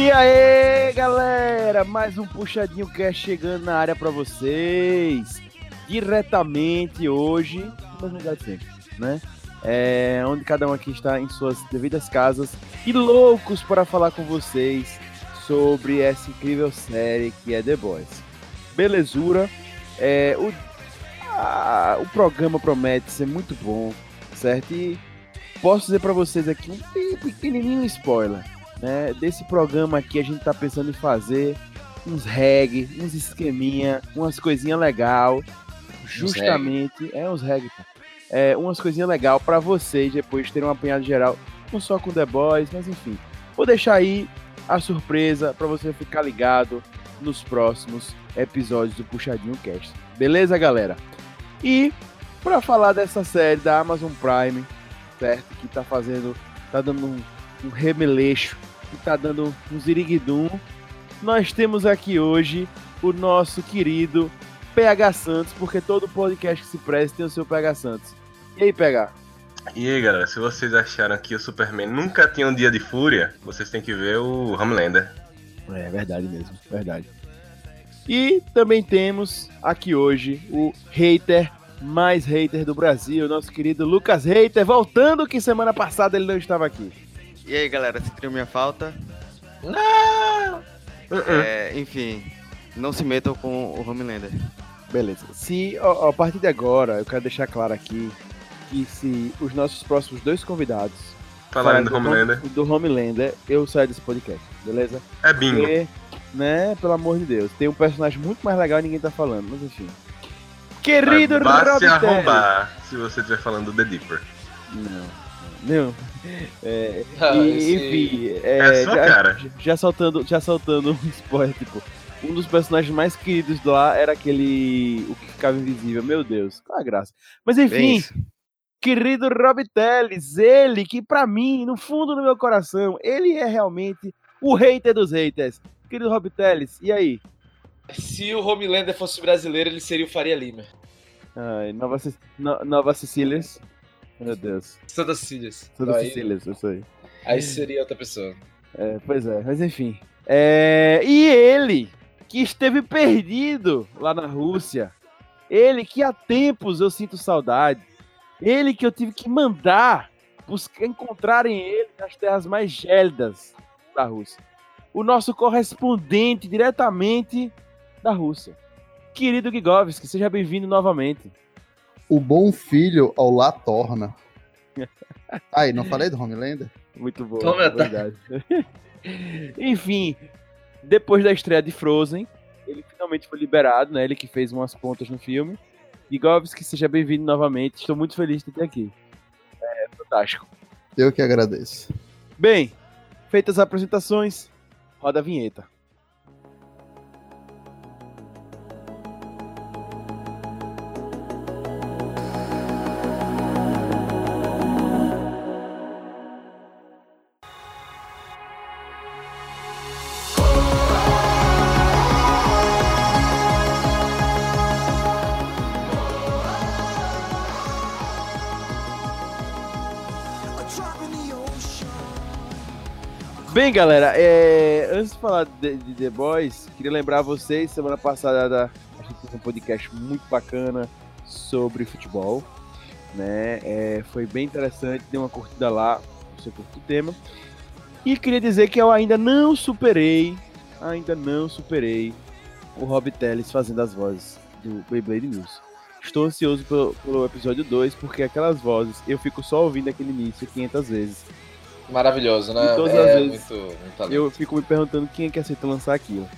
E aí, galera, mais um puxadinho que é chegando na área para vocês, diretamente hoje, sempre, né? É, onde cada um aqui está em suas devidas casas e loucos para falar com vocês sobre essa incrível série que é The Boys. Belezura, é, o, a, o programa promete ser muito bom, certo? E posso dizer para vocês aqui um pequenininho spoiler né? Desse programa aqui a gente tá pensando em fazer uns reggae, uns esqueminha, umas coisinhas legal, justamente, uns é uns reggae, é umas coisinhas legal para vocês depois terem um apanhado geral, não só com The Boys, mas enfim. Vou deixar aí a surpresa para você ficar ligado nos próximos episódios do Puxadinho Cast. Beleza, galera? E para falar dessa série da Amazon Prime, certo? Que tá fazendo, tá dando um, um remeleixo que tá dando um ziriguidum. Nós temos aqui hoje o nosso querido PH Santos, porque todo podcast que se presta tem o seu PH Santos. E aí, PH? E aí, galera, se vocês acharam que o Superman nunca tinha um dia de fúria, vocês têm que ver o Homelander. É verdade mesmo, verdade. E também temos aqui hoje o hater mais hater do Brasil, nosso querido Lucas Hater, voltando que semana passada ele não estava aqui. E aí, galera, sentiram minha falta? Não! É, enfim, não se metam com o Homelander. Beleza. Se a, a partir de agora, eu quero deixar claro aqui que se os nossos próximos dois convidados falarem do, do Homelander, do Homelander, eu saio desse podcast, beleza? É bingo. Porque, né, pelo amor de Deus, tem um personagem muito mais legal e ninguém tá falando, mas enfim. Querido Vai se arrombar se você estiver falando do The Dipper. Não. Não. É, ah, e. Enfim, é, é só já, cara. Já soltando, já soltando um spoiler, tipo, um dos personagens mais queridos lá era aquele. O que ficava invisível. Meu Deus, qual a graça. Mas enfim, querido Rob Teles, ele que para mim, no fundo do meu coração, ele é realmente o hater dos haters. Querido Rob Teles, e aí? Se o Homelander fosse brasileiro, ele seria o Faria Lima. Ai, Nova, no, Nova Sicílias. Meu Deus. Santa Cecílias. Santa aí, Cecílias, isso aí. Aí seria outra pessoa. É, pois é, mas enfim. É, e ele, que esteve perdido lá na Rússia, ele que há tempos eu sinto saudade, ele que eu tive que mandar buscar encontrarem ele nas terras mais gélidas da Rússia. O nosso correspondente diretamente da Rússia. Querido Gigovski, seja bem-vindo novamente o bom filho ao lá torna. Aí, não falei do Homelander? Muito bom, Toma, é verdade. Enfim, depois da estreia de Frozen, ele finalmente foi liberado, né? Ele que fez umas pontas no filme. E que seja bem-vindo novamente. Estou muito feliz de ter aqui. É fantástico. Eu que agradeço. Bem, feitas as apresentações, roda a vinheta. Bem, galera, é... antes de falar de, de, The Boys, queria lembrar vocês, semana passada a gente fez um podcast muito bacana sobre futebol, né? É, foi bem interessante, deu uma curtida lá, você curte o tema. E queria dizer que eu ainda não superei, ainda não superei o Rob Telles fazendo as vozes do Beyblade News. Estou ansioso pelo, pelo episódio 2, porque aquelas vozes eu fico só ouvindo aquele início 500 vezes. Maravilhoso, né? todas é, as vezes muito, muito eu fico me perguntando quem é que aceita lançar aquilo.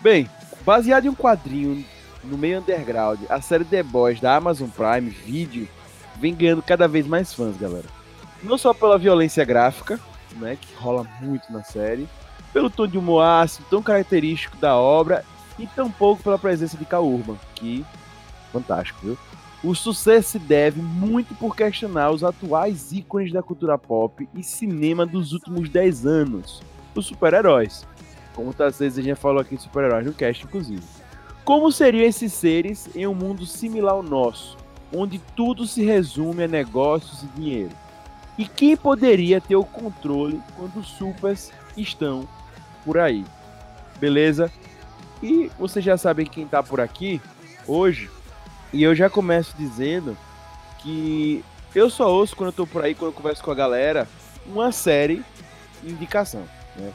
Bem, baseado em um quadrinho no meio underground, a série The Boys da Amazon Prime Video vem ganhando cada vez mais fãs, galera. Não só pela violência gráfica, né, que rola muito na série, pelo tom de humor ácido tão característico da obra e tampouco pela presença de Cal Urban, que fantástico, viu? O sucesso se deve muito por questionar os atuais ícones da cultura pop e cinema dos últimos 10 anos, os super-heróis. Como tantas vezes a gente já falou aqui de super-heróis no cast, inclusive. Como seriam esses seres em um mundo similar ao nosso, onde tudo se resume a negócios e dinheiro? E quem poderia ter o controle quando os supers estão por aí. Beleza? E vocês já sabem quem tá por aqui hoje. E eu já começo dizendo que eu só ouço quando eu tô por aí, quando eu converso com a galera, uma série indicação. Né?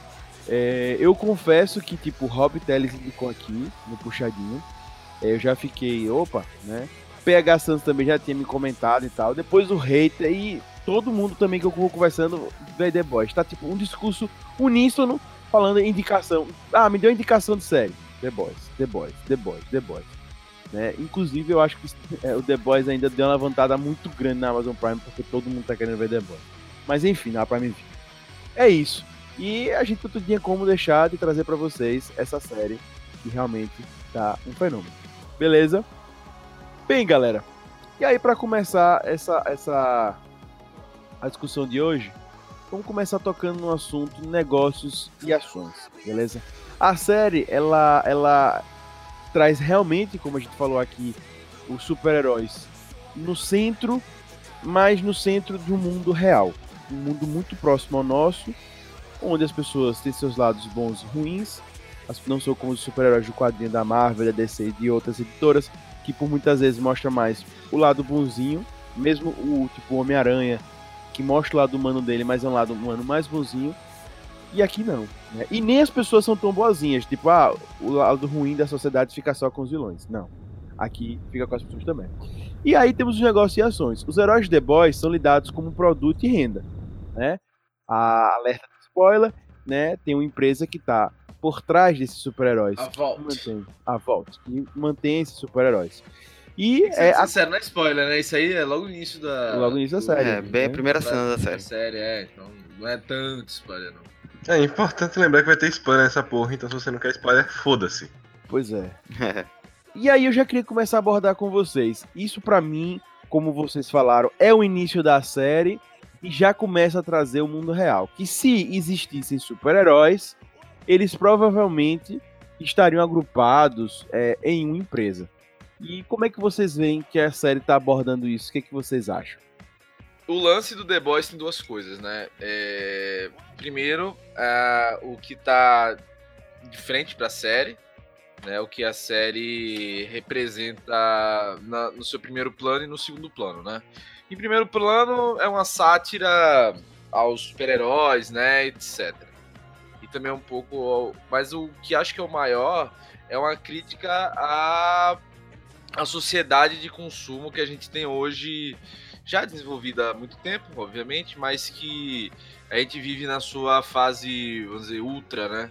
É, eu confesso que, tipo, Rob Teles indicou aqui, no Puxadinho. É, eu já fiquei, opa, né? PH Santos também já tinha me comentado e tal. Depois o hater e todo mundo também que eu vou conversando vê The Boys. Tá tipo um discurso uníssono falando indicação. Ah, me deu indicação de série. The Boys, The Boys, The Boys, The Boys. Né? Inclusive, eu acho que é, o The Boys ainda deu uma levantada muito grande na Amazon Prime, porque todo mundo tá querendo ver The Boys. Mas enfim, na Prime Video. É isso. E a gente não tinha como deixar de trazer para vocês essa série que realmente tá um fenômeno. Beleza? Bem, galera. E aí para começar essa essa a discussão de hoje, vamos começar tocando no assunto negócios e ações, beleza? A série ela ela traz realmente, como a gente falou aqui, os super-heróis no centro, mas no centro de um mundo real, um mundo muito próximo ao nosso onde as pessoas têm seus lados bons e ruins, não são como os super-heróis do quadrinho da Marvel, da DC e de outras editoras, que por muitas vezes mostra mais o lado bonzinho, mesmo o tipo Homem-Aranha, que mostra o lado humano dele, mas é um lado humano mais bonzinho. E aqui não. Né? E nem as pessoas são tão boazinhas, tipo, ah, o lado ruim da sociedade fica só com os vilões. Não. Aqui fica com as pessoas também. E aí temos os negócios e ações. Os heróis de The Boys são lidados como produto e renda. Né? A alerta spoiler, né? Tem uma empresa que tá por trás desses super-heróis. A Vault. Mantém, a Vault. Que mantém esses super-heróis. E é, é a... não é spoiler, né? Isso aí é logo no início da. Logo no início da série. É, bem a né? primeira cena da série. série, é. Então não é tanto spoiler, não. É importante lembrar que vai ter spoiler nessa porra, então se você não quer spoiler, foda-se. Pois é. E aí eu já queria começar a abordar com vocês. Isso pra mim, como vocês falaram, é o início da série e já começa a trazer o mundo real. Que se existissem super-heróis, eles provavelmente estariam agrupados é, em uma empresa. E como é que vocês veem que a série está abordando isso? O que, é que vocês acham? O lance do The Boys tem duas coisas, né? É... Primeiro, o que tá de frente para a série, né? O que a série representa na, no seu primeiro plano e no segundo plano, né? Em primeiro plano, é uma sátira aos super-heróis, né, etc. E também um pouco. Mas o que acho que é o maior é uma crítica à, à sociedade de consumo que a gente tem hoje, já desenvolvida há muito tempo, obviamente, mas que a gente vive na sua fase, vamos dizer, ultra, né?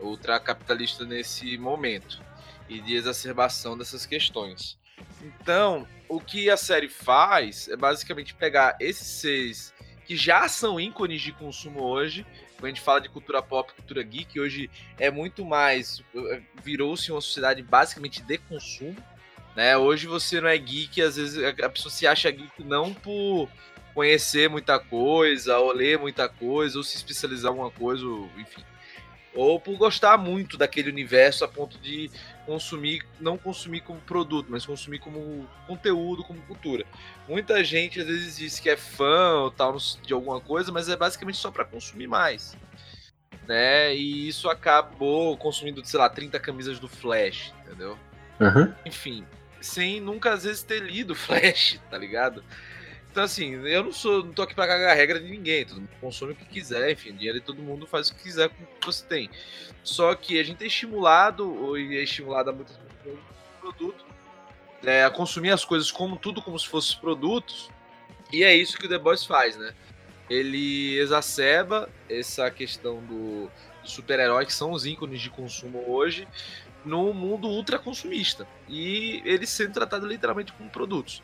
Ultra capitalista nesse momento e de exacerbação dessas questões. Então, o que a série faz é basicamente pegar esses seis que já são ícones de consumo hoje. Quando a gente fala de cultura pop, cultura geek, hoje é muito mais. Virou-se uma sociedade basicamente de consumo. Né? Hoje você não é geek, às vezes a pessoa se acha geek não por conhecer muita coisa, ou ler muita coisa, ou se especializar em alguma coisa, enfim ou por gostar muito daquele universo a ponto de consumir, não consumir como produto, mas consumir como conteúdo, como cultura. Muita gente às vezes diz que é fã ou tal de alguma coisa, mas é basicamente só para consumir mais. Né? E isso acabou consumindo, sei lá, 30 camisas do Flash, entendeu? Uhum. Enfim, sem nunca às vezes ter lido Flash, tá ligado? Então, assim, eu não sou, não tô aqui pra cagar a regra de ninguém. Todo mundo consome o que quiser, enfim, dinheiro de todo mundo faz o que quiser com o que você tem. Só que a gente é estimulado, ou é estimulado a muitas pessoas produto, é, a consumir as coisas como tudo como se fossem produtos. E é isso que o The Boys faz, né? Ele exacerba essa questão do, do super-herói, que são os ícones de consumo hoje, no mundo ultra consumista. E eles sendo tratados literalmente como produtos.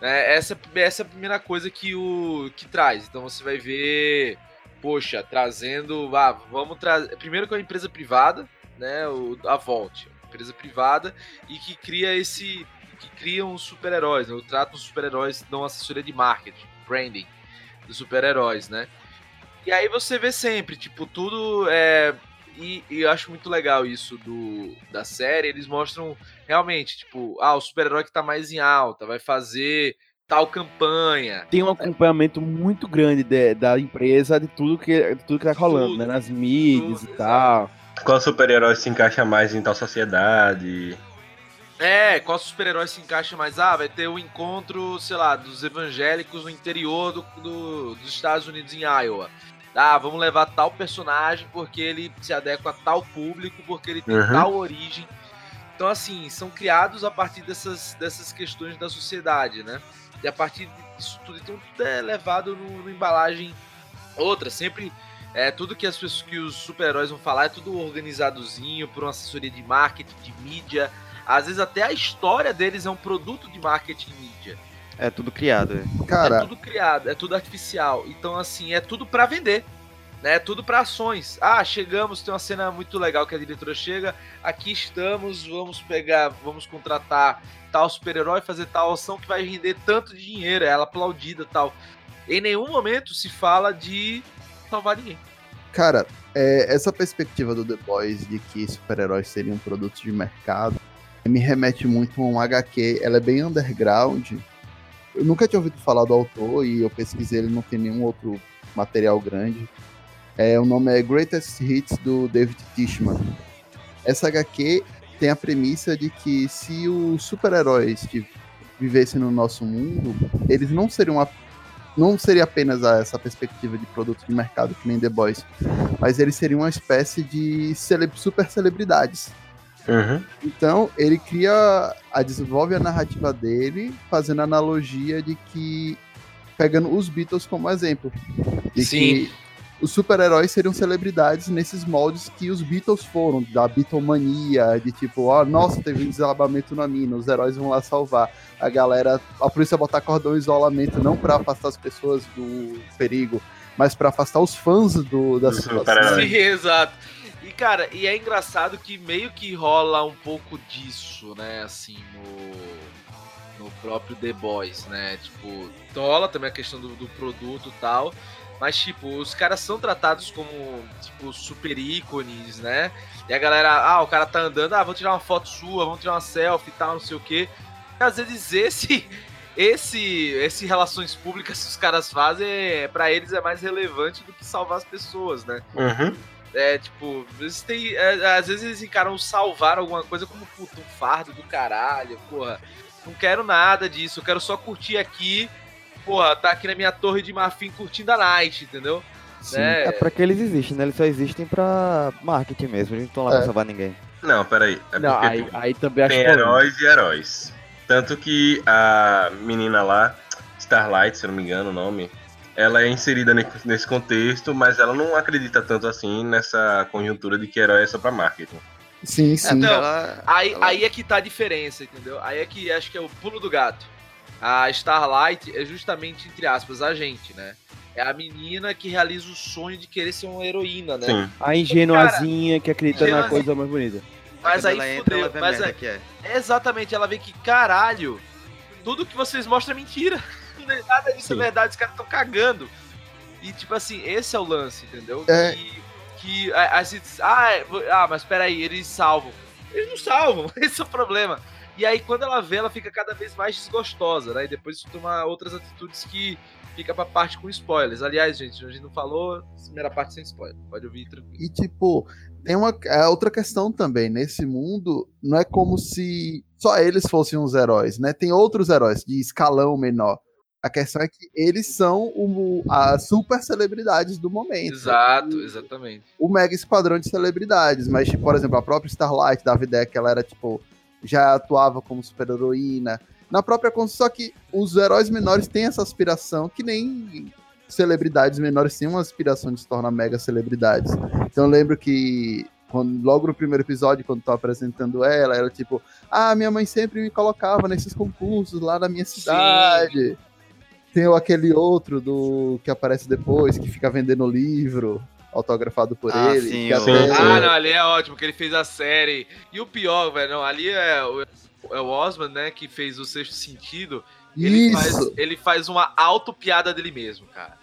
É, essa, essa é a primeira coisa que o que traz. Então você vai ver, poxa, trazendo, ah, vamos trazer. Primeiro que é uma empresa privada, né? O, a Volt, empresa privada e que cria esse, que criam super-heróis, né? Tratam os super-heróis, dão assessoria de marketing, branding dos super-heróis, né? E aí você vê sempre, tipo, tudo é e, e, eu acho muito legal isso do, da série. Eles mostram realmente, tipo, ah, o super-herói que tá mais em alta vai fazer tal campanha. Tem um acompanhamento muito grande de- da empresa de tudo que, de tudo que tá rolando, Tudo. né? Nas mídias Tudo, e tal. Qual super-herói se encaixa mais em tal sociedade? É, qual super-herói se encaixa mais? Ah, vai ter o encontro, sei lá, dos evangélicos no interior do, do- dos Estados Unidos em Iowa. Ah, vamos levar tal personagem porque ele se adequa a tal público, porque ele tem Uhum. tal origem. Então, assim, são criados a partir dessas, dessas questões da sociedade, né? E a partir disso tudo, então tudo é levado no embalagem outra. Sempre é tudo que as pessoas que os super-heróis vão falar é tudo organizadozinho por uma assessoria de marketing, de mídia. Às vezes até a história deles é um produto de marketing e mídia. É tudo criado. é. É Cara, tudo criado, é tudo artificial. Então, assim, é tudo pra vender. Né? É tudo pra ações. Ah, chegamos, tem uma cena muito legal que a diretora chega. Aqui estamos, vamos pegar, vamos contratar tal super-herói, fazer tal ação que vai render tanto de dinheiro. É ela aplaudida tal. Em nenhum momento se fala de salvar ninguém. cara, é, essa perspectiva do The Boys de que super-heróis seriam produtos de mercado me remete muito a um HQ. Ela é bem underground. Eu nunca tinha ouvido falar do autor e eu pesquisei, ele não tem nenhum outro material grande. É, o nome é Greatest Hits do David Tishman. Essa HQ tem a premissa de que se os super-heróis vivessem no nosso mundo, eles não seriam a- não seria apenas essa perspectiva de produto de mercado que nem The Boys, mas eles seriam uma espécie de cele- super celebridades. Uhum. Então, ele cria, a, desenvolve a narrativa dele, fazendo analogia de que, pegando os Beatles como exemplo, de Sim. que os super-heróis seriam celebridades nesses moldes que os Beatles foram, da Beatlemania, de tipo, ó, nossa, teve um desabamento na mina, os heróis vão lá salvar. A galera, a polícia botar cordão de isolamento não pra afastar as pessoas do perigo, mas pra afastar os fãs do, da situação. Sim, exato. Cara, e é engraçado que meio que rola um pouco disso, né, assim, no, no próprio The Boys, né? Tipo, rola também a questão do, do produto e tal. Mas, tipo, os caras são tratados como, tipo, super ícones, né? E a galera, ah, o cara tá andando, ah, vamos tirar uma foto sua, vamos tirar uma selfie e tal, não sei o quê. E às vezes esse, esse, esse relações públicas que os caras fazem, é, pra eles é mais relevante do que salvar as pessoas, né? Uhum. É, tipo, eles têm, é, às vezes eles encaram salvar alguma coisa como puta, um fardo do caralho, porra. Não quero nada disso, eu quero só curtir aqui, porra, tá aqui na minha torre de marfim curtindo a night, entendeu? Sim. Né? É pra que eles existem, né? Eles só existem pra marketing mesmo. Eles não estão lá É. pra salvar ninguém. Não, peraí. É Não, porque aí, tipo, aí também acho tem polêmico. heróis e heróis. Tanto que a menina lá, Starlight, se eu não me engano o nome, ela é inserida ne- nesse contexto, mas ela não acredita tanto assim nessa conjuntura de que herói é só pra marketing. Sim, sim. Então, Ela- Aí, ela- aí é que tá a diferença, entendeu? Aí é que acho que é o pulo do gato. A Starlight é justamente, entre aspas, a gente, né? É a menina que realiza o sonho de querer ser uma heroína, né? Sim. A ingenuazinha que acredita na Ingenuazinha. coisa mais bonita. Mas aí ela entra, ela fudeu. vê a Mas é, que é exatamente, ela vê que, caralho, tudo que vocês mostram é mentira. Nada disso Sim. é verdade, os caras estão cagando. E, tipo assim, esse é o lance, entendeu? É. Que, que a, a gente ah, é, ah, mas peraí, eles salvam. Eles não salvam, esse é o problema. E aí, quando ela vê, ela fica cada vez mais desgostosa, né? E depois isso toma outras atitudes que fica pra parte com spoilers. Aliás, gente, a gente não falou, primeira parte sem spoiler. Pode ouvir tranquilo. E tipo, tem uma é outra questão também. Nesse mundo, não é como se só eles fossem os heróis, né? Tem outros heróis de escalão menor. A questão é que eles são o, as super celebridades do momento. Exato, exatamente. O mega esquadrão de celebridades. Mas, tipo, por exemplo, a própria Starlight dava ideia que ela era, tipo, já atuava como super-heroína. Na própria con- Só que os heróis menores têm essa aspiração que nem celebridades menores têm uma aspiração de se tornar mega celebridades. Então eu lembro que quando, logo no primeiro episódio, quando tô apresentando ela, ela tipo, ah, minha mãe sempre me colocava nesses concursos lá na minha cidade. Tem o- aquele outro do que aparece depois, que fica vendendo livro, autografado por Ah, ele. sim, até- Ah, não, ali é ótimo, que ele fez a série. E o pior, velho, não, ali é o, é o Osman, né, que fez o Sexto Sentido. Ele faz, Isso! ele faz uma auto-piada dele mesmo, cara.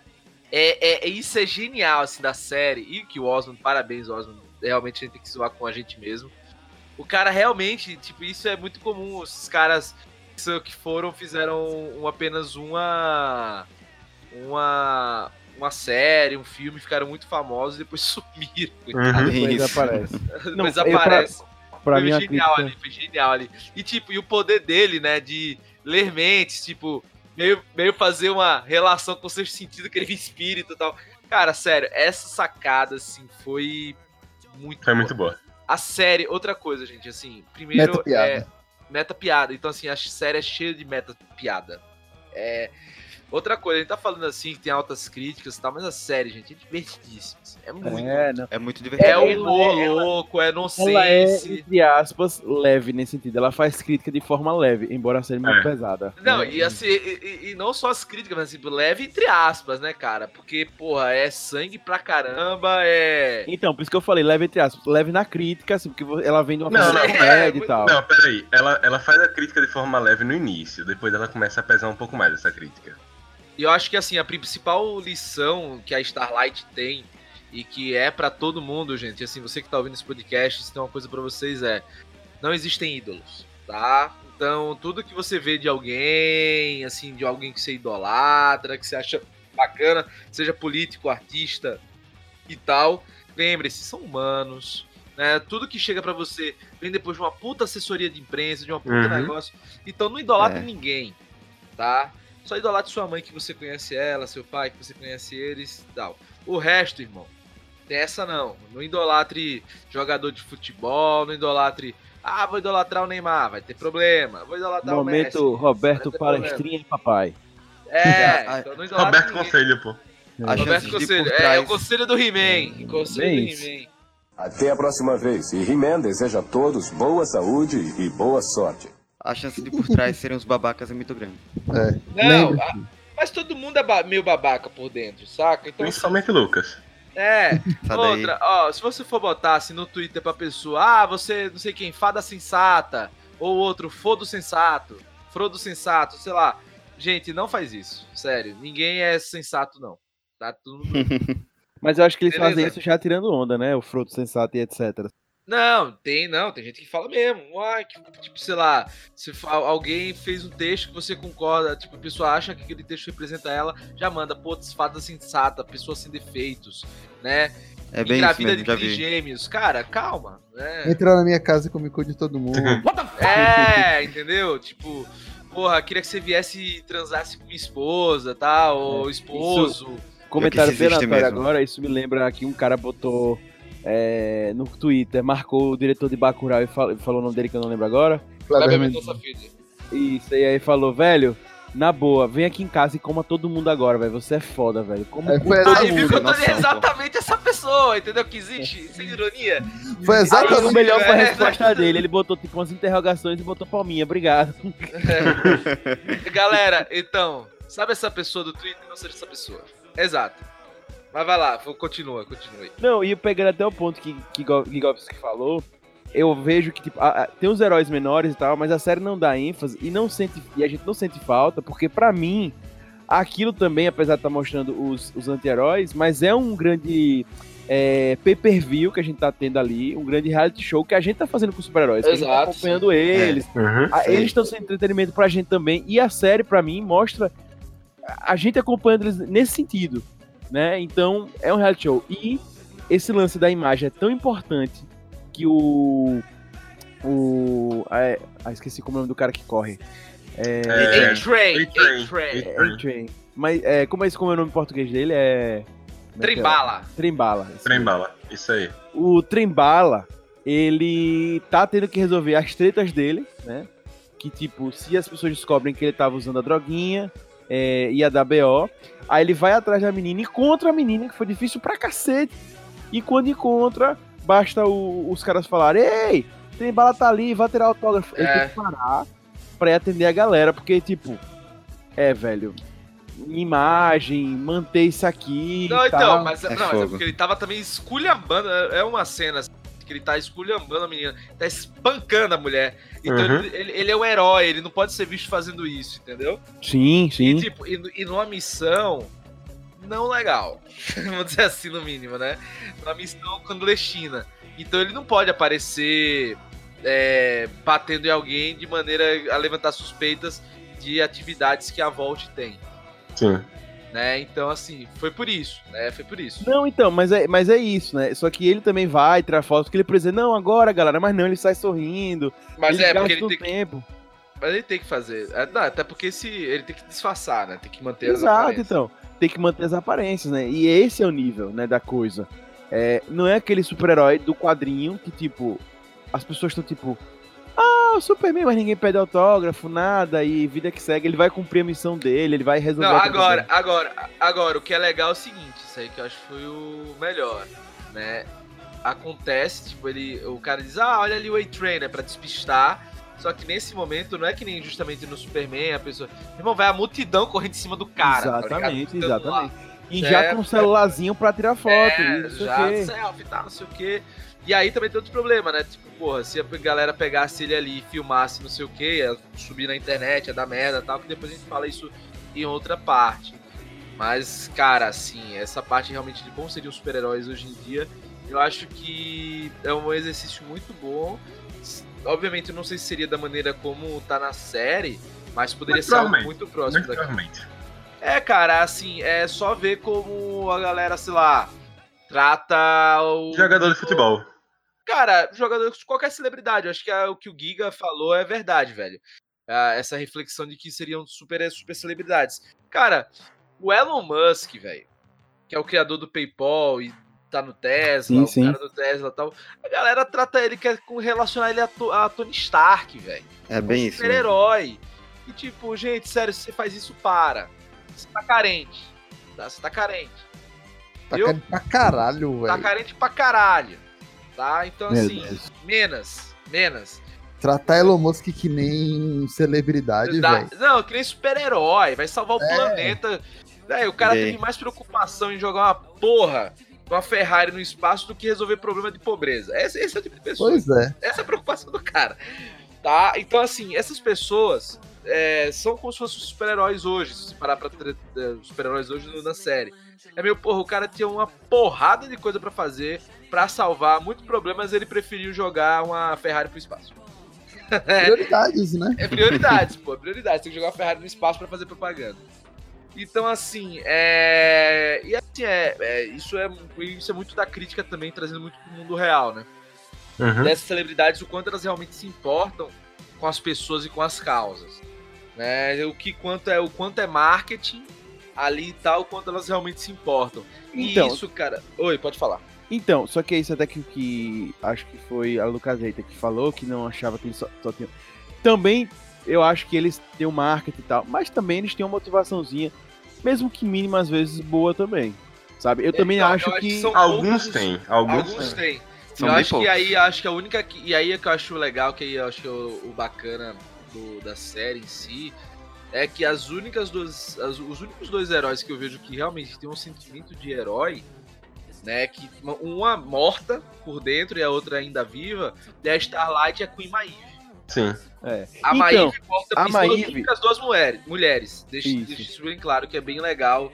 É, é, é- isso é genial, assim, da série. E que o Osman, parabéns, Osman. Realmente a gente tem que zoar com a gente mesmo. O cara realmente, tipo, isso é muito comum. Os caras que foram, fizeram um- apenas uma. Uma. Uma série, um filme, ficaram muito famosos e depois sumiram. Uhum. Depois aparece. Depois eu pra- aparece. Pra foi mim, a genial crítica- ali, foi genial ali. E tipo, e o poder dele, né, de ler mentes, tipo, meio, meio fazer uma relação com o seu sentido, que ele via espírito e tal. Cara, sério, essa sacada, assim, foi muito Foi boa. muito boa. A série, outra coisa, gente, assim, primeiro Meta piada. é meta piada. Então, assim, a série é cheia de meta piada. É. Outra coisa, a gente tá falando assim que tem altas críticas e tal, mas a série, gente, é divertidíssima. Assim, É muito. É, não. É muito É, divertido. humor ela- louco, é Ela é, nonsense. entre aspas, leve nesse sentido. Ela faz crítica de forma leve, embora seja muito É. pesada. Não, É, e assim, e, e- não só as críticas, mas assim, leve entre aspas, né, cara? Porque, porra, é sangue pra caramba, é. Então, por isso que eu falei, leve entre aspas. Leve na crítica, assim, porque ela vem de uma Não, não, é, e tal. Não, peraí. Ela, ela faz a crítica de forma leve no início, depois ela começa a pesar um pouco mais essa crítica. E eu acho que, assim, a principal lição que a Starlight tem e que é pra todo mundo, gente, assim, você que tá ouvindo esse podcast, se tem uma coisa pra vocês é: não existem ídolos, tá? Então, tudo que você vê de alguém, assim, de alguém que você idolatra, que você acha bacana, seja político, artista e tal, lembre-se, são humanos. Né? Tudo que chega pra você vem depois de uma puta assessoria de imprensa, de uma puta Uhum. negócio. Então não idolatre É. ninguém, tá? Só idolatre sua mãe que você conhece ela, seu pai que você conhece eles e tal. O resto, irmão, tem essa não. Não idolatre jogador de futebol, não idolatre. Ah, vou idolatrar o Neymar, vai ter problema. Vou idolatrar o Messi. Momento Roberto Palestrinha e papai. É, Ah, então não idolatre Roberto ninguém. Conselho, pô. A Roberto Conselho. É, é o conselho do He-Man. Conselho Bem do. He-Man. Até a próxima vez. E He-Man deseja a todos boa saúde e boa sorte. A chance de por trás serem os babacas é muito grande. É. Não, a- mas todo mundo é ba- meio babaca por dentro, saca? Então, Principalmente Lucas. É. Daí. Outra, ó, se você for botar assim no Twitter pra pessoa, ah, você, não sei quem, fada sensata, ou outro, fodo sensato, frodo sensato, sei lá. Gente, não faz isso. Sério, ninguém é sensato, não. Tá tudo. Mas eu acho que eles Beleza. fazem isso já tirando onda, né? O fruto sensato e etc. Não, tem, não. Tem gente que fala mesmo. Ah, que, tipo, sei lá, se alguém fez um texto que você concorda, tipo, a pessoa acha que aquele texto representa ela, já manda, pô, fada sensata, pessoa sem defeitos, né? É bem isso Engravida mesmo, já de vi. gêmeos. Cara, calma, né? Entra na minha casa e come cu de todo mundo. É, entendeu? Tipo, porra, queria que você viesse e transasse com minha esposa, tá? Ou esposo. Comentário isso aleatório mesmo. agora, isso me lembra que um cara botou é, no Twitter, marcou o diretor de Bacurau e fal- falou o nome dele que eu não lembro agora. Kleber Mendonça. Filho. Isso, e aí falou, velho, na boa, vem aqui em casa e coma todo mundo agora, velho. Você é foda, velho. Coma É, foi todo Aí viu mundo. que eu tô noção, pô. exatamente essa pessoa, entendeu? Que existe, sem ironia. Foi Aí, exatamente. o melhor foi a É. resposta dele. Ele botou tipo umas interrogações e botou palminha. Obrigado. Galera, então, sabe essa pessoa do Twitter? Não seja essa pessoa. Exato. Mas vai lá, vou- continua, continue. Não, e pegando até o ponto que, que Go- Gigovski falou, eu vejo que tipo, a- a- tem os heróis menores e tal, mas a série não dá ênfase e não sente e a gente não sente falta, porque pra mim aquilo também, apesar de estar mostrando os, os anti-heróis, mas é um grande é, pay-per-view que a gente tá tendo ali, um grande reality show que a gente tá fazendo com os super-heróis, que a gente tá acompanhando eles, Uhum. a- eles estão sendo entretenimento pra gente também. E a série, pra mim, mostra a gente acompanhando eles nesse sentido. Né? Então, é um reality show. E esse lance da imagem é tão importante que o. O. Ah, ah, esqueci como é o nome do cara que corre. É, A-Train, A-Train. A-Train. É, A-Train. Mas é, como é esse como é o nome em português dele? É. é é? Trembala. Trembala. isso Trem aí. bala. Isso aí. o Trembala, ele tá tendo que resolver as tretas dele, né? Que, tipo, se as pessoas descobrem que ele tava usando a droguinha, é, ia dar BO. Aí ele vai atrás da menina, encontra a menina, que foi difícil pra cacete. E quando encontra, basta o- os caras falarem: Ei, Trembala tá ali, vai tirar autógrafo. Ele É. tem que parar pra ir atender a galera, porque, tipo, é, velho. Imagem, manter isso aqui. Não, e então, tal. mas, É não, mas é porque ele tava também esculhambando. É é uma cena assim, que ele tá esculhambando a menina, tá espancando a mulher. Então Uhum. ele, ele- ele é um herói, ele não pode ser visto fazendo isso, entendeu? Sim, E, sim. tipo, e, e numa missão não legal. Vamos dizer assim, no mínimo, né? Numa missão clandestina. Então ele não pode aparecer é, batendo em alguém de maneira a levantar suspeitas de atividades que a Volt tem. Sim. Né? Então, assim, foi por isso, né? Foi por isso. Não, então, mas é, mas é isso, né? Só que ele também vai tirar foto, porque ele precisa, não, agora, galera, mas não, ele sai sorrindo. Mas ele é, porque ele tem que, tempo. mas ele tem que fazer. é, não, até porque se ele tem que disfarçar, né? Tem que manter as Exato, aparências. então. Tem que manter as aparências, né? E esse é o nível, né, da coisa. É, não é aquele super-herói do quadrinho que, tipo, as pessoas estão tipo, ah, o Superman, mas ninguém pede autógrafo, nada, e vida que segue, ele vai cumprir a missão dele, ele vai resolver. Não, agora, agora, agora, o que é legal é o seguinte, isso aí que eu acho que foi o melhor, né? Acontece, tipo, ele, o cara diz, ah, olha ali o A-Train, né, pra despistar, só que nesse momento, não é que nem justamente no Superman, a pessoa, irmão, vai a multidão correndo em cima do cara, tá? Exatamente, lá. exatamente. E É, já com o celularzinho pra tirar foto, É, e não sei o já selfie, tá, não sei o quê. E aí também tem outro problema, né? Tipo, porra, se a galera pegasse ele ali e filmasse não sei o quê, ia subir na internet, ia dar merda e tal, que depois a gente fala isso em outra parte. Mas, cara, assim, essa parte realmente de como seriam os super-heróis hoje em dia, eu acho que é um exercício muito bom. Obviamente, eu não sei se seria da maneira como tá na série, mas poderia ser algo muito próximo Muito daqui. É, cara, assim, é só ver como a galera, sei lá, trata o. Jogador de futebol. Cara, jogador qualquer celebridade. Eu acho que é o que o Giga falou é verdade, velho. Ah, essa reflexão de que seriam super, super celebridades. Cara, o Elon Musk, velho, que é o criador do PayPal e tá no Tesla, Sim, o sim. cara do Tesla e tal. A galera trata ele, quer com- relacionar ele a, To- a Tony Stark, velho. É bem isso. mesmo. Super-herói. E tipo, gente, sério, se você faz isso, para. Você tá carente. Tá? Você tá carente. Tá Eu- caro pra caralho, Tá velho. carente pra caralho. Tá? Então, Meu assim, Deus. menos. Menos. Tratar Elon Musk que nem celebridade, velho. não, que nem super-herói. Vai salvar o É. planeta. Véi, o cara E aí? teve mais preocupação em jogar uma porra com uma Ferrari no espaço do que resolver problema de pobreza. Esse, esse é o tipo de pessoa. Pois é. Essa é a preocupação do cara. Tá? Então, assim, essas pessoas é, são como se fossem os super-heróis hoje. Se você parar pra ter é, super-heróis hoje na série. É meio, porra, o cara tinha uma porrada de coisa pra fazer pra salvar muitos problemas. Ele preferiu jogar uma Ferrari pro espaço. Prioridades, né? É prioridades, pô, é prioridades. Tem que jogar a Ferrari no espaço pra fazer propaganda. Então, assim, é. E assim, é, é, isso, é, isso é muito da crítica também, trazendo muito pro mundo real, né? Uhum. Dessas celebridades, o quanto elas realmente se importam com as pessoas e com as causas. Né? O que quanto é o quanto é marketing ali e tal, o quanto elas realmente se importam. Então- E isso, cara. Oi, pode falar. Então, só que é isso até que, que acho que foi a Lucaseta que falou, que não achava que eles só, só tinham. Também eu acho que eles têm um marketing e tal, mas também eles têm uma motivaçãozinha, mesmo que mínima às vezes boa também. Sabe? Eu também Então, acho eu acho que. que são- Alguns têm, alguns, Alguns têm. eu acho poucos. que aí acho que a única que, e aí é que eu acho legal que aí eu acho que é o, o bacana do- da série em si é que as únicas duas as- os únicos dois heróis que eu vejo que realmente tem um sentimento de herói né que uma- morta por dentro e a outra ainda viva é a Starlight e a Queen Maeve Sim. É. a Então, Maeve morta a Maeve- as duas mulheres mulheres deixa, Isso. deixa isso bem claro que é bem legal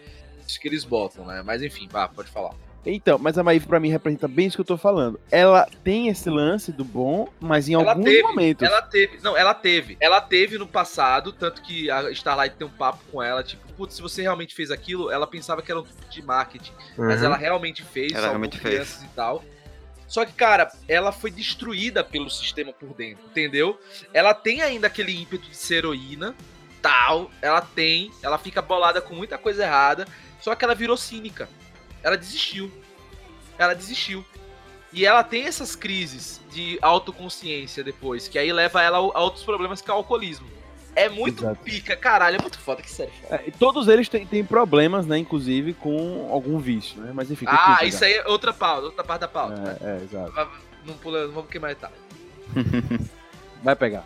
isso que eles botam né mas enfim vá pode falar Então, mas a Maeve pra mim representa bem isso que eu tô falando. Ela tem esse lance do bom, mas em Ela alguns teve, momentos. Ela teve. Não, ela teve. Ela teve no passado, tanto que a Starlight tem um papo com ela, tipo, putz, se você realmente fez aquilo, ela pensava que era um truque de marketing. Mas Uhum. ela realmente fez, Ela realmente fez. crianças e tal. Só que, cara, ela foi destruída pelo sistema por dentro, entendeu? Ela tem ainda aquele ímpeto de ser heroína, tal. Ela tem, ela fica bolada com muita coisa errada. Só que ela virou cínica. Ela desistiu. Ela desistiu. E ela tem essas crises de autoconsciência depois, que aí leva ela a outros problemas que é o alcoolismo. É muito Exato. pica, caralho, é muito foda, que sério. É, e todos eles têm, têm problemas, né? Inclusive com algum vício, né? Mas enfim. Ah, isso aí é outra pauta, outra parte da pauta. né? É, é, exato. Não pula, não vamos queimar etapa. Vai pegar.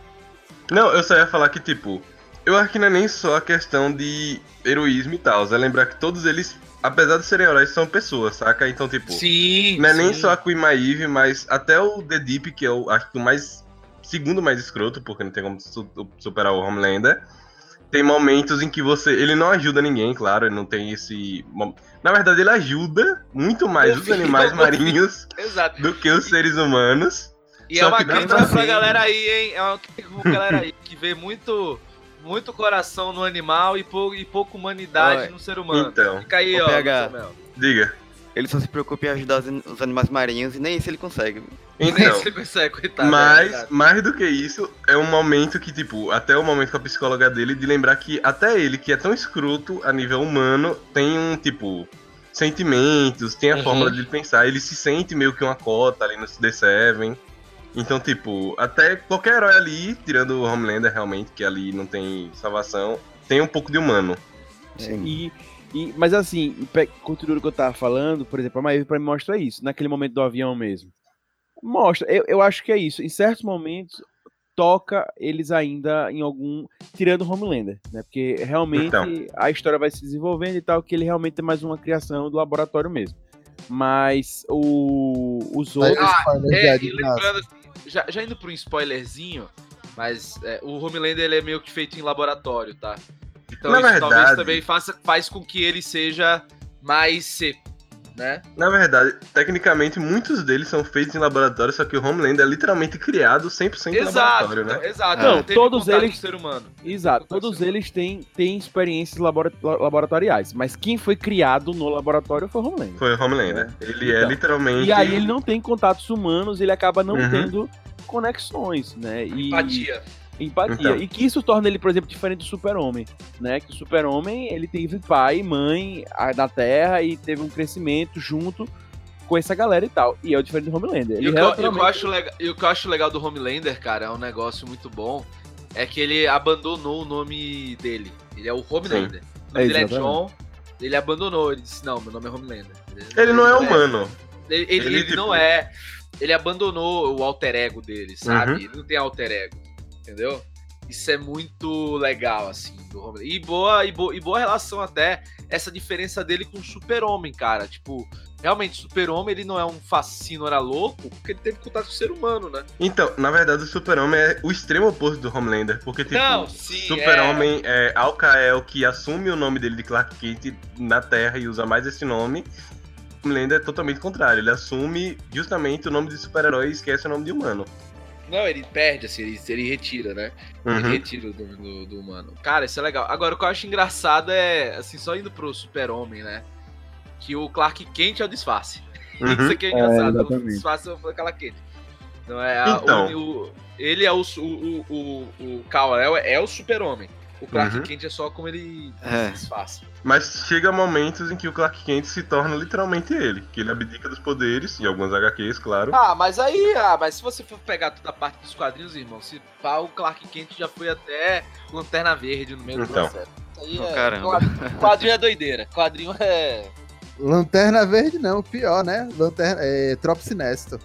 Não, eu só ia falar que, tipo, eu acho que não é nem só a questão de heroísmo e tal. É lembrar que todos eles, apesar de serem heróis, são pessoas, saca? Então, tipo, Sim. não é nem sim. só a Queen Maeve, mas até o The Deep, que eu acho que o mais. segundo mais escroto, porque não tem como su- superar o Homelander. Tem momentos em que você. Ele não ajuda ninguém, claro, ele não tem esse. Na verdade, ele ajuda muito mais Eu os animais vi. marinhos do que os seres humanos. E Só é uma crítica pra galera aí, hein? É uma crítica pra galera aí que vê muito, muito coração no animal e, pou, e pouca humanidade Oi. no ser humano. Então, Fica aí, ó. PH. Diga. Ele só se preocupa em ajudar os, an- os animais marinhos e nem isso ele consegue. Nem Então, você consegue, coitado. é Mas, verdade. mais do que isso, é um momento que, tipo, até o momento com a psicóloga dele, de lembrar que até ele, que é tão escroto a nível humano, tem um, tipo, sentimentos, tem a Uhum. fórmula de pensar. Ele se sente meio que uma cota ali no The Seven. Então, tipo, até qualquer herói ali, tirando o Homelander realmente, que ali não tem salvação, tem um pouco de humano. E, e- mas assim, continuando o que eu tava falando, por exemplo, a Maeve pra mim mostra isso, naquele momento do avião mesmo. Mostra, eu, eu acho que é isso. Em certos momentos, toca eles ainda em algum. Tirando o Homelander, né? Porque realmente Então. a história vai se desenvolvendo e tal, que ele realmente é mais uma criação do laboratório mesmo. Mas o, os outros. Ah, É, Adivinação. lembrando, já, já indo pro spoilerzinho, mas é, o Homelander ele é meio que feito em laboratório, tá? Então Na isso talvez verdade- também faça, faz com que ele seja mais seco, né? Na verdade, tecnicamente, muitos deles são feitos em laboratório, só que o Homelander é literalmente criado 100% em Exato, laboratório, né? exato. Não, Não, teve todos eles- ser humano. Exato, todos eles têm, têm experiências labora- laboratoriais, mas quem foi criado no laboratório foi o Homelander. Foi o Homelander. Ele é Então, literalmente. E aí ele não tem contatos humanos, ele acaba não Uhum. tendo conexões, né? E, Empatia. Empatia. Então. E que isso torna ele, por exemplo, diferente do Super-Homem, né? Que o Super-Homem, ele teve pai e mãe na Terra e teve um crescimento junto com essa galera e tal. E é o diferente do Homelander. E Ele o, que eu, e o que eu relativamente- acho legal, e o que eu acho legal do Homelander, cara, é um negócio muito bom, é que ele abandonou o nome dele. Ele é o Homelander. O nome É, dele é. John, ele abandonou, ele disse, não, meu nome é Homelander. Ele não é humano. Ele, ele- Ele, ele tipo- não é. Ele abandonou o alter ego dele, sabe? Uhum. Ele não tem alter ego. Entendeu? Isso é muito legal, assim, do Homelander. E boa, e, boa, e boa relação até essa diferença dele com o Super-Homem, cara. Tipo, realmente, o Super-Homem ele não é um fascínio, era louco, porque ele teve contato com o ser humano, né? Então, na verdade, o Super-Homem é o extremo oposto do Homelander. Porque, tipo, não, sim. Super-Homem é Al-Kael que assume o nome dele de Clark Kent na Terra e usa mais esse nome. Homelander é totalmente contrário. Ele assume justamente o nome de super-herói e esquece o nome de humano. É, não, ele perde, assim, ele, ele retira, né? Ele Uhum. retira do, do, do humano. Cara, isso é legal. Agora, o que eu acho engraçado é, assim, só indo pro Super-Homem, né? Que o Clark Kent é o disfarce. Uhum. Isso aqui é engraçado. o exatamente. disfarce foi aquela Kent. Não é a- Então. o, o- ele é o, su- o, o, o Kal-El é o super-homem. O Clark Uhum. Kent é só como ele É. disfarça. Mas chega momentos em que o Clark Kent se torna literalmente ele. Que ele abdica dos poderes, e alguns HQs, claro. Ah, mas aí, ah, mas se você for pegar toda a parte dos quadrinhos, irmão, se pá, o Clark Kent já foi até Lanterna Verde no meio Então. do processo. Aí Oh, é, caramba. quadrinho- é doideira. Quadrinho é. Lanterna Verde não, pior, né? Lanterna, é, Trop Sinestro.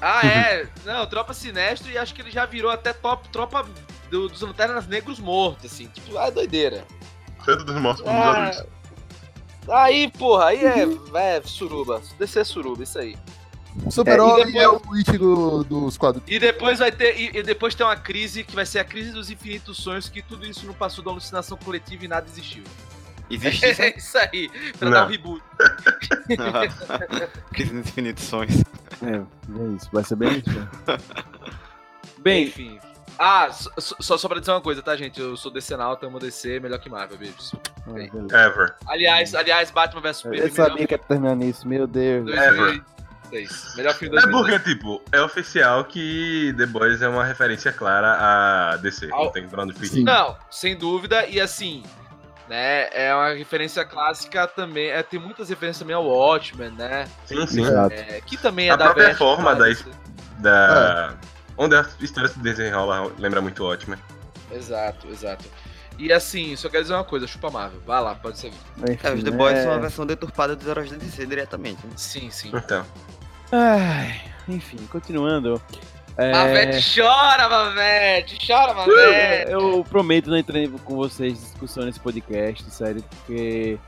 Ah, é. Não, Tropa Sinestro e acho que ele já virou até top tropa do- dos Lanternas Negros mortos, assim. Tipo, ah, é doideira. Tanto dos mortos como dos Ah, adultos. aí, porra, aí é, é suruba. Descer suruba, isso aí. O Super-Homem e depois- é, o Ichigo dos quadros. E depois vai ter. E, e depois tem uma crise que vai ser a crise dos infinitos sonhos, que tudo isso não passou da alucinação coletiva e nada existiu. Existe isso? É isso aí. Pra Não. dar um reboot. Crise nos infinitos sonhos. É, é isso, vai ser bem isso. Bem, Enfim. Ah, só, só, só pra dizer uma coisa, tá, gente? Eu sou decenalta, amo DC, melhor que Marvel, beijos. ah. Ever. Aliás, aliás, Batman vs Superman. eu sabia que ia terminar nisso, meu Deus. Ever. 2006. Melhor filme É 2006. porque, tipo, é oficial que The Boys é uma referência clara a DC. Ao- Não tem pra onde fugir. Não, sem dúvida, e assim, né, é uma referência clássica também, é, tem muitas referências também ao Watchmen, né, Sim, sim. É, que também é A da própria forma da- mas- Da... Onde a história se desenrola lembra muito ótimo. Exato, exato. E assim, só quero dizer uma coisa, chupa Marvel, vai lá, pode ser. Enfim, É, os The Boys é- são a versão deturpada dos heróis da DC diretamente. né? Sim, sim. Então. Ai, enfim, continuando. É, Mavete chora, Mavete, chora, Mavete. eu prometo não entrar com vocês em discussão nesse podcast, sério, porque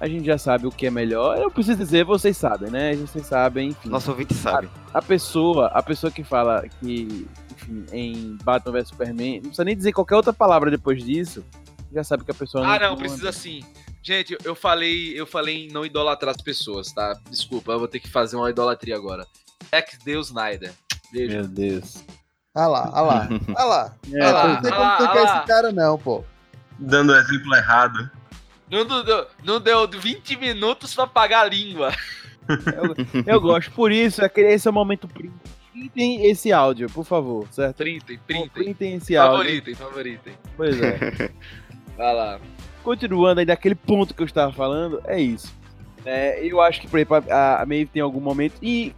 a gente já sabe o que é melhor. Eu preciso dizer, vocês sabem, né? Vocês sabem, enfim. Nosso ouvinte sabe. A pessoa, a pessoa que fala que, enfim, em Batman vs Superman, não precisa nem dizer qualquer outra palavra depois disso, já sabe que a pessoa Ah, não, não precisa sim. Gente, eu falei, eu falei em não idolatrar as pessoas, tá? Desculpa, eu vou ter que fazer uma idolatria agora. Ex Deus Snyder. Beijo. Meu Deus. Ah lá, ah lá, ah lá. É, Ah lá, não tem é. como Ah ah lá. esse cara, não, pô. Dando exemplo errado. Não, deu- não deu 20 minutos pra pagar a língua. Eu gosto. Por isso, aquele- esse é o momento print. Printem esse áudio, por favor, certo? Printem, printem. Printem esse áudio. Favoritem, favoritem. Pois é. Vai lá. Continuando aí daquele ponto que eu estava falando, é isso. É, eu acho que, por exemplo, a, a Maeve tem algum momento e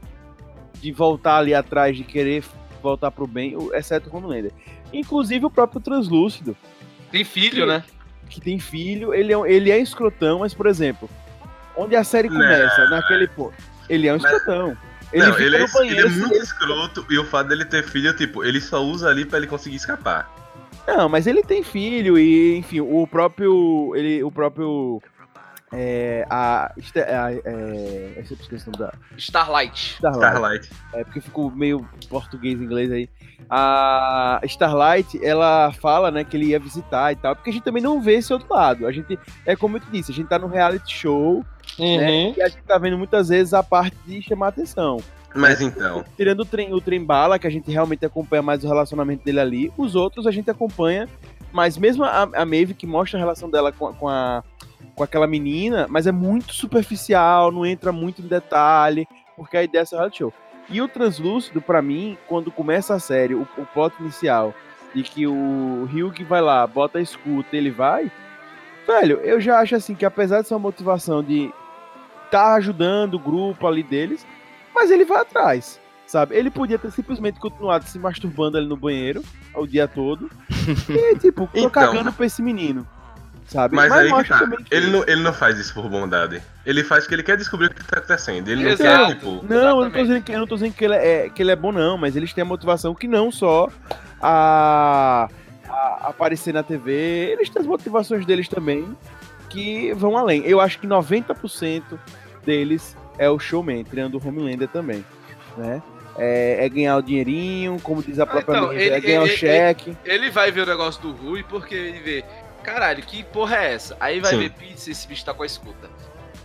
de voltar ali atrás, de querer voltar pro bem, exceto o Homelander. Inclusive o próprio Translúcido, Tem filho, né? Que tem filho, ele é, ele é escrotão, mas, por exemplo, onde a série começa, naquele ponto, ele é um Mas- escrotão. Ele não, fica ele é, no ele é banheiro, muito ele- escroto e o fato dele ter filho, tipo, ele só usa ali pra ele conseguir escapar. Não, mas ele tem filho e, enfim, o próprio. Ele, o próprio. É, a. a é, eu sempre esqueci o nome da. Starlight. Starlight. Starlight. É porque ficou meio português inglês aí. A Starlight, ela fala, né, que ele ia visitar e tal, porque a gente também não vê esse outro lado. A gente, é como eu te disse, a gente tá no reality show, né, e a gente tá vendo muitas vezes a parte de chamar atenção. Mas então, Tirando o trem, o trem bala, que a gente realmente acompanha mais o relacionamento dele ali, os outros a gente acompanha, mas mesmo a, a Maeve, que mostra a relação dela com, com, a, com aquela menina, mas é muito superficial, não entra muito em detalhe, porque a ideia é ser reality show. E o Translúcido, pra mim, quando começa a série, o, o plot inicial, de que o Hugh vai lá, bota a escuta, ele vai, velho, eu já acho assim que apesar de ser uma motivação de tá ajudando o grupo ali deles, mas ele vai atrás, sabe? Ele podia ter simplesmente continuado se masturbando ali no banheiro o dia todo e, tipo, tô Então. cagando pra esse menino, sabe? mas, aí que tá. que- Ele não, ele não faz isso por bondade. Ele faz porque ele quer descobrir o que tá acontecendo. Ele não Exato. quer, tipo. Não, eu não tô dizendo que, eu não tô dizendo que ele é, que ele é bom, não, mas eles têm a motivação que não só a, a aparecer na TV, eles têm as motivações deles também que vão além. Eu acho que 90% deles é o showman, tirando o Homelander também, né? É, é ganhar o dinheirinho, como diz a própria então, Maeve, ele- é ganhar o ele- cheque. Ele vai ver o negócio do Rui porque ele vê, caralho, que porra é essa? Aí vai Sim. ver pizza esse bicho tá com a escuta.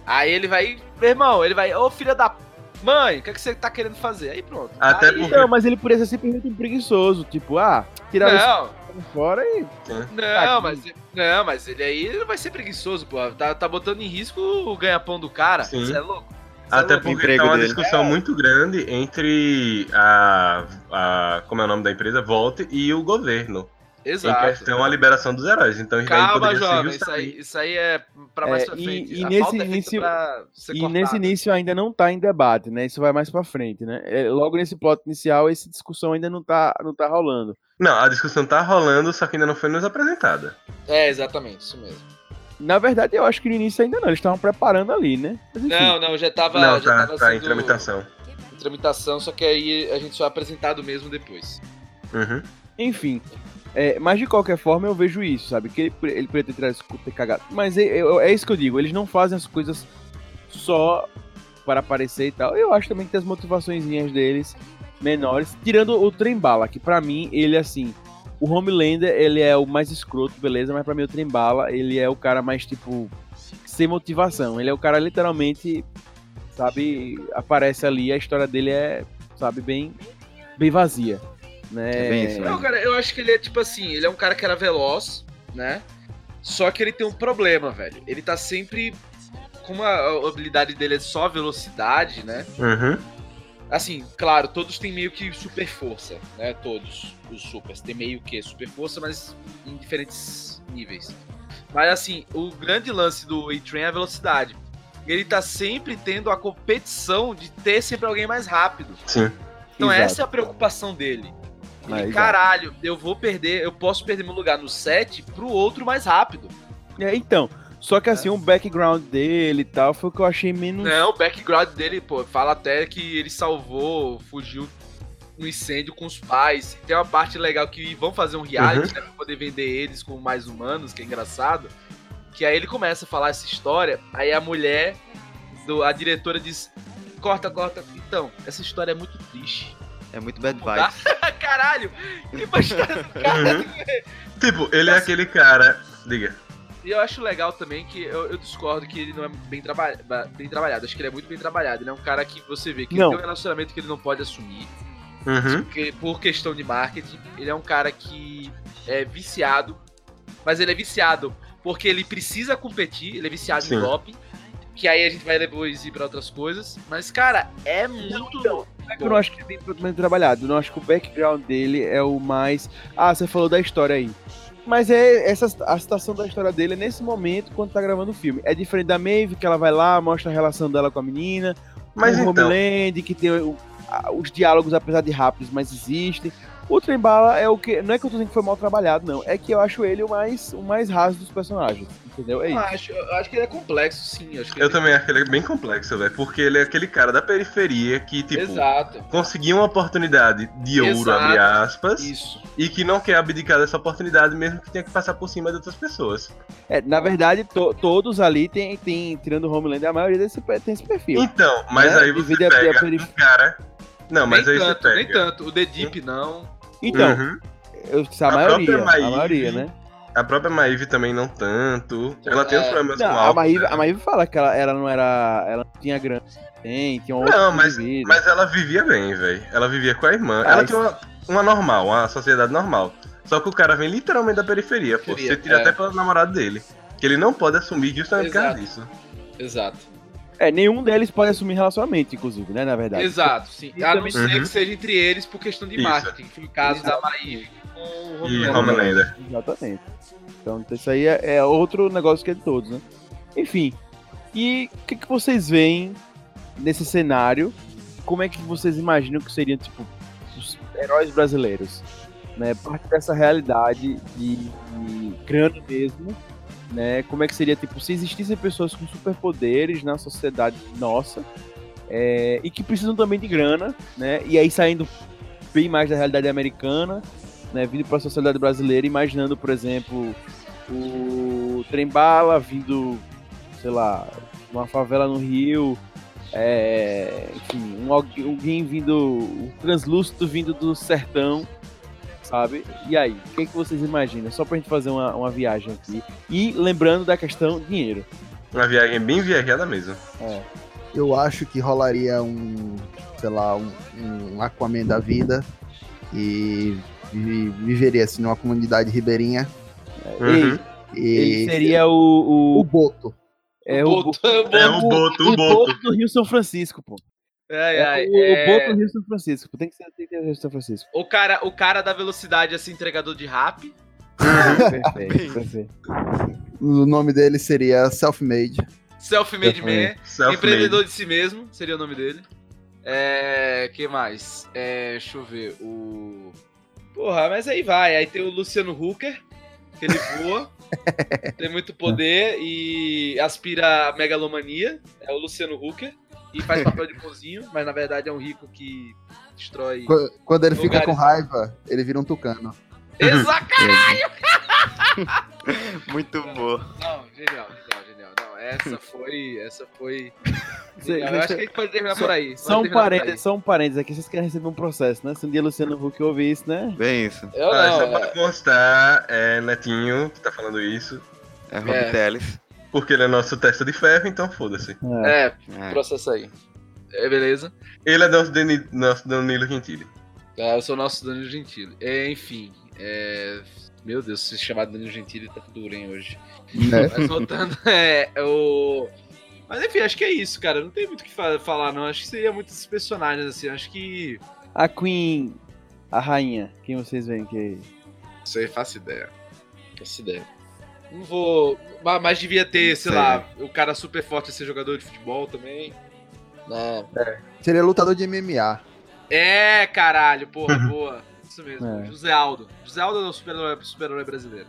Aí ele vai, meu irmão, ele vai, ô filha da mãe, o que, é que você tá querendo fazer? Aí pronto. Até Aí- porque- Não, mas ele poderia ser simplesmente um preguiçoso, tipo, ah, tirar Não, isso fora e não, mas, não, mas ele aí ele não vai ser preguiçoso, porra. Tá, tá botando em risco o ganha-pão do cara. Sim. Você é louco? Cê é Até louco? porque tá uma dele. discussão muito grande entre a, a. Como é o nome da empresa? Volt e o governo. Em Exato. questão a liberação dos heróis. Então Calma, jovem, isso aí, isso aí é pra mais É, pra e- frente. e nesse é feita início- pra ser E nesse início ainda não tá em debate, né? Isso vai mais pra frente, né? É, logo nesse plot inicial, essa discussão ainda não tá, não tá rolando. Não, a discussão tá rolando, só que ainda não foi nos apresentada. É, exatamente, isso mesmo. Na verdade, eu acho que no início ainda não, eles estavam preparando ali, né? Mas, Não, não, já tava, não, já tá, tava tá em tramitação. em tramitação, só que aí a gente só é apresentado mesmo depois. Uhum. enfim. É, mas de qualquer forma, eu vejo isso, sabe? Que ele, ele poderia ter cagado. Mas é, é- é isso que eu digo, eles não fazem as coisas só para aparecer e tal. Eu acho também que tem as motivaçõezinhas deles menores, tirando o Trembala, que pra mim, ele assim, o Homelander, ele é o mais escroto, beleza, mas pra mim o Trembala, ele é o cara mais tipo sem motivação. Ele é o cara literalmente, sabe, aparece ali, a história dele é, sabe, bem bem vazia, né? É bem isso, né? Não, cara, eu acho que ele é tipo assim, ele é um cara que era veloz, né? Só que ele tem um problema, velho. Ele tá sempre. Como a habilidade dele é só velocidade, né? Uhum. Assim, claro, todos têm meio que super força, né? Todos os supers têm meio que super força, mas em diferentes níveis. Mas assim, o grande lance do A-Train é a velocidade. Ele tá sempre tendo a competição de ter sempre alguém mais rápido. Sim. Então Exato. essa é a preocupação dele. Ele, caralho, eu vou perder, eu posso perder meu lugar no set pro outro mais rápido. É, então, só que assim, o background dele e tal foi o que eu achei menos. Não, o background dele, pô, fala até que ele salvou, fugiu no incêndio com os pais. Tem uma parte legal que vão fazer um reality, né, pra poder vender eles como mais humanos, que é engraçado. Que aí ele começa a falar essa história, aí a mulher, do, a diretora diz: corta, corta. Então, essa história é muito triste. É muito bad vibes. Caralho! Que do cara. Tipo, ele é aquele cara. Diga. E eu acho legal também que eu, eu discordo que ele não é bem, traba bem trabalhado. Acho que ele é muito bem trabalhado. Ele é um cara que você vê que tem um relacionamento que ele não pode assumir. Uhum. porque- por questão de marketing. Ele é um cara que é viciado, mas ele é viciado porque ele precisa competir, ele é viciado Sim. em doping. Que aí a gente vai depois ir pra outras coisas. Mas, cara, é muito. então, Eu não acho que é bem, bem trabalhado. Eu não acho que o background dele é o mais. Ah, você falou da história aí. Mas é essa a situação da história dele é nesse momento quando tá gravando o filme. É diferente da Maeve, que ela vai lá, mostra a relação dela com a menina. Mas o então, Homeland, que tem o- a- os diálogos, apesar de rápidos, mas existem. O Trembala é o que. Não é que eu tô dizendo que foi mal trabalhado, não. É que eu acho ele o mais, o mais raso dos personagens. Entendeu? É Eu acho, eu acho que ele é complexo, sim. Eu, acho que eu ele... também acho que ele é bem complexo, velho. Porque ele é aquele cara da periferia que, tipo, Exato. conseguiu uma oportunidade de ouro, Exato. abre aspas, Isso. e que não quer abdicar dessa oportunidade, mesmo que tenha que passar por cima de outras pessoas. É, na verdade, to- todos ali tem, tem, tirando o Homeland, a maioria desse, tem esse perfil. Então, mas Né? aí você Divide a- pega a perif- um cara. Não, mas nem aí tanto, você pega. nem tanto. O The Deep, não. Então, Uhum. eu, a, A maioria, a maioria, né? A própria Maeve também não tanto. Ela tem É. uns problemas Não, com a álcool. Maíve, né? a Maíve fala que ela, ela não era. Ela não tinha grana. Tem, tinha um outro Não, tipo mas, mas ela vivia bem, velho. Ela vivia com a irmã. Ah, ela isso- tinha uma, uma normal, uma sociedade normal. Só que o cara vem literalmente da periferia, pô. Você tira é. até pelo namorado dele. Que ele não pode assumir justamente por causa Exato. disso. Exato. É, nenhum deles pode assumir relacionamento, inclusive, né? Na verdade. Exato, sim. A não ser Uhum. que seja entre eles por questão de Isso. marketing. Que foi o caso da Maíve E Homelander. Exatamente. Então, isso aí é, é outro negócio que é de todos, né? Enfim. E o que, que vocês veem nesse cenário? Como é que vocês imaginam que seriam, tipo, os heróis brasileiros? Né? Parte dessa realidade de, de grana mesmo, né? Como é que seria, tipo, se existissem pessoas com superpoderes na sociedade nossa é, e que precisam também de grana, né? E aí saindo bem mais da realidade americana, né, vindo para a sociedade brasileira, imaginando, por exemplo, o Trembala vindo, sei lá, uma favela no Rio, é, enfim, um, algu- alguém vindo, um translúcido vindo do sertão, sabe? E aí, o que, é que vocês imaginam? Só pra gente fazer uma, uma viagem aqui. E lembrando da questão dinheiro. Uma viagem bem viajada mesmo. É. Eu acho que rolaria um, sei lá, um, um Aquaman da vida e vi- viveria assim numa comunidade ribeirinha. Uhum. E Ele seria o. o o Boto. é o o, Boto, É o Boto, o Boto. do Rio São Francisco, pô. Ai, É ai, o, é- o Boto do Rio São Francisco. pô. Tem que ser, tem que ser o Rio São Francisco. o cara, o cara da velocidade, assim, entregador de rap. perfeito, perfeito. O nome dele seria Self-Made. Self-made man. Self-made. Empreendedor de si mesmo, seria o nome dele. É. que mais? É. Deixa eu ver. O. Porra, mas aí vai. Aí tem o Luciano Hucker, que ele voa, tem muito poder e aspira a megalomania. É o Luciano Hucker. E faz papel de bonzinho, mas na verdade é um rico que destrói. Qu- Quando ele fica com raiva, ele vira um tucano. Exato! Muito boa. Não, genial, essa foi. Essa foi. Eu acho que a gente pode terminar por aí. Pode um, aí. parênteses, um parênteses aqui, vocês querem receber um processo, né? Se um dia Luciano Huck ouvir isso, né? Bem isso. Eu Ah, não, só é. pra constar, é Netinho que tá falando isso. É Rob É. Teles. Porque ele é nosso testa de ferro, então foda-se. É, É. processo aí. É, beleza. Ele é nosso, Deni, nosso Danilo Gentili. Tá, eu sou o nosso Danilo Gentili. É, enfim, é... Meu Deus, se chamar Danilo Gentili tá duro, hein, hoje. Né? Mas voltando, é, o... Mas enfim, acho que é isso, cara. Não tem muito o que fa- falar, não. Acho que seria muitos personagens, assim. Acho que... A Queen, a rainha, quem vocês veem que Isso aí, faço ideia. Faço ideia. Não vou... ma- Mas devia ter, sei Sei. lá, o cara super forte ser jogador de futebol também. Né? Seria lutador de MMA. É, caralho, porra, boa. Isso mesmo. É. José Aldo. José Aldo é o super-herói super brasileiro.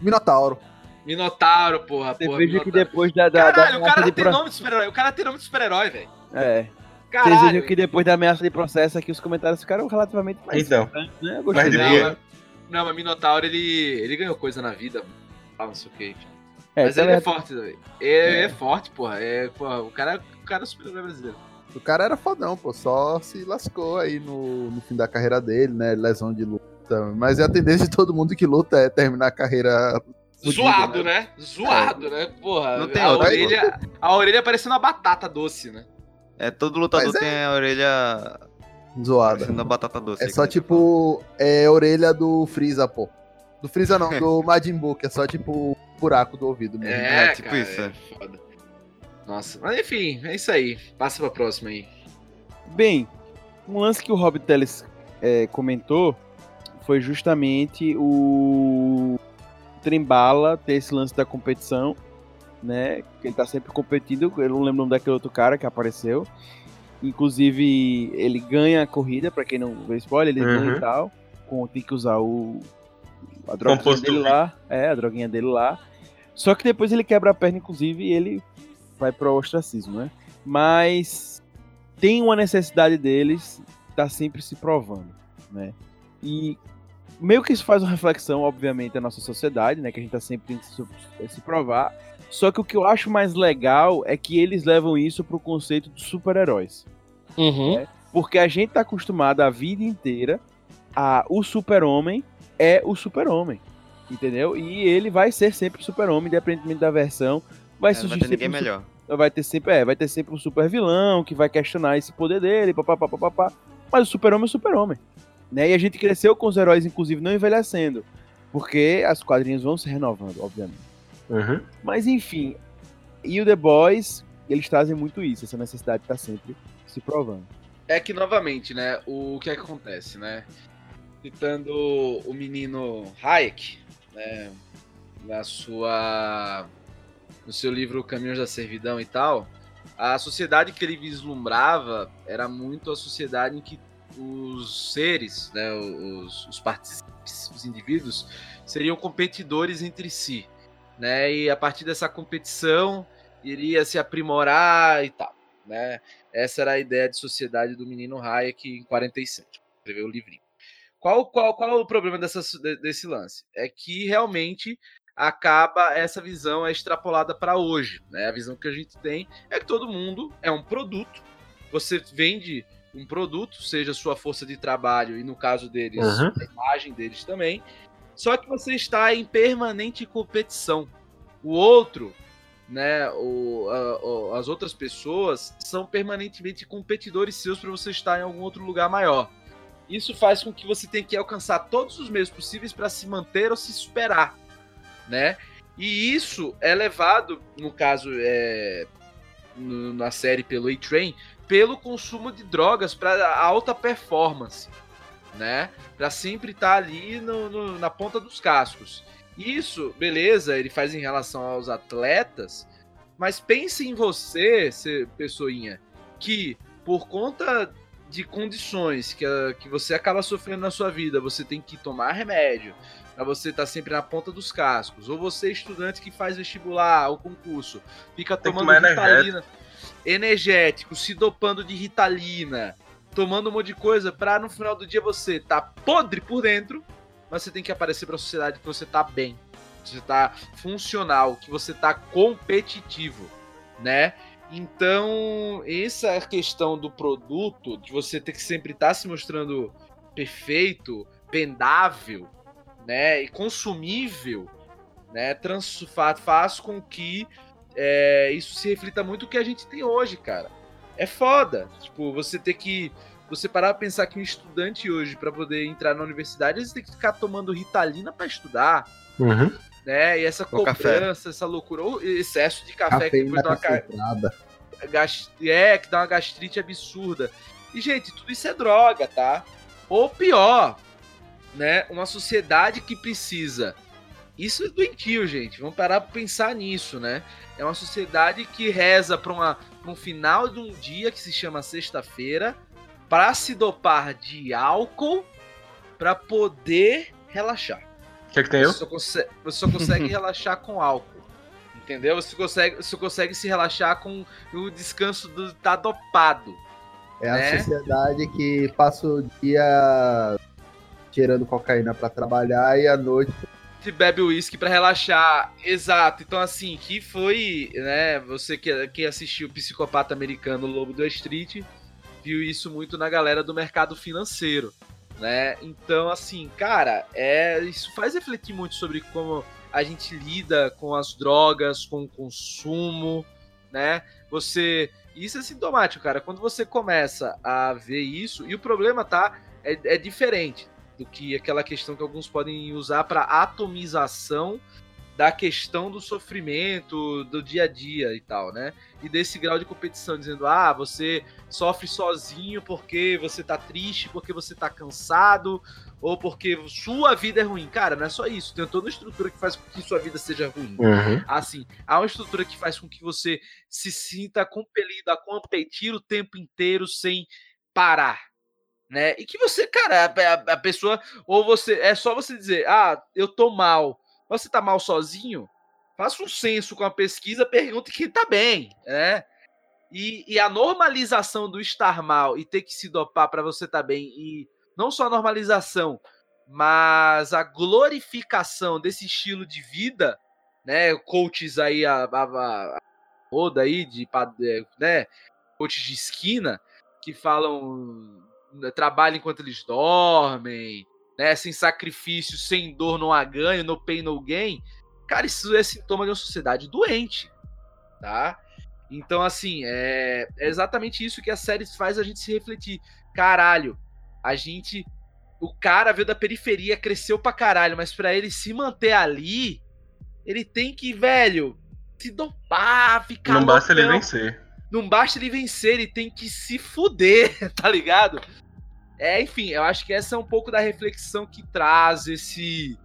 Minotauro. Minotauro, porra, Você porra. veja que depois da, da, da Caralho, o ameaça cara de tem pro- nome de super-herói. O cara tem nome de super-herói, velho. É. Vocês Caralho. vejam que depois da ameaça de processo aqui, os comentários ficaram relativamente mais Então, né? Eu Mas Não, não, mas Minotauro, ele, ele ganhou coisa na vida. Ah, não sei o que. É, mas tá ele é vendo? forte, velho. Ele é. forte, porra. É, porra o cara, o cara é super-herói brasileiro. O cara era fodão, pô. Só se lascou aí no, no fim da carreira dele, né? Lesão de luta. Mas é a tendência de todo mundo que luta é terminar a carreira. fudido, Zoado, né? Zoado, né? Porra, Não tem a, outra orelha, a orelha parecendo uma batata doce, né? É, todo lutador é. tem a orelha zoada. Parecendo a batata doce. É só você tipo. É a orelha do Freeza, pô. Do Freeza não, do Majin Buu, que é só tipo o buraco do ouvido mesmo. É, É, tipo cara, isso, é é. foda. Nossa, mas enfim, é isso aí. Passa pra próxima aí. Bem, um lance que o Rob Teles é, comentou foi justamente o Trembala ter esse lance da competição, né? Que ele tá sempre competindo. Eu não lembro o nome daquele outro cara que apareceu. Inclusive, ele ganha a corrida, pra quem não vê spoiler, ele ganha Uhum. e tal. Com, tem que usar o. A droguinha Composto dele lá. É, a droguinha dele lá. Só que depois ele quebra a perna, inclusive, e ele vai pro ostracismo, né? Mas tem uma necessidade deles estar sempre se provando, né? E meio que isso faz uma reflexão, obviamente, da nossa sociedade, né? Que a gente tá sempre tentando se, se provar. Só que o que eu acho mais legal é que eles levam isso pro conceito dos super-heróis. Uhum. Porque a gente tá acostumado a vida inteira a o super-homem é o super-homem. Entendeu? E ele vai ser sempre o super-homem, independentemente da versão. Vai É, não vai surgir ter sempre ninguém um melhor. vai ter sempre, é, vai ter sempre um super vilão que vai questionar esse poder dele, papapá, papapá. Mas o super-homem é o super-homem. Né? E a gente cresceu com os heróis, inclusive, não envelhecendo. Porque as quadrinhos vão se renovando, obviamente. Uhum. Mas enfim. E o The Boys, eles trazem muito isso, essa necessidade de estar sempre se provando. É que, novamente, né, o que é que acontece, né? Citando o menino Hayek, né, na sua... no seu livro Caminhos da Servidão e tal, a sociedade que ele vislumbrava era muito a sociedade em que os seres, né, os, os participantes, os indivíduos, seriam competidores entre si, né, e a partir dessa competição iria se aprimorar e tal, né, essa era a ideia de sociedade do menino Hayek em 47, escreveu o livrinho. Qual, qual, qual o problema dessa, de- desse lance? É que realmente acaba essa visão é extrapolada para hoje. Né? A visão que a gente tem é que todo mundo é um produto. Você vende um produto, seja sua força de trabalho, e no caso deles, Uhum. a imagem deles também. Só que você está em permanente competição. O outro, né, o, a- o- as outras pessoas são permanentemente competidores seus para você estar em algum outro lugar maior. Isso faz com que você tenha que alcançar todos os meios possíveis para se manter ou se superar, né? E isso é levado, no caso, é, no- na série pelo A-Train, pelo consumo de drogas para alta performance, né? Para sempre estar ali no- no- na ponta dos cascos. Isso, beleza, ele faz em relação aos atletas, mas pense em você, cê- pessoinha, que por conta de condições que, que você acaba sofrendo na sua vida, você tem que tomar remédio, pra você estar sempre na ponta dos cascos, ou você estudante que faz vestibular ou concurso, fica Tem tomando ritalina, energético, se dopando de ritalina, tomando um monte de coisa pra no final do dia você tá podre por dentro, mas você tem que aparecer pra sociedade que você tá bem, que você tá funcional, que você tá competitivo, né? Então, essa questão do produto, de você ter que sempre estar se mostrando perfeito, vendável, né, e consumível, né, trans, fa- faz com que é, isso se reflita muito o que a gente tem hoje, cara. É foda. Tipo, você ter que. Você parar pra pensar que um estudante hoje, para poder entrar na universidade, eles têm que ficar tomando ritalina para estudar, Uhum. né? E essa café. cobrança, essa loucura, ou excesso de café que depois dá uma, ca- concentrada. gas- é, que dá uma gastrite absurda. E, gente, tudo isso é droga, tá? Ou pior, né? Uma sociedade que precisa. Isso é doentio, gente. Vamos parar pra pensar nisso, né? É uma sociedade que reza pra um final de um dia que se chama sexta-feira pra se dopar de álcool pra poder relaxar. O que é que tem eu? Você só consegue, você só consegue relaxar com álcool. Entendeu? Você consegue, você consegue se relaxar com o descanso do tá dopado. É a né? sociedade que passa o dia tirando cocaína pra trabalhar e à noite bebe uísque pra relaxar. Exato. Então, assim, que foi, né? Você que, que assistiu o Psicopata Americano Lobo do Street, viu isso muito na galera do mercado financeiro, né? Então, assim, cara, é isso faz refletir muito sobre como a gente lida com as drogas, com o consumo, né? Você. Isso é sintomático, cara. Quando você começa a ver isso, e o problema, tá? É, é diferente do que aquela questão que alguns podem usar para atomização da questão do sofrimento do dia a dia e tal, né? E desse grau de competição, dizendo, ah, você sofre sozinho porque você tá triste, porque você tá cansado, ou porque sua vida é ruim. Cara, não é só isso. Tem toda uma estrutura que faz com que sua vida seja ruim. Uhum. Assim, há uma estrutura que faz com que você se sinta compelido a competir o tempo inteiro sem parar. Né? E que você, cara, a, a pessoa, ou você, é só você dizer, ah, eu tô mal, você tá mal sozinho? Faça um censo com a pesquisa, pergunte quem tá bem, né? E, e, a normalização do estar mal e ter que se dopar para você estar tá bem, e não só a normalização, mas a glorificação desse estilo de vida, né? Coaches aí, a, a, a roda aí, de, né? Coaches de esquina, que falam né, trabalho enquanto eles dormem, né? Sem sacrifício, sem dor não há ganho, no pain no gain. Cara, isso é sintoma de uma sociedade doente, tá? Então, assim, é, é exatamente isso que a série faz a gente se refletir. Caralho, a gente. O cara veio da periferia, cresceu pra caralho, mas para ele se manter ali, ele tem que, velho, se dopar, ficar. Não basta ele vencer. Não basta ele vencer, ele tem que se fuder, tá ligado? É, enfim, eu acho que essa é um pouco da reflexão que traz esse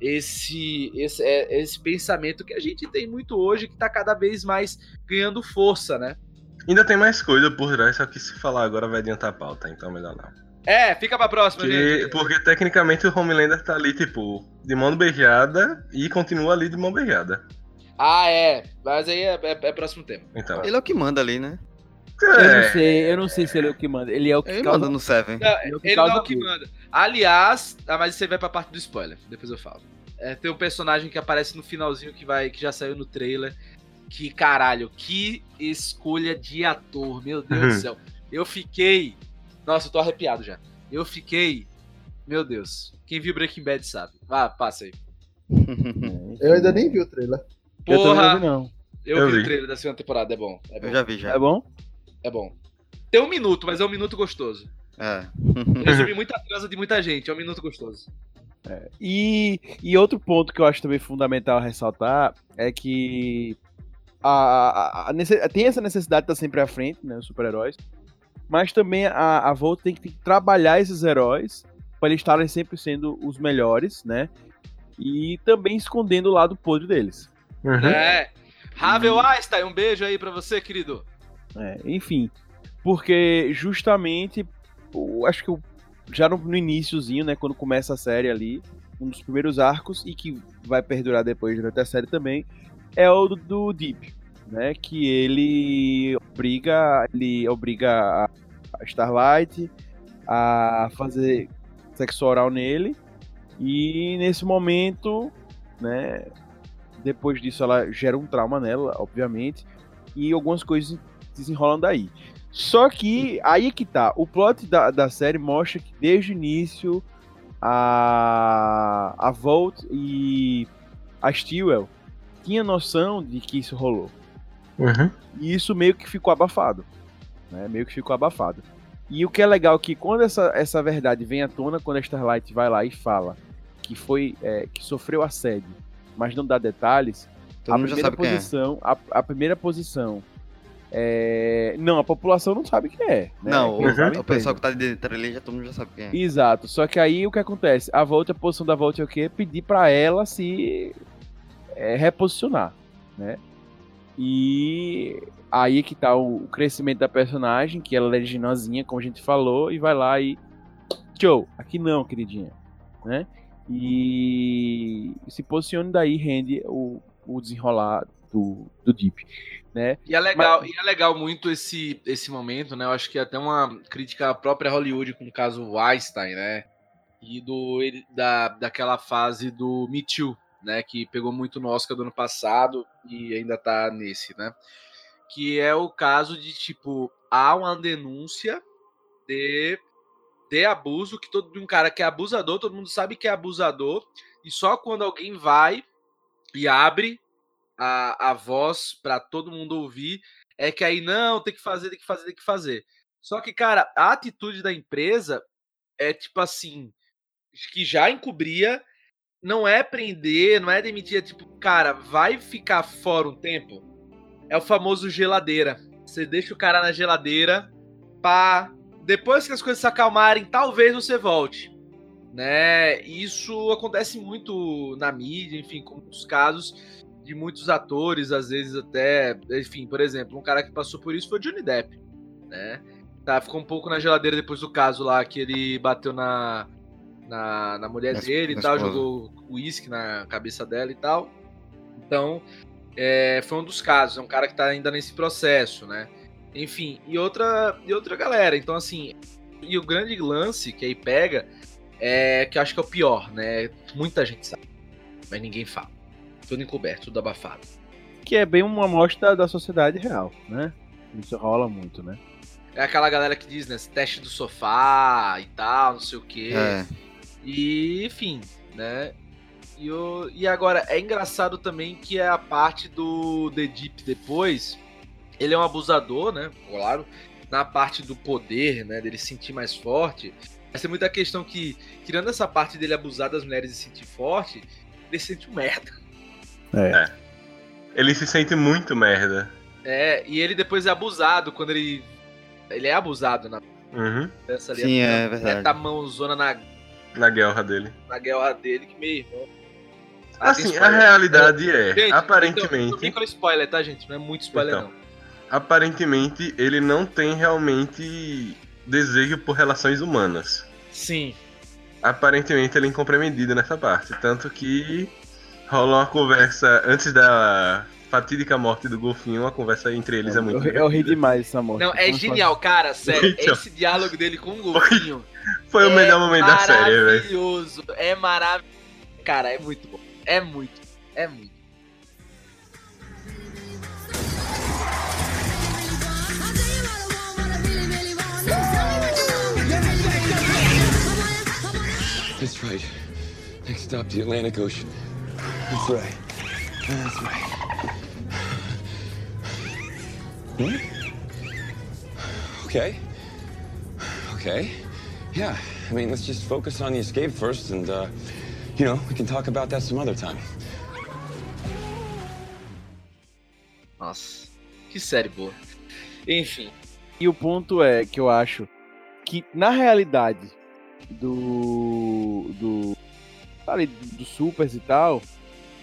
esse esse, é, esse pensamento que a gente tem muito hoje, que tá cada vez mais ganhando força, né? Ainda tem mais coisa por trás, só que se falar agora vai adiantar a pauta, então melhor não. É, fica pra próxima, que, gente. Porque tecnicamente o Homelander tá ali, tipo, de mão beijada e continua ali de mão beijada. Ah, é. Mas aí é, é, é próximo tema. Então. Ele é o que manda ali, né? Eu não sei, eu não sei se ele é o que manda. Ele é o que Ele causa... manda no Seven. Não, ele, que não é o que tudo. manda. Aliás, ah, mas você vai pra parte do spoiler. Depois eu falo. É, tem um personagem que aparece no finalzinho que vai que já saiu no trailer. Que caralho, que escolha de ator, meu Deus Uhum. do céu. Eu fiquei. Nossa, eu tô arrepiado já. Eu fiquei. Meu Deus. Quem viu Breaking Bad sabe. Vá, passa aí. Eu ainda nem vi o trailer. Eu também não Porra, vi, não. eu, Eu vi, vi. o trailer da segunda temporada, é bom. É bom. Eu já vi, já. É bom? É bom. Tem um minuto, mas é um minuto gostoso. É. Resumi muita transa de muita gente, é um minuto gostoso. E, e outro ponto que eu acho também fundamental ressaltar é que a, a- a tem essa necessidade de estar sempre à frente, né, os super-heróis, mas também a, a Volt tem que, tem que trabalhar esses heróis para eles estarem sempre sendo os melhores, né? E também escondendo o lado podre deles. Uhum. É. Ravel Einstein, um beijo aí pra você, querido. É, enfim, porque justamente, acho que o- já no, no iníciozinho, né, quando começa a série ali, um dos primeiros arcos, e que vai perdurar depois durante a série também, é o do, do Deep, né, que ele obriga, ele obriga a, a Starlight a fazer sexo oral nele, e nesse momento, né, depois disso ela gera um trauma nela, obviamente, e algumas coisas desenrolam daí. Só que aí que tá, o plot da, da série mostra que desde o início a, a Volt e a Stewell tinha noção de que isso rolou. Uhum. E isso meio que ficou abafado. Né? Meio que ficou abafado. E o que é legal é que quando essa, essa verdade vem à tona, quando a Starlight vai lá e fala que foi é, que sofreu assédio, mas não dá detalhes, Todo a primeira é. posição, a, a primeira posição é... Não, a população não sabe quem é. né? Não, o, sabe o entende. pessoal que tá de trailer já todo mundo já sabe quem é. Exato. Só que aí o que acontece? A volta, a posição da volta é o quê? Pedir pra ela se é, reposicionar, né? E aí que tá o, o crescimento da personagem, que ela é leginosinha, como a gente falou, e vai lá e. Tchau, aqui não, queridinha. Né? E se posicione daí, rende o, o desenrolar do, do Deep. Né? E é legal, e é legal muito esse, esse momento, né? Eu acho que é até uma crítica à própria Hollywood com o caso Weinstein, né? E do, ele- da, daquela fase do Me Too, né? Que pegou muito no Oscar do ano passado e ainda tá nesse, né? Que é o caso de, tipo, há uma denúncia de, de abuso, que todo de um cara que é abusador, todo mundo sabe que é abusador, e só quando alguém vai e abre a, a voz pra todo mundo ouvir, é que aí não, tem que fazer, tem que fazer, tem que fazer. Só que, cara, a atitude da empresa é tipo assim, que já encobria, não é prender, não é demitir, é tipo, cara, vai ficar fora um tempo. É o famoso geladeira. Você deixa o cara na geladeira pra depois que as coisas se acalmarem, talvez você volte. Né? Isso acontece muito na mídia, enfim, com muitos casos de muitos atores, às vezes até, enfim, por exemplo, um cara que passou por isso foi o Johnny Depp, né? Tá, ficou um pouco na geladeira depois do caso lá que ele bateu na na, na mulher Na- dele na e tal, esposa. jogou uísque na cabeça dela e tal. Então, é, foi um dos casos, é um cara que tá ainda nesse processo, né? Enfim, e outra, e outra galera. Então, assim, e o grande lance que aí pega é que eu acho que é o pior, né? Muita gente sabe, mas ninguém fala. Tudo encoberto, tudo abafado. Que é bem uma amostra da sociedade real, né? Isso rola muito, né? É aquela galera que diz, né? Teste do sofá e tal, não sei o quê. É. E, enfim, né? E, o, e agora, é engraçado também que é a parte do The Deep depois. Ele é um abusador, né? Claro. Na parte do poder, né? Dele se sentir mais forte. Mas tem muita questão que, tirando essa parte dele abusar das mulheres e se sentir forte, ele se sente um merda. É. Ele se sente muito merda. É, e ele depois é abusado quando ele. Ele é abusado na Uhum. peça ali. Sim, a- é verdade. Meta a mãozona na, Na guerra dele. na guerra dele, que meu irmão. Ah, Assim, a realidade é, Gente, aparentemente, Então, micro spoiler, tá, gente? Não é muito spoiler, Então. não. aparentemente ele não tem realmente desejo por relações humanas. Sim. Aparentemente ele é incompreendido nessa parte, tanto que rola uma conversa antes da fatídica morte do golfinho, uma conversa entre eles é muito eu, eu ri demais essa morte. Não, é genial, cara, sério. Então. Esse diálogo dele com o golfinho. Foi o é melhor momento da série, velho. Maravilhoso. É maravilhoso. Cara, é muito bom. É muito. É muito. That's right. Next stop, the Atlantic Ocean. That's right. That's right. What? Okay. Okay. Yeah. I mean, let's just focus on the escape first, and uh, you know, we can talk about that some other time. Nossa. Que série boa. Enfim. E o ponto é que eu acho que na realidade do do ali, do Supers e tal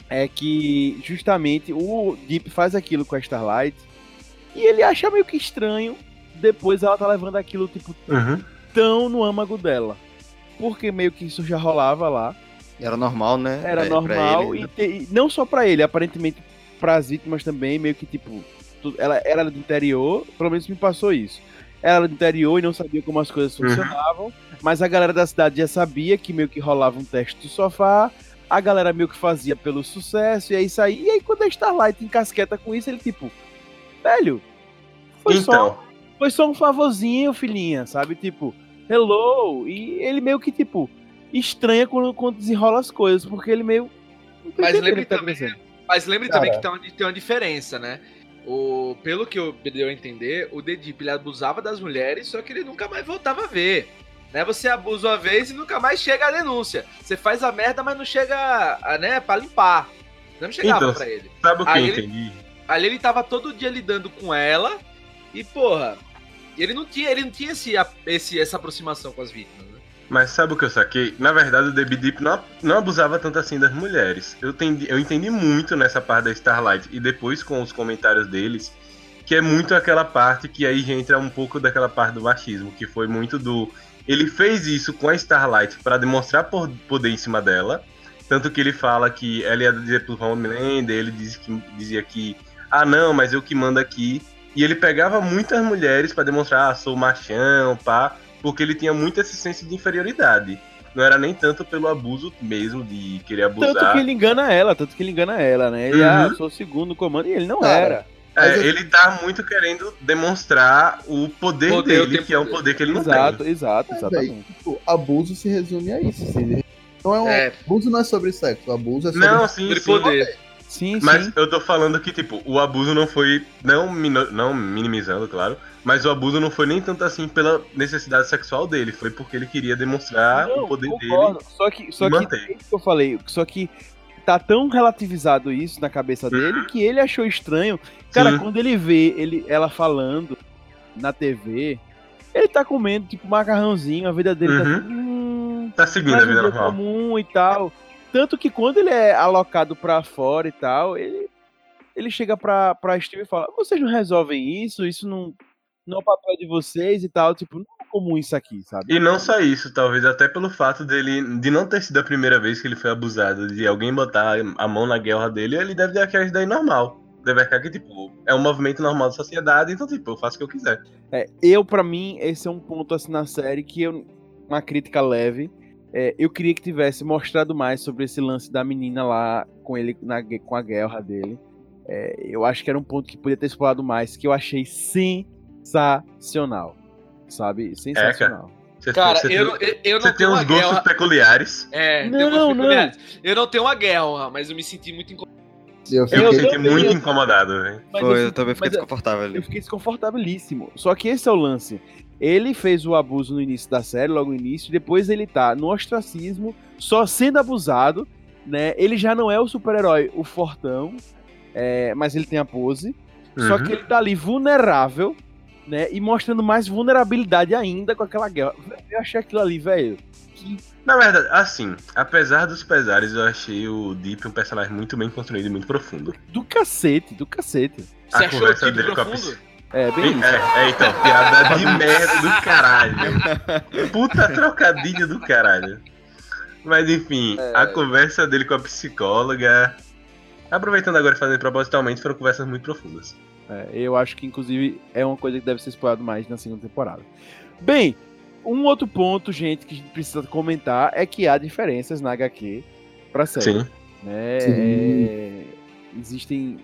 é que justamente o Deep faz aquilo com a Starlight e ele acha meio que estranho depois ela tá levando aquilo tipo Uhum. tão no âmago dela. Porque meio que isso já rolava lá. Era normal, né? Era É, pra normal ele, e, te- e não só pra ele, aparentemente pras vítimas também, meio que tipo, tu- ela ela era do interior, pelo menos me passou isso. Ela era do interior e não sabia como as coisas Uhum. funcionavam, mas a galera da cidade já sabia que meio que rolava um teste do sofá, a galera meio que fazia pelo sucesso, e é isso aí. E aí quando a Starlight encasqueta com isso, ele tipo, velho, foi só Então, foi só um favorzinho, filhinha, sabe? Tipo, hello. E ele meio que, tipo, estranha quando, quando desenrola as coisas, porque ele meio. tá Mas lembre que tá também. Mas lembre Cara. também que tem uma, tem uma diferença, né? O, pelo que eu deu a entender, o The Deep ele abusava das mulheres, só que ele nunca mais voltava a ver. Né? Você abusa uma vez e nunca mais chega a denúncia. Você faz a merda, mas não chega a, né, pra limpar. Não chegava Então, pra ele. sabe o que Aí eu ele- entendi? Ali ele tava todo dia lidando com ela e, porra, ele não tinha, ele não tinha esse, esse, essa aproximação com as vítimas, né? Mas sabe o que eu saquei? Na verdade, o Debbie Deep não, não abusava tanto assim das mulheres. Eu entendi, eu entendi muito nessa parte da Starlight e depois com os comentários deles, que é muito aquela parte que aí já entra um pouco daquela parte do machismo, que foi muito do. Ele fez isso com a Starlight para demonstrar por- poder em cima dela. Tanto que ele fala que ela ia dizer pro Homelander, ele disse que, dizia que, ah não, mas eu que mando aqui. E ele pegava muitas mulheres para demonstrar, ah, sou machão, pá porque ele tinha muito esse senso de inferioridade. Não era nem tanto pelo abuso mesmo, de querer abusar. Tanto que ele engana ela, tanto que ele engana ela, né? Ele, Uhum. ah, eu sou o segundo comando, e ele não era. É, ele tá muito querendo demonstrar o poder, Poder, dele, tempo que é um poder que ele não Exato, tem. exato, exatamente. Tipo, abuso se resume a isso. assim. Não é um, É. Abuso não é sobre sexo, abuso é sobre Não, sim, Sobre sim. poder. Sim, Mas sim. eu tô falando que, tipo, o abuso não foi. Não, não minimizando, claro. Mas o abuso não foi nem tanto assim pela necessidade sexual dele. Foi porque ele queria demonstrar Não, o poder concordo. dele. Só que, só e que é que eu falei. Só que tá tão relativizado isso na cabeça dele que ele achou estranho. Cara, Sim. quando ele vê ele, ela falando na TV, ele tá comendo, tipo, macarrãozinho, a vida dele tá Uhum. tudo. Hum, Tá seguindo a vida normal. comum e tal. Tanto que quando ele é alocado pra fora e tal, ele, ele chega pra, pra Steve e fala: vocês não resolvem isso? Isso não, não é o papel de vocês e tal. Tipo, comum isso aqui, sabe? E não só isso, talvez até pelo fato dele de não ter sido a primeira vez que ele foi abusado, de alguém botar a mão na guerra dele, ele deve achar isso daí normal. Deve achar que, tipo, é um movimento normal da sociedade, então, tipo, eu faço o que eu quiser. É, eu, pra mim, esse é um ponto assim na série que eu. Uma crítica leve. É, eu queria que tivesse mostrado mais sobre esse lance da menina lá com ele na, com a guerra dele. É, eu acho que era um ponto que podia ter explorado mais, que eu achei sensacional. Sabe? Sensacional. Você, Cara, você, eu, tem, eu, eu você não tem tenho uns uma gostos guerra. peculiares. É, tem Não, gostos não. peculiares. Eu não tenho uma guerra, mas eu me senti muito incomodado. Eu Eu, me senti também, muito eu- incomodado, velho. Mas Foi, eu eu também fiquei eu- desconfortável ali. Eu fiquei desconfortabilíssimo. Só que esse é o lance. Ele fez o abuso no início da série, logo no início, depois ele tá no ostracismo, só sendo abusado, né? Ele já não é o super-herói, o fortão, é, mas ele tem a pose. Só Uhum. que ele tá ali vulnerável, né? E mostrando mais vulnerabilidade ainda com aquela guerra. Eu achei aquilo ali, velho. Que Na verdade, assim, apesar dos pesares, eu achei o Deep um personagem muito bem construído e muito profundo. do cacete, do cacete. A Você achou o conversa dele com a profundo? É, bem isso. É, é, então, piada de merda do caralho. Puta trocadilho do caralho. Mas enfim, É. a conversa dele com a psicóloga. Aproveitando agora e fazendo propositalmente, foram conversas muito profundas. É, eu acho que, inclusive, é uma coisa que deve ser explorado mais na segunda temporada. Bem, um outro ponto, gente, que a gente precisa comentar é que há diferenças na HQ pra série. Sim. né? Sim. É, existem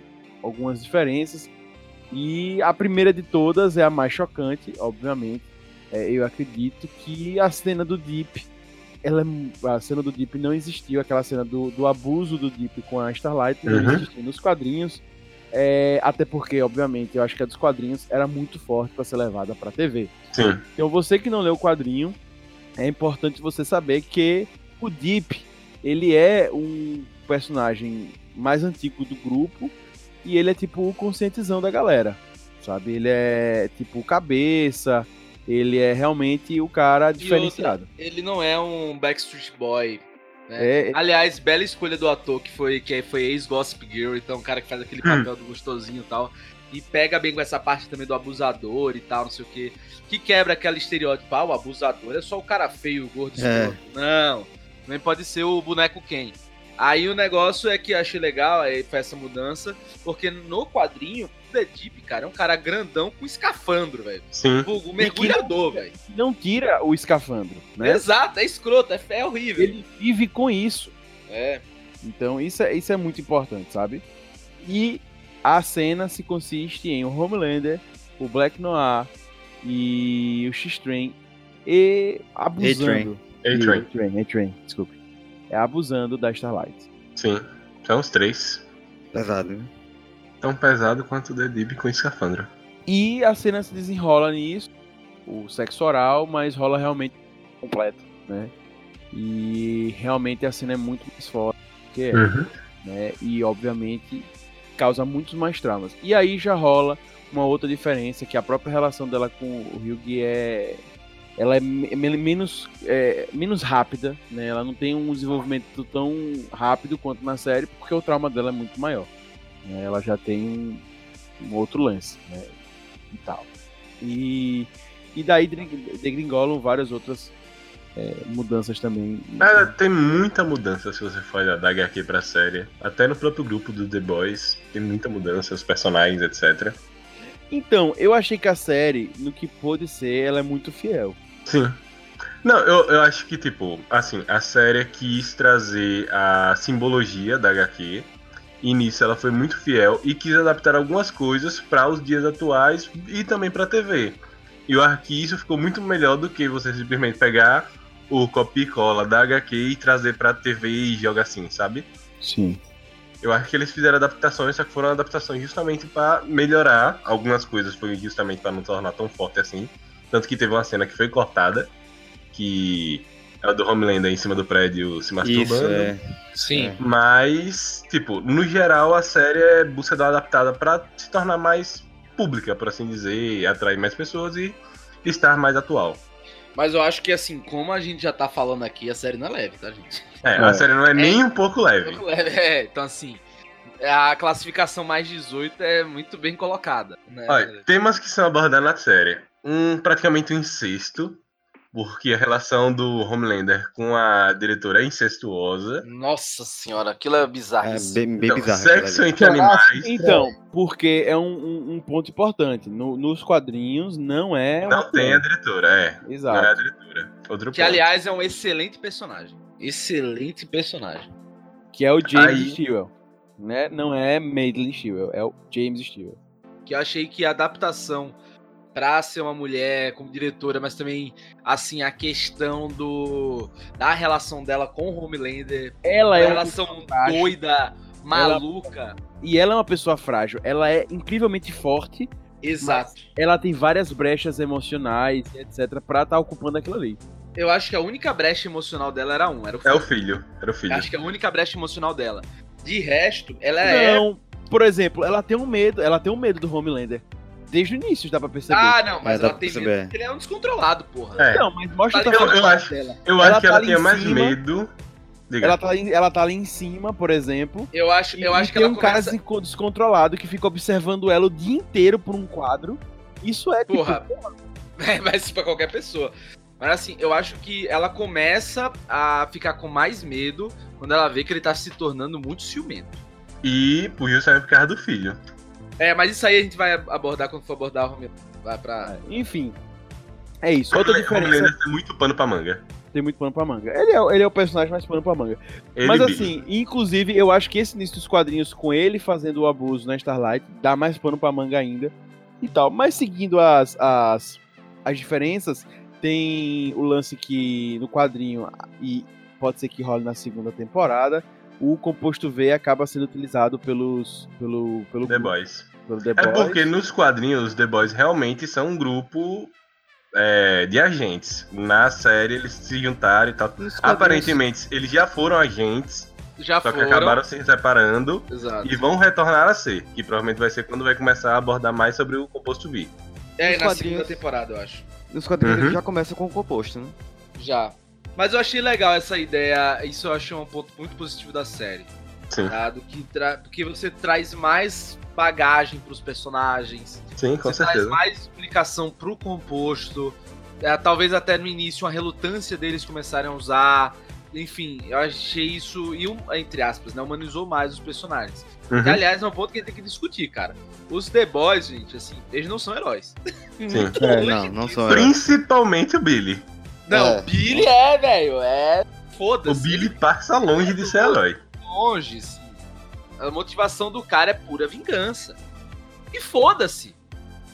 algumas diferenças. E a primeira de todas é a mais chocante, obviamente. É, eu acredito que a cena do Deep. Ela, é a cena do Deep não existiu, aquela cena do, do abuso do Deep com a Starlight não Uhum. existiu nos quadrinhos. É, até porque, obviamente, eu acho que a dos quadrinhos era muito forte para ser levada para TV. Sim. Então, você que não leu o quadrinho, é importante você saber que o Deep, ele é um personagem mais antigo do grupo e ele é tipo o conscientizão da galera, sabe? Ele é tipo o cabeça, ele é realmente o cara diferenciado. Ele não é um Backstreet Boy. Né? É, Aliás, bela escolha do ator que foi, que foi ex-Gossip Girl, então o cara que faz aquele papel do gostosinho e tal. E pega bem com essa parte também do abusador e tal, não sei o que. Que quebra aquele estereótipo, ah, o abusador é só o cara feio, o gordo É. escroto. Não, também pode ser o boneco Ken. Aí o negócio é que eu achei legal, aí foi essa mudança, porque no quadrinho, o The Deep, cara, é um cara grandão com escafandro, velho. Sim. Vulgo mergulhador, velho. não tira o escafandro, né? Exato, é escroto, é, é horrível. Ele vive com isso. É. Então isso é, isso é muito importante, sabe? E a cena se consiste em o Homelander, o Black Noir e o X-Train e abusando. A-Train. A-Train, A-Train, desculpe. É abusando da Starlight. Sim. São os três. Pesado, né? Tão pesado quanto o The Deep com escafandro. E a cena se desenrola nisso, o sexo oral, mas rola realmente completo, né? E realmente a cena é muito mais forte que é. Uhum. né? E obviamente causa muitos mais traumas. E aí já rola uma outra diferença que a própria relação dela com o Ryugi é ela é me- menos é, menos rápida, né? Ela não tem um desenvolvimento tão rápido quanto na série porque o trauma dela é muito maior. né? Ela já tem um, outro lance, né? E tal. E e daí degring- degringolam várias outras é, mudanças também. Tem muita mudança se você for da HQ pra série. Até no próprio grupo do The Boys tem muita mudança, os personagens, etc. Então, eu achei que a série, no que pôde ser, ela é muito fiel. Sim. Não, eu, eu acho que, tipo, assim, a série quis trazer a simbologia da HQ. E nisso ela foi muito fiel e quis adaptar algumas coisas para os dias atuais e também pra TV. E eu acho que isso ficou muito melhor do que você simplesmente pegar o copia e cola da HQ e trazer pra TV e jogar assim, sabe? Sim. Eu acho que eles fizeram adaptações, só que foram adaptações justamente pra melhorar algumas coisas, foi justamente pra não tornar tão forte assim. Tanto que teve uma cena que foi cortada, que é a do Homelander em cima do prédio se Isso, masturbando. é. Sim. Mas, tipo, no geral a série é busca dar adaptada pra se tornar mais pública, por assim dizer, atrair mais pessoas e estar mais atual. Mas eu acho que, assim, como a gente já tá falando aqui, a série não é leve, tá, gente? É, É. a série não é nem um pouco leve. É, então, assim, a classificação mais 18 é muito bem colocada. Né? Olha, temas que são abordados na série. Um, praticamente um incesto, porque a relação do Homelander com a diretora é incestuosa. Nossa senhora, aquilo é bizarro. É bem, bem Então, bizarro. sexo entre animais Então, porque é um, um- um ponto importante. No- nos quadrinhos não é. não tem a diretora, é. Não é a Exato. diretora. Outro Que, ponto. aliás, é um excelente personagem. Excelente personagem. Que é o James Aí- Stewart. Né? Não é Madeline Stewart, é o James Stewart. Que eu achei que a adaptação pra ser uma mulher como diretora, mas também, assim, a questão do da relação dela com o Homelander, Ela a é uma relação pessoa frágil. doida, maluca. E ela é uma pessoa frágil. Ela é incrivelmente forte. Exato. Ela tem várias brechas emocionais, etc, pra estar ocupando aquilo ali. Eu acho que a única brecha emocional dela era um, era o É o filho. filho. Era o filho. Acho que é a única brecha emocional dela. De resto, ela é. Não, por exemplo, ela tem um medo, ela tem um medo do Homelander. Desde o início, dá pra perceber. Ah, não, mas É, ela tem medo porque ele é um descontrolado, porra. É. Não, mas mostra Tá? Eu- eu acho- dela. Eu Ela acho que tá ela ali tinha em mais cima. medo. Diga. Ela tá, ali- ela tá ali em cima, por exemplo. Eu acho, eu e acho que tem ela um cara começa... desco- descontrolado que fica observando ela o dia inteiro por um quadro. Isso é tipo, Porra, é, mas isso pra qualquer pessoa. Mas assim, eu acho que ela começa a ficar com mais medo quando ela vê que ele tá se tornando muito ciumento. E por justamente por causa do filho. É, mas isso aí a gente vai abordar quando for abordar o Romero. Vai pra. Enfim. É isso. Outra diferença tem muito pano pra manga. tem muito pano pra manga. Ele é, ele é o personagem mais pano pra manga. Ele Mas assim, inclusive, eu acho que esse início dos quadrinhos com ele fazendo o abuso na Starlight dá mais pano pra manga ainda e tal. Mas seguindo as, as, as diferenças, tem o lance que no quadrinho, e pode ser que role na segunda temporada, o composto V acaba sendo utilizado pelos, pelo, pelo, The grupo, Boys. pelo The É Boys. porque nos quadrinhos os The Boys realmente são um grupo é, de agentes. Na série eles se juntaram e tal. Aparentemente eles já foram agentes, Já só que foram. acabaram se separando Exato. e vão retornar a ser. Que provavelmente vai ser quando vai começar a abordar mais sobre o composto V. É, Nos na quadrinhos- segunda temporada, eu acho. Nos quadrinhos Uhum. ele já começa com o composto, né? Já. Mas eu achei legal essa ideia. Isso eu achei um ponto muito positivo da série. Sim. Tá? Do que tra... Porque você traz mais bagagem pros personagens. Sim, com você certeza. traz mais explicação pro composto. É, talvez até no início uma relutância deles começarem a usar. Enfim, eu achei isso, e um- entre aspas, né, humanizou mais os personagens. Uhum. Que, aliás, é um ponto que a gente tem que discutir, cara. Os The Boys, gente, assim, eles não são heróis. Sim. É, não, não são heróis. Principalmente o Billy. Não, É. Billy é, velho, é. O Foda-se. Billy passa longe de ser herói. longe, assim. A motivação do cara é pura vingança. E foda-se.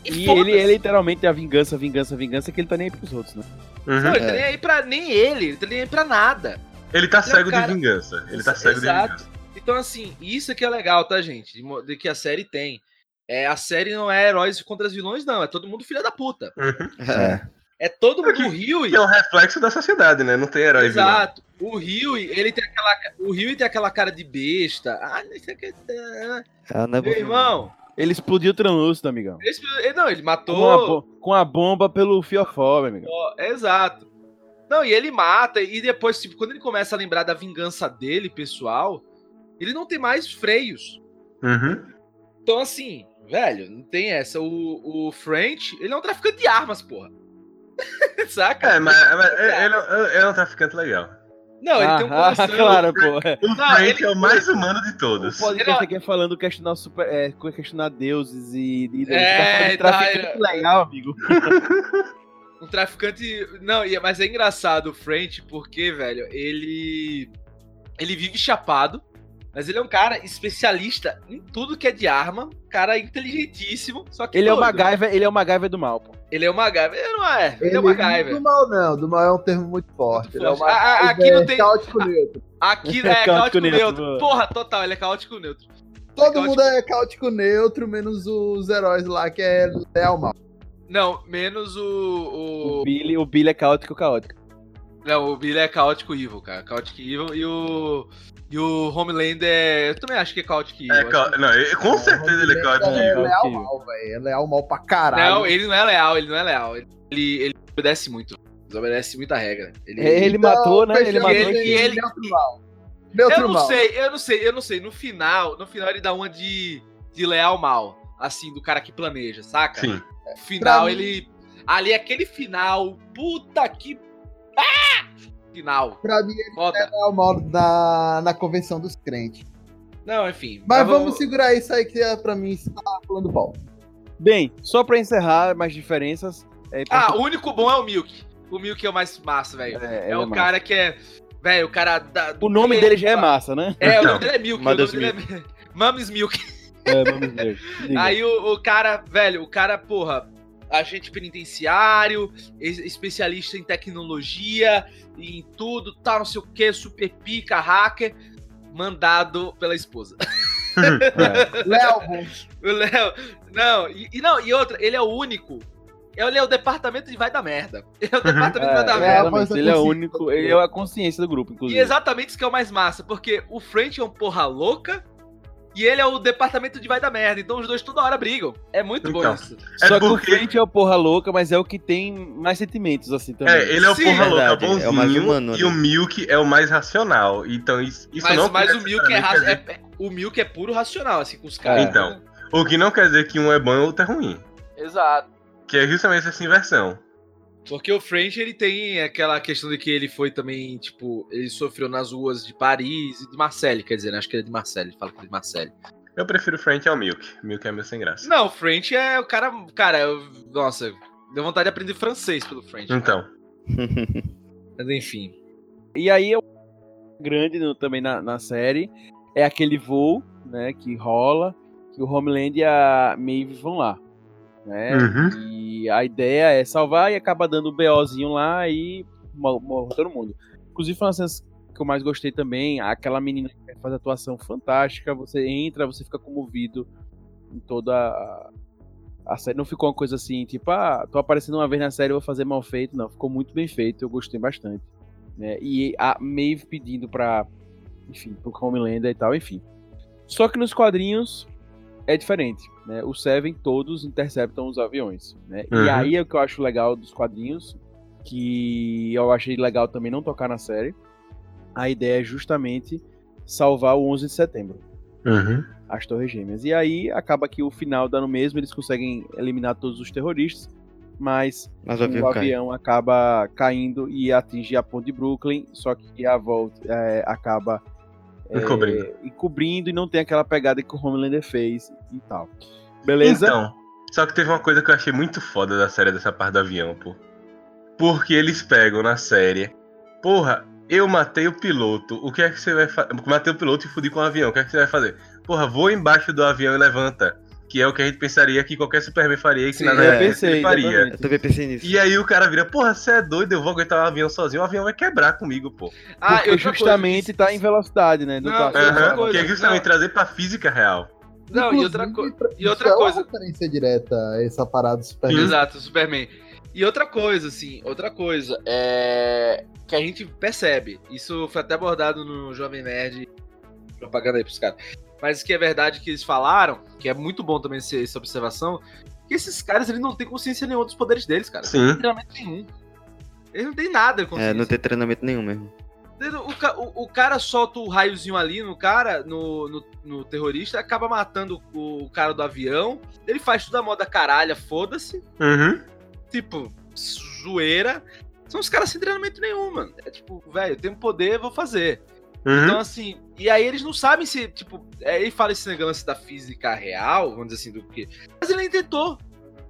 E foda-se. ele é literalmente a vingança, vingança, vingança, que ele tá nem aí pros outros, né? Uhum. Não, ele tá É. nem aí pra nem ele, ele tá nem aí pra nada. Ele tá Ele é cego cara- de vingança. Ele tá cego de exato. vingança. Então, assim, isso que é legal, tá, gente? De, de que a série tem. É, a série não é heróis contra os vilões, não. É todo mundo filha da puta. Uhum. É. É todo mundo. O Rio Que é um reflexo da sociedade, né? Não tem herói e vilão. Exato. O Rio, ele tem aquela. O Rio tem aquela cara de besta. Ah, não sei o que. ah, É, né, Meu irmão. Ele explodiu o translúcido, amigão. Ele- não, ele matou. Com a, bo- com a bomba pelo fiofó, meu amigão. Ó, Exato. Não, e ele mata, e depois, tipo, quando ele começa a lembrar da vingança dele, pessoal, ele não tem mais freios. Uhum. Então, assim, velho, não tem essa. O, o French, ele é um traficante de armas, porra. Saca? É, mas, mas ele, ele é um traficante legal. Não, ele tem um Ah, coração. claro, pô. é. O Não, Frank ele- é o mais humano de O todos. podcast aqui é falando questionar, super, é, questionar deuses e. e É, tá tá, traficante é. legal, amigo. Um traficante. Não, mas é engraçado o French, porque, velho, ele. Ele vive chapado, mas ele é um cara especialista em tudo que é de arma, cara inteligentíssimo, só que. Ele é o doido. MacGyver, ele é o MacGyver do mal, pô. Ele é o MacGyver. Ele não é. Ele, é o do MacGyver. mal não, do mal é um termo muito forte. Muito Ele é o forte. Ah, ah, MacGyver aqui não tem- caótico neutro. Aqui é Caótico caótico neutro, neutro. Porra, total, ele é caótico neutro. Todo caótico- mundo é caótico neutro, menos os heróis lá que é leal mal. Não, menos o. O o... Billy, o Billy é caótico caótico. Não, o Billy é caótico evil, cara. Caótico evil. E o. E o Homelander é. Eu também acho que é caótico evil. É, ca- que- não, ele- com certeza ele é caótico. É Caótico leal evil. mal, velho. É leal mal pra caralho. Não, ele não é leal, ele não é leal. Ele, ele obedece muito. Ele obedece muita regra. Ele, Ele Então, matou, né? Ele matou. ele- e ele- Neutro mal. Neutro Eu não mal. sei, eu não sei, eu não sei. No final, no final ele dá uma de, de leal mal. Assim, do cara que planeja, saca? Sim. No final Pra mim- ele. Ali, aquele final. Puta que. Ah! Final. Pra mim, ele Foda. é leal mal na, na convenção dos crentes. Não, enfim. Mas vamos segurar isso aí que é, pra mim você tá falando pau. Bem, só pra encerrar mais diferenças. É, Ah, o único bom é o Milk. O Milk é o mais massa, velho. é, É, ele o massa. cara que é. Velho, o cara. Da, O nome dele já é massa, né? É, o Então, nome dele é Milk. O dele é Mum's Milk. É, vamos ver. Diga. Aí o, o cara, velho, o cara, porra, agente penitenciário, es- especialista em tecnologia, em tudo, tal, não sei o que, super pica, hacker, mandado pela esposa. É. Léo. O Léo, não, e, e não, e outra, ele é o único. Ele é o departamento de vai da merda. Ele é o departamento de vai da É, merda. ele é o único, ele é a consciência do grupo, E inclusive. exatamente isso que é o mais massa, porque o French é um porra louca e ele é o departamento de vai da merda. Então os dois toda hora brigam. É muito bom Então. isso. É Só que o porque- Frente é o porra louca, mas é o que tem mais sentimentos, assim, também. É, ele é o Sim, porra louca verdade, bonzinho é o mais humano e o ali. Milk é o mais racional. Então isso, isso mas não mas o Milk é, é- é- o Milk é puro racional, assim, com os caras. Então. O que não quer dizer que um é bom e o outro é ruim. Exato. Que é justamente essa inversão. Porque o French, ele tem aquela questão de que ele foi também, tipo, ele sofreu nas ruas de Paris e de Marseille, quer dizer, né? acho que ele é de Marseille, ele fala que ele é de Marseille. Eu prefiro o Frank ao Milk. Milk é meu sem graça. Não, o French é o cara, cara, eu- nossa, deu vontade de aprender francês pelo French. Então. Mas enfim. E aí, o grande no- também na, na série é aquele voo, né, que rola, que o Homeland e a Maeve vão lá, né? Uhum. E a ideia é salvar e acaba dando o BOzinho lá e mo- morre todo mundo. Inclusive, foi uma das cenas que eu mais gostei também, aquela menina que faz atuação fantástica, você entra, você fica comovido em toda a, a série. Não ficou uma coisa assim, tipo, ah, tô aparecendo uma vez na série, vou fazer mal feito. Não, ficou muito bem feito, eu gostei bastante. Né? E a Maeve pedindo pra, enfim, pro Homelander e tal, enfim. Só que nos quadrinhos é diferente, né? Os Seven todos interceptam os aviões, né? E Uhum. aí é o que eu acho legal dos quadrinhos, que eu achei legal também não tocar na série. A ideia é justamente salvar o 11 de setembro, Uhum. as Torres Gêmeas. E aí acaba que o final dá no mesmo, eles conseguem eliminar todos os terroristas, mas Mas o avião o avião acaba caindo e atinge a ponte de Brooklyn, só que a volta é, acaba é, Encobrindo. encobrindo e não tem aquela pegada que o Homelander fez e tal. Beleza? Então, só que teve uma coisa que eu achei muito foda da série dessa parte do avião, pô. Porque eles pegam na série. Porra, eu matei o piloto. O que é que você vai fazer? Matei o piloto e fudi com o avião. O que é que você vai fazer? Porra, voa embaixo do avião e levanta. Que é o que a gente pensaria que qualquer Superman faria e que Sim, na eu verdade pensei, faria. exatamente. Eu também pensei nisso. E aí o cara vira, porra, você é doido, eu vou aguentar o avião sozinho, o avião vai quebrar comigo, pô. Ah, Porque outra coisa, justamente tá em velocidade, né? do Não, Aham, coisa, que é justamente não. trazer pra física real. Não, e outra, co Inclusive, e outra isso é coisa. uma referência direta a essa parada do Superman. Exato, Superman. E outra coisa, assim, outra coisa é que a gente percebe. Isso foi até abordado no Jovem Nerd, propaganda aí pros caras. Mas que é verdade que eles falaram, que é muito bom também esse- essa observação, que esses caras eles não têm consciência nenhuma dos poderes deles, cara. Sim. Literalmente nenhum. Eles não têm nada de É, consciência. não tem treinamento nenhum mesmo. O, o- o cara solta o raiozinho ali no cara, no, no, no terrorista, acaba matando o, o cara do avião. Ele faz tudo a moda caralha, foda-se. Uhum. Tipo, zoeira. São os caras sem treinamento nenhum, mano. É tipo, velho, eu tenho poder, vou fazer. Uhum. Então, assim, e aí eles não sabem se, tipo, é, ele fala esse negócio da física real, vamos dizer assim, do que. Mas ele nem tentou.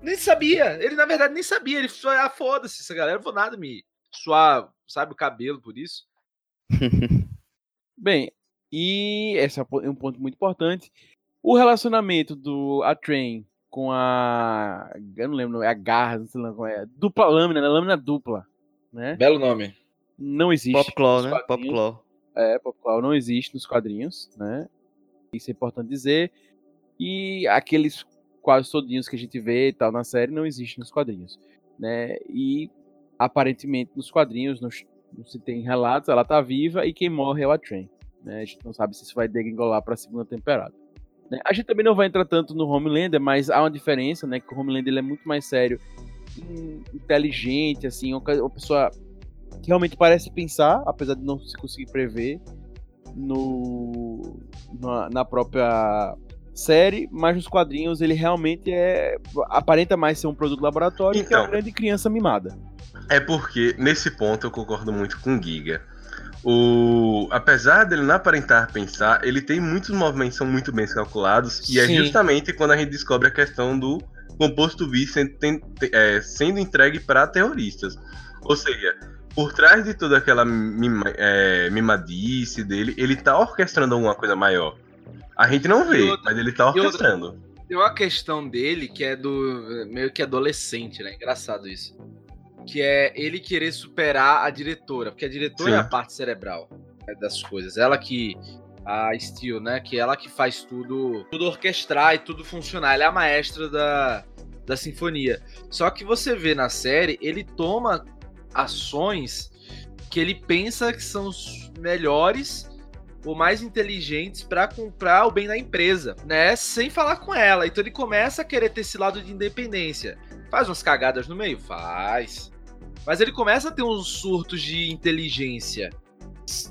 Nem sabia. Ele, na verdade, nem sabia. Ele só, ah, foda-se, essa galera, eu vou nada me suar, sabe, o cabelo por isso. Bem, e esse é um é um ponto muito importante. O relacionamento do A Train com a. Eu não lembro, é a garra, não sei lá como é. Dupla lâmina, né? Lâmina dupla. Né? Belo nome. Não existe. Popclaw, né? Popclaw. É, Popclaw não existe nos quadrinhos, né? Isso é importante dizer. E aqueles quase todinhos que a gente vê e tal na série não existem nos quadrinhos, né? E aparentemente nos quadrinhos não, não se tem relatos, ela tá viva e quem morre é o Atren, né? A gente não sabe se isso vai degringolar para a segunda temporada. né? A gente também não vai entrar tanto no Homelander, mas há uma diferença, né? Que o Homelander ele é muito mais sério, in- inteligente, assim, uma pessoa que realmente parece pensar, apesar de não se conseguir prever no na, na própria série, mas nos quadrinhos ele realmente é aparenta mais ser um produto laboratório que é uma Então. grande criança mimada. É porque, nesse ponto, eu concordo muito com o Giga. O... Apesar dele não aparentar pensar, ele tem muitos movimentos que são muito bem calculados, e é Sim. justamente quando a gente descobre a questão do composto V sendo, é, sendo entregue para terroristas. Ou seja, por trás de toda aquela mima- é, mimadice dele, ele tá orquestrando alguma coisa maior. A gente não vê, outra- mas ele tá e outra- orquestrando. Tem uma questão dele que é do meio que adolescente, né? Engraçado isso. Que é ele querer superar a diretora, porque a diretora Sim. é a parte cerebral né, das coisas. Ela que a Steel, né, que ela que faz tudo, tudo orquestrar e tudo funcionar. Ela é a maestra da, da sinfonia. Só que você vê na série, ele toma ações que ele pensa que são os melhores ou mais inteligentes pra comprar o bem da empresa, né? Sem falar com ela. Então ele começa a querer ter esse lado de independência. Faz umas cagadas no meio? Faz. Mas ele começa a ter uns surtos de inteligência.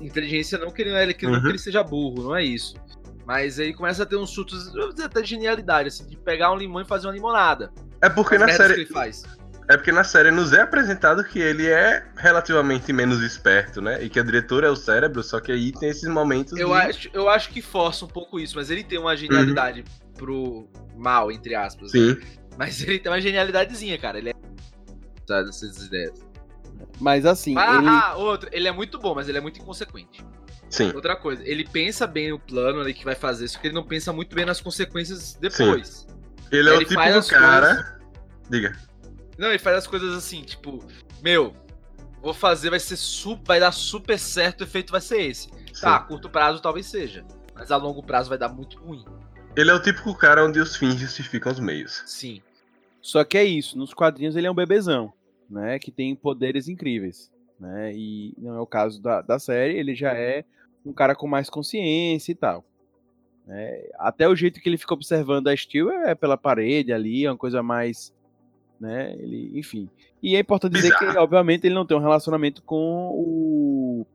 Inteligência não que ele, não é- que Uhum. ele seja burro, não é isso. Mas ele começa a ter uns surtos, até de genialidade, assim, de pegar um limão e fazer uma limonada. É porque As na série. que ele faz. É porque na série nos é apresentado que ele é relativamente menos esperto, né? E que a diretora é o cérebro, só que aí tem esses momentos. Eu de... acho, eu acho que força um pouco isso, mas ele tem uma genialidade pro mal, entre aspas. né? Sim. Mas ele tem uma genialidadezinha, cara. Ele é. Sabe, essas ideias. Mas assim, Ah, ele ah, outro. Ele é muito bom, mas ele é muito inconsequente. Sim. Outra coisa, ele pensa bem o plano ali que vai fazer, só que ele não pensa muito bem nas consequências depois. Ele é Ele o tipo do cara. Diga. Não, ele faz as coisas assim, tipo, meu, vou fazer, vai ser super, vai dar super certo, o efeito vai ser esse. Tá, a Sim. curto prazo talvez seja, mas a longo prazo vai dar muito ruim. Ele é o típico cara onde os fins justificam os meios. Sim. Só que é isso, nos quadrinhos ele é um bebezão, né? Que tem poderes incríveis, né? E não é o caso da, da série, ele já é um cara com mais consciência e tal. né? Até o jeito que ele fica observando a Steel é pela parede ali, é uma coisa mais. Né? Ele, enfim. E é importante dizer que, obviamente, ele não tem um relacionamento com o,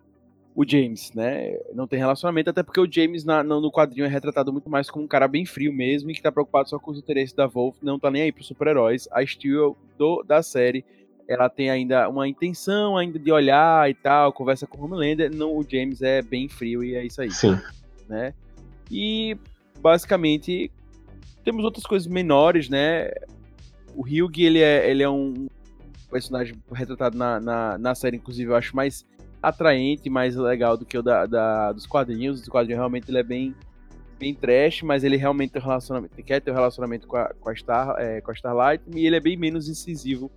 o James, né? Não tem relacionamento, até porque o James na- no, no quadrinho é retratado muito mais como um cara bem frio mesmo e que tá preocupado só com os interesses da Wolf, não tá nem aí pros super-heróis. A Steel do, da série, ela tem ainda uma intenção ainda de olhar e tal, conversa com o Homelander. Não, o James é bem frio e é isso aí Sim. né? E basicamente temos outras coisas menores, né? O Hyug, ele é, ele é um personagem retratado na, na, na série, inclusive, eu acho mais atraente, mais legal do que o da, da- dos quadrinhos. Os quadrinhos realmente ele é bem, bem trash, mas ele realmente tem um relacionamento, quer ter um relacionamento com a, com a, Star, é, com a Starlight, e ele é bem menos incisivo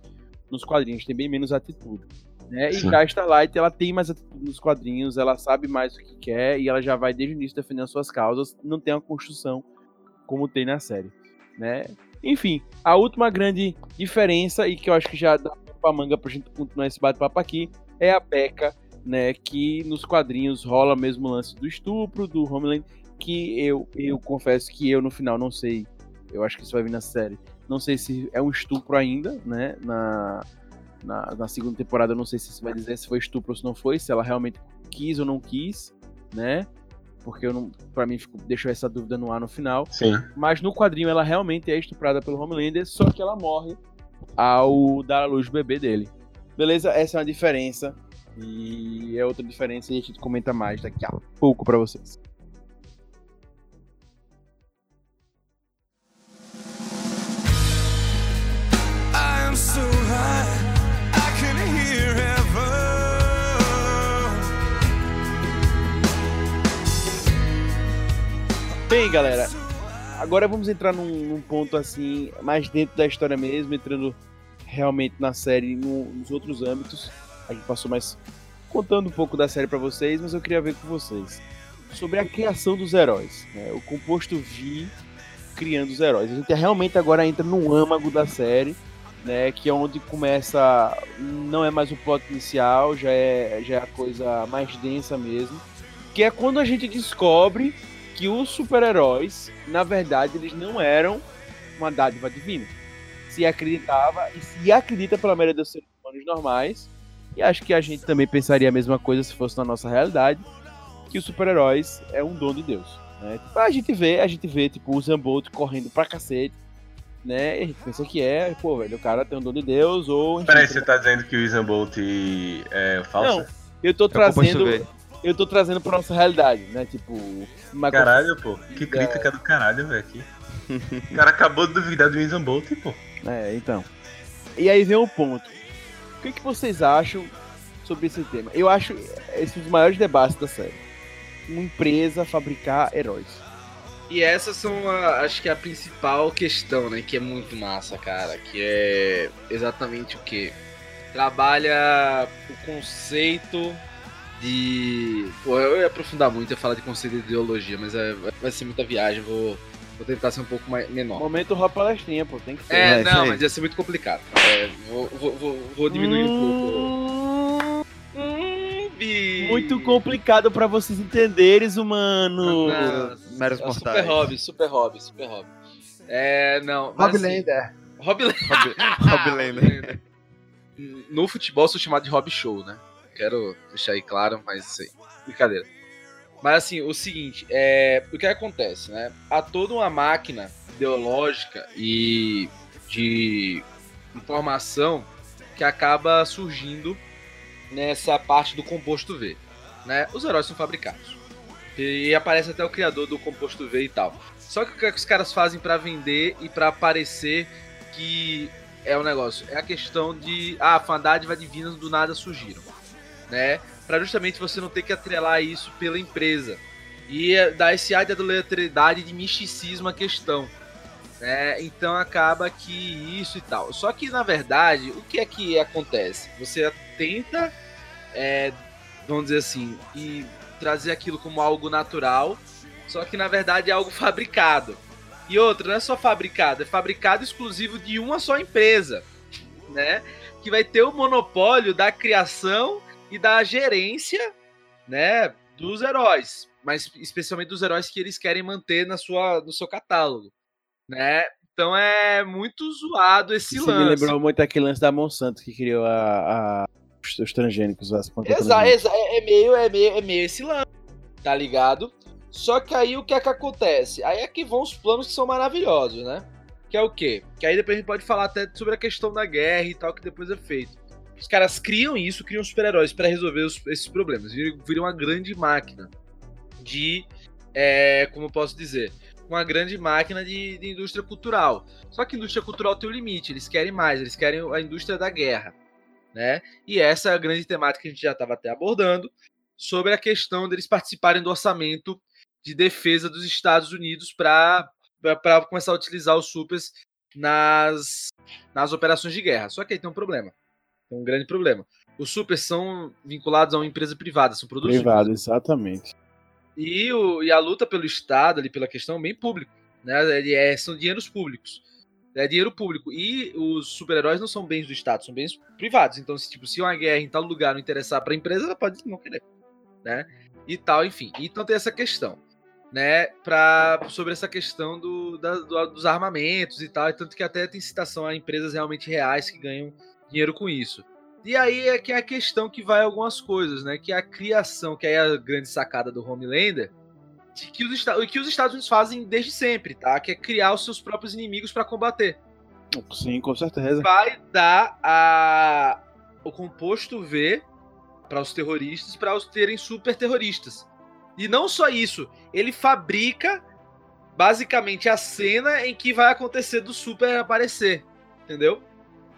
nos quadrinhos, tem bem menos atitude. Né? E a Starlight, ela tem mais atitude nos quadrinhos, ela sabe mais o que quer e ela já vai desde o início defendendo suas causas, não tem uma construção como tem na série, né? Enfim, a última grande diferença e que eu acho que já dá pra manga pra gente continuar esse bate-papo aqui é a Becca, né, que nos quadrinhos rola mesmo o lance do estupro, do Homeland, que eu, eu confesso que eu no final não sei, eu acho que isso vai vir na série, não sei se é um estupro ainda, né, na, na, na segunda temporada eu não sei se isso vai dizer se foi estupro ou se não foi, se ela realmente quis ou não quis, né, porque eu não, pra mim ficou, deixou essa dúvida no ar no final, Sim. mas no quadrinho ela realmente é estuprada pelo Homelander, só que ela morre ao dar à luz o bebê dele. Beleza? Essa é uma diferença. E é outra diferença e a gente comenta mais daqui a pouco pra vocês. Bem, galera, agora vamos entrar num, num ponto assim, mais dentro da história mesmo, entrando realmente na série no- nos outros âmbitos. A gente passou mais contando um pouco da série pra vocês, mas eu queria ver com vocês sobre a criação dos heróis, né? o composto V criando os heróis. A gente realmente agora entra num âmago da série, né, que é onde começa, não é mais o plot inicial, já é, já é a coisa mais densa mesmo, que é quando a gente descobre que os super-heróis, na verdade, eles não eram uma dádiva divina. Se acreditava, e se acredita pela maioria dos seres humanos normais, e acho que a gente também pensaria a mesma coisa se fosse na nossa realidade, que os super-heróis é um dom de Deus. Né? Tipo, a gente vê, a gente vê, tipo, o Zambolt correndo pra cacete, né? E a gente pensa que é, pô, velho, o cara tem um dom de Deus, ou. enfim, Peraí, você tá dizendo que o Usain Bolt é falso? Não, eu tô composto trazendo. Eu tô trazendo pra nossa realidade, né? Tipo. Caralho, pô. Que crítica do caralho, velho. aqui. O cara acabou de duvidar do Usain Bolt, pô. É, então. E aí vem o ponto. O que, que vocês acham sobre esse tema? Eu acho esse um dos maiores debates da série. Uma empresa fabricar heróis. E essas são, a- acho que a principal questão, né? Que é muito massa, cara. Que é exatamente o que? Trabalha o conceito de. Pô, eu ia aprofundar muito, ia falar de conceito de ideologia, mas é- vai ser muita viagem, vou, vou tentar ser um pouco mais, menor. Momento rock palestrinha, pô, tem que ser. É, É, não, mas ia ser muito complicado. É, vou, vou, vou, vou diminuir um pouco. Hum. Muito complicado pra vocês entenderem, humano. Meros é mortais. super hobby, super hobby, super hobby. É, não. Rob assim, Lender. Rob Lender. Rob Lender. No futebol sou chamado de Rob Show, né? Quero deixar aí claro, mas sei. Brincadeira. Mas assim, o seguinte, é, o que acontece, né? Há toda uma máquina ideológica e de informação que acaba surgindo nessa parte do composto V. Né? Os heróis são fabricados. E aparece até o criador do composto V e tal. Só que o que, é que os caras fazem pra vender e pra parecer que é o negócio? É a questão de. Ah, fandade vai divinas do nada surgiram. Né? Pra justamente você não ter que atrelar isso pela empresa. E é, dar esse ar de adulteridade de misticismo à questão. Né? Então acaba que isso e tal. Só que na verdade, o que é que acontece? Você tenta, é, vamos dizer assim, e trazer aquilo como algo natural, só que na verdade é algo fabricado. E outra, não é só fabricado, é fabricado exclusivo de uma só empresa, né? Que vai ter o monopólio da criação e da gerência, né, dos heróis, mas especialmente dos heróis que eles querem manter na sua, no seu catálogo, né? Então é muito zoado esse Isso me lance. lembrou muito aquele lance da Monsanto que criou a, a- os, os transgênicos. As Exato, exa é, é meio, é meio, é meio esse lance, tá ligado? Só que aí o que é que acontece? Aí é que vão os planos que são maravilhosos, né? Que é o quê? Que aí depois a gente pode falar até sobre a questão da guerra e tal, que depois é feito. Os caras criam isso, criam super-heróis pra resolver os- esses problemas. Viram viram uma grande máquina de. é, como eu posso dizer? Uma grande máquina de, de indústria cultural. Só que a indústria cultural tem um limite, eles querem mais, eles querem a indústria da guerra. Né? E essa é a grande temática que a gente já estava até abordando, sobre a questão deles participarem do orçamento de defesa dos Estados Unidos para começar a utilizar os supers nas, nas operações de guerra. Só que aí tem um problema. Tem um grande problema. Os supers são vinculados a uma empresa privada, são produtos Privado, exatamente. e, o, e a luta pelo Estado, ali, pela questão, é bem público. Né? Ele é- são dinheiros públicos. É dinheiro público. E os super-heróis não são bens do Estado, são bens privados. Então, se, tipo, se uma guerra em tal lugar não interessar para a empresa, ela pode não querer. Né? E tal, enfim. Então tem essa questão. Né, pra, sobre essa questão do, da- do- dos armamentos e tal, e tanto que até tem citação a empresas realmente reais que ganham dinheiro com isso. E aí é que é a questão que vai algumas coisas, né? Que é a criação, que é a grande sacada do Homelander, de que os, que os Estados Unidos fazem desde sempre, tá? Que é criar os seus próprios inimigos para combater. Sim, com certeza. Vai dar a, o composto V para os terroristas, para os terem super terroristas. E não só isso, ele fabrica basicamente a cena em que vai acontecer do super aparecer, entendeu?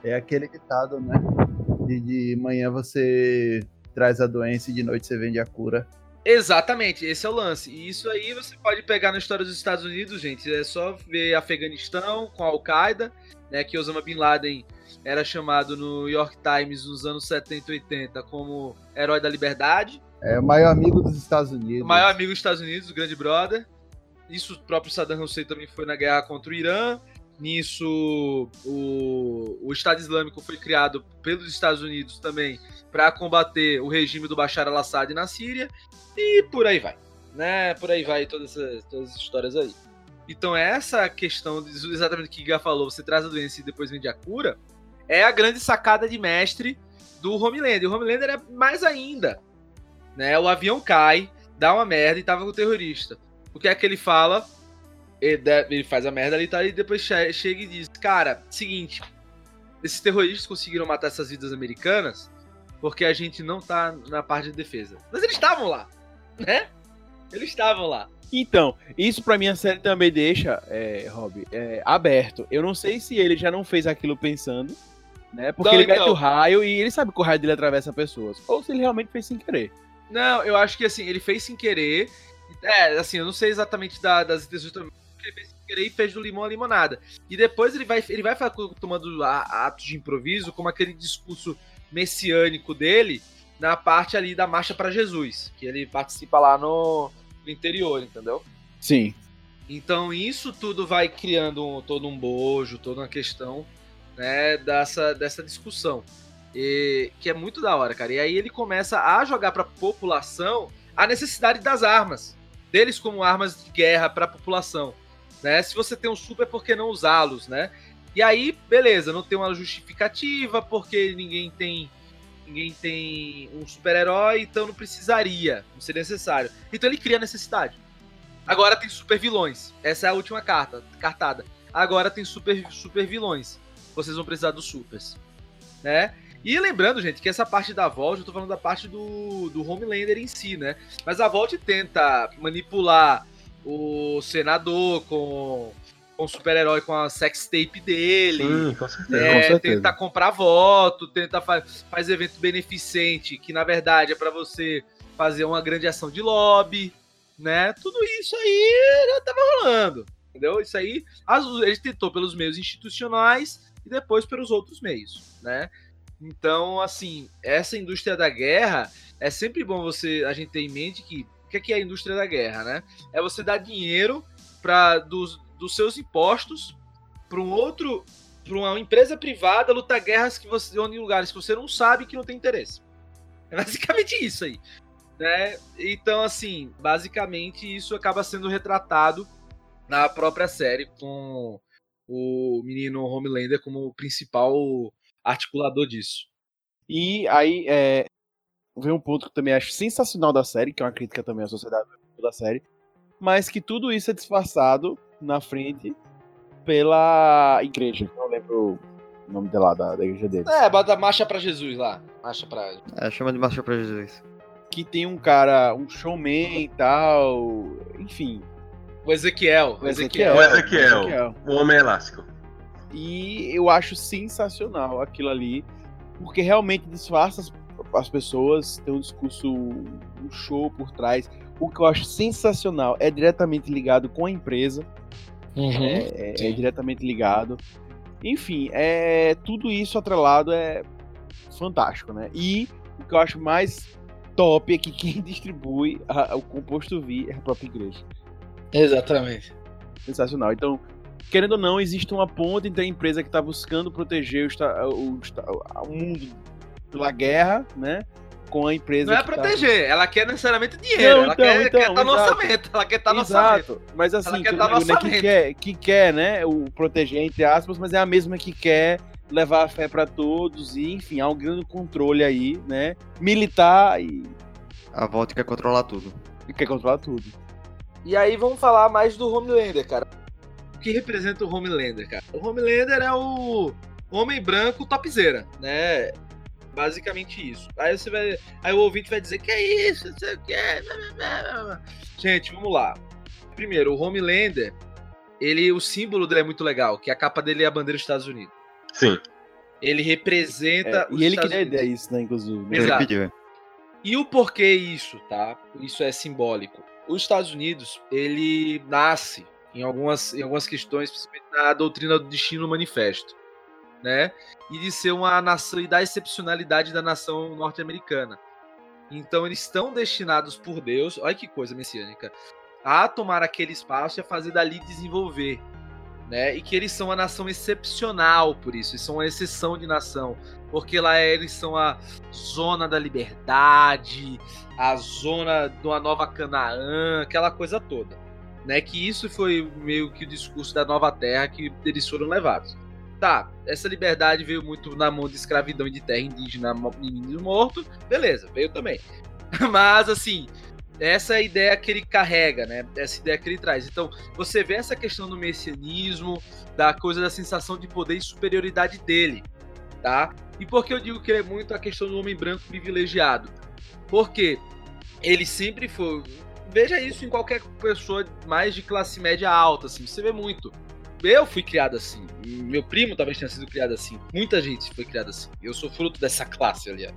É aquele ditado, né? De, de manhã você traz a doença e de noite você vende a cura. Exatamente, esse é o lance. E isso aí você pode pegar na história dos Estados Unidos, gente. É só ver Afeganistão com a Al-Qaeda, né? Que Osama Bin Laden era chamado no New York Times nos anos 70 e 80 como herói da liberdade. É o maior amigo dos Estados Unidos. O maior amigo dos Estados Unidos, o grande brother. Isso o próprio Saddam Hussein também foi na guerra contra o Irã. Nisso, o, o Estado Islâmico foi criado pelos Estados Unidos também para combater o regime do Bashar al-Assad na Síria. E por aí vai. Né? Por aí vai todas essas, todas essas histórias aí. Então, essa questão, de- exatamente o que Giga falou, você traz a doença e depois vende a cura, é a grande sacada de mestre do Homelander. E o Homelander é mais ainda. Né? O avião cai, dá uma merda e tava com o terrorista. O que é que ele fala? Ele, faz a merda ali tá, e depois che- chega e diz: Cara, seguinte, esses terroristas conseguiram matar essas vidas americanas porque a gente não tá na parte de defesa. Mas eles estavam lá, né? Eles estavam lá. Então, isso pra mim a série também deixa, é, Rob, é, aberto. Eu não sei se ele já não fez aquilo pensando, né? Porque ele mete então. o raio e ele sabe que o raio dele atravessa pessoas. Ou se ele realmente fez sem querer. Não, eu acho que assim, ele fez sem querer. É, assim, eu não sei exatamente da- das intenções também. Ele fez sem querer e fez do limão a limonada. E depois ele vai, ele vai tomando a- atos de improviso, como aquele discurso messiânico dele, na parte ali da Marcha para Jesus, que ele participa lá no, no interior, entendeu? Sim. Então isso tudo vai criando um- todo um bojo, toda uma questão né, dessa, dessa discussão. E- que é muito da hora, cara. E aí ele começa a jogar pra população a necessidade das armas. Deles como armas de guerra pra população. Né? Se você tem um super, por que não usá-los, né? E aí, beleza, não tem uma justificativa, porque ninguém tem. Ninguém tem um super-herói, então não precisaria, não seria necessário. Então ele cria necessidade. Agora tem super vilões. Essa é a última carta, cartada. Agora tem super, super. Vocês vão precisar dos supers. Né? E lembrando, gente, que essa parte da Vault, eu tô falando da parte do, do Homelander em si, né? Mas a Vault tenta manipular o senador com, com o super-herói, com a sex tape dele. Sim, com certeza. É, Com certeza. tenta comprar voto, tenta fa faz evento beneficente, que na verdade é pra você fazer uma grande ação de lobby, né? Tudo isso aí já tava rolando, entendeu? Isso aí, as- ele tentou pelos meios institucionais e depois pelos outros meios, né? Então, assim, essa indústria da guerra é sempre bom você a gente ter em mente que o que é a indústria da guerra, né? É você dar dinheiro para dos, dos seus impostos para um outro para uma empresa privada lutar guerras que você onde em lugares que você não sabe que não tem interesse. É basicamente isso aí, né? Então assim, basicamente isso acaba sendo retratado na própria série com o menino Homelander como principal articulador disso. E aí é, vem um ponto que eu também acho sensacional da série, que é uma crítica também à sociedade da série, mas que tudo isso é disfarçado na frente pela igreja. Não lembro o nome dela, da, da igreja deles. É, bota marcha pra Jesus lá. Marcha pra. É, chama de marcha pra Jesus. Que tem um cara, um showman e tal. Enfim. O Ezequiel. O Ezequiel. O Ezequiel. O Homem Elástico. E eu acho sensacional aquilo ali, porque realmente disfarça as, as pessoas, tem um discurso, um show por trás. O que eu acho sensacional é diretamente ligado com a empresa, é, é- é diretamente ligado. Enfim, é tudo isso atrelado é fantástico, né? E o que eu acho mais top é que quem distribui a- o composto V é a própria igreja. Exatamente. Sensacional. Então, querendo ou não, existe uma ponte entre a empresa que está buscando proteger o, o o mundo pela guerra, né? Com a empresa Não é que tá- proteger, ela quer necessariamente dinheiro. Não, ela então, quer, então, quer tá no orçamento. Ela quer tá no orçamento. Exato, mas assim, Ela quer que, tá no né, que orçamento. quer, que quer, né, o proteger entre aspas, mas é a mesma que quer levar a fé para todos e, enfim, há um grande controle aí, né, militar e, A volta quer controlar tudo. e quer controlar tudo. E aí vamos falar mais do Homelander, cara. O que representa o Homelander, cara? O Homelander é o homem branco topzera, né? Basicamente isso. Aí você vai. Aí o ouvinte vai dizer que é isso, não sei o que. Gente, vamos lá. Primeiro, o Homelander, ele, o símbolo dele é muito legal, que a capa dele é a bandeira dos Estados Unidos. Sim. Ele representa É, os e ele que Estados deu a Unidos. ideia isso, né, inclusive. né? Exato. Ele pediu. é. E o porquê isso, tá? Isso é simbólico. Os Estados Unidos, ele nasce em algumas, em algumas questões, principalmente na doutrina do destino manifesto, né? E de ser uma nação e da excepcionalidade da nação norte-americana. Então eles estão destinados por Deus, olha que coisa messiânica, a tomar aquele espaço e a fazer dali desenvolver. Né? E que eles são uma nação excepcional por isso, eles são uma exceção de nação, porque lá eles são a zona da liberdade, a zona de uma nova Canaã, aquela coisa toda. Né? Que isso foi meio que o discurso da nova terra que eles foram levados. Tá, essa liberdade veio muito na mão de escravidão e de terra indígena índio morto, beleza, veio também. Mas assim, essa é a ideia que ele carrega, né? Essa ideia que ele traz. Então, você vê essa questão do messianismo, da coisa da sensação de poder e superioridade dele, tá? E por que eu digo que ele é muito a questão do homem branco privilegiado? Porque ele sempre foi. Veja isso em qualquer pessoa mais de classe média alta, assim. Você vê muito. Eu fui criado assim. Meu primo talvez tenha sido criado assim. Muita gente foi criada assim. Eu sou fruto dessa classe, aliás.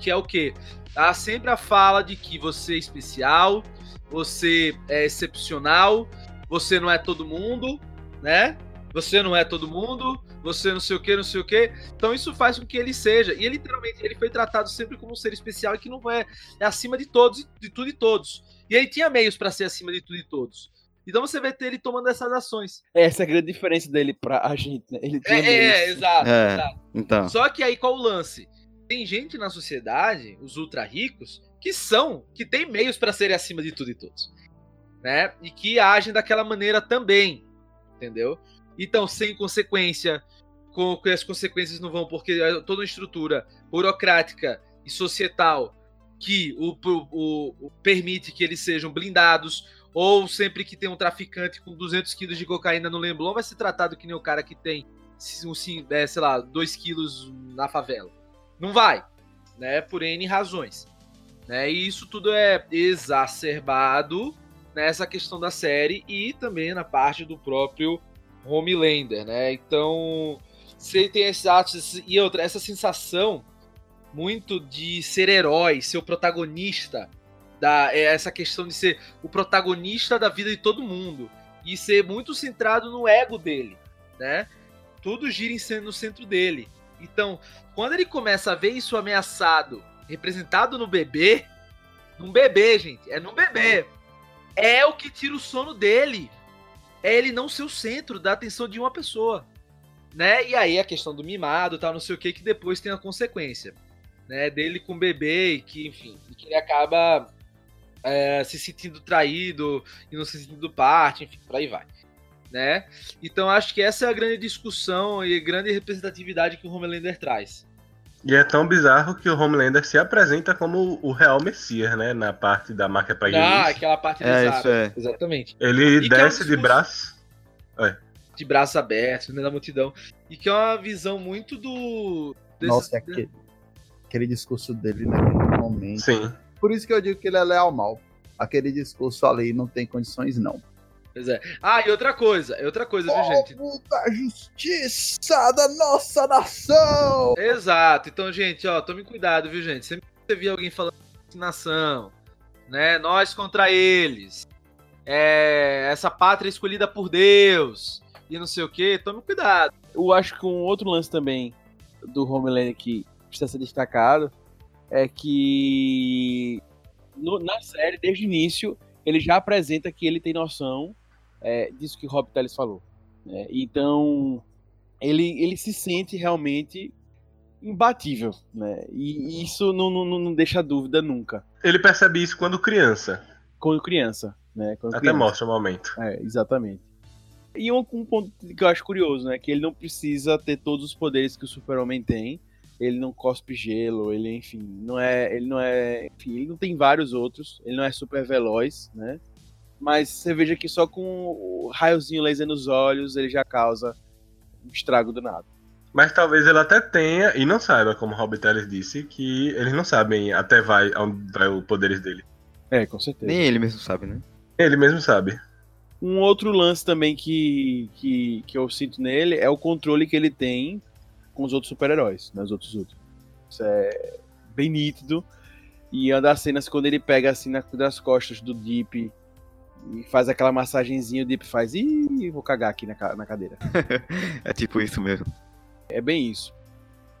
Que é o quê? Há sempre a fala de que você é especial, você é excepcional, você não é todo mundo, né? Você não é todo mundo, você não sei o que, não sei o que. Então isso faz com que ele seja. E literalmente ele foi tratado sempre como um ser especial e que não é, é acima de todos, de tudo e todos. E ele tinha meios para ser acima de tudo e todos. Então você vai ter ele tomando essas ações. Essa é a grande diferença dele pra a gente, né? Ele tem É, é, exato, É. exato. Então. Só que aí qual o lance? Tem gente na sociedade, os ultra ricos, que são, que tem meios para serem acima de tudo e todos, né? E que agem daquela maneira também, entendeu? Então, sem consequência, com que as consequências não vão, porque é toda uma estrutura burocrática e societal que o, o- o- permite que eles sejam blindados, ou sempre que tem um traficante com 200 quilos de cocaína no Leblon, vai ser tratado que nem o cara que tem, é, sei lá, 2 quilos na favela. Não vai, né? Por N razões. Né? E isso tudo é exacerbado nessa questão da série e também na parte do próprio Homelander, né? Então, você tem esses atos e outra, essa sensação muito de ser herói, ser o protagonista da é essa questão de ser o protagonista da vida de todo mundo e ser muito centrado no ego dele, né? Tudo gira no centro dele. Então, quando ele começa a ver isso ameaçado, representado no bebê, num bebê, gente, é num bebê. É o que tira o sono dele. É ele não ser o centro da atenção de uma pessoa. Né? E aí a questão do mimado, tal, não sei o que, que depois tem a consequência. Né? Dele com o bebê, e que, enfim, que ele acaba é, se sentindo traído e não se sentindo parte, enfim, por aí vai. Né? Então acho que essa é a grande discussão e a grande representatividade que o Homelander traz. E é tão bizarro que o Homelander se apresenta como o real Messias, né? Na parte da marca pra Ah, aquela parte É, isso é. Exatamente. Ele E que é um desce de braço. De braços abertos, meio da multidão. E que é uma visão muito do. desse- Nossa, é aquele, aquele discurso dele naquele momento. Sim. Por isso que eu digo que ele é leal mal. Aquele discurso ali não tem condições, não. Pois é. Ah, e outra coisa, outra coisa, viu, gente? Da justiça da nossa nação! Exato. Então, gente, ó, tome cuidado, viu, gente? Sempre que você vir alguém falando de nação, né? Nós contra eles. É, essa pátria escolhida por Deus. E não sei o que, tome cuidado. Eu acho que um outro lance também do Homelander que precisa ser destacado é que no- na série, desde o início, ele já apresenta que ele tem noção é, disso que Rob Teles falou. né? Então, ele, ele se sente realmente imbatível, né? E isso não, não, não deixa dúvida nunca. Ele percebe isso quando criança. Quando criança, né? Quando Até criança. mostra o momento. É, exatamente. E um, um ponto que eu acho curioso, né? Que ele não precisa ter todos os poderes que o Super-Homem tem. Ele não cospe gelo, ele, enfim, não é. Ele não é. Enfim, ele não tem vários outros. Ele não é super veloz, né? Mas você veja que só com o raiozinho laser nos olhos ele já causa um estrago do nada. Mas talvez ele até tenha e não saiba, como o Rob Teles disse, que eles não sabem até vai aonde vai os poderes dele. É, com certeza. Nem ele mesmo sabe, né? Ele mesmo sabe. Um outro lance também que, que, que eu sinto nele é o controle que ele tem com os outros super-heróis, né, os outros outros. Isso é bem nítido. E uma das cenas quando ele pega assim na, das costas do Deep e faz aquela massagenzinha, o Deep faz, ih, vou cagar aqui na, na cadeira. É tipo isso mesmo. É bem isso.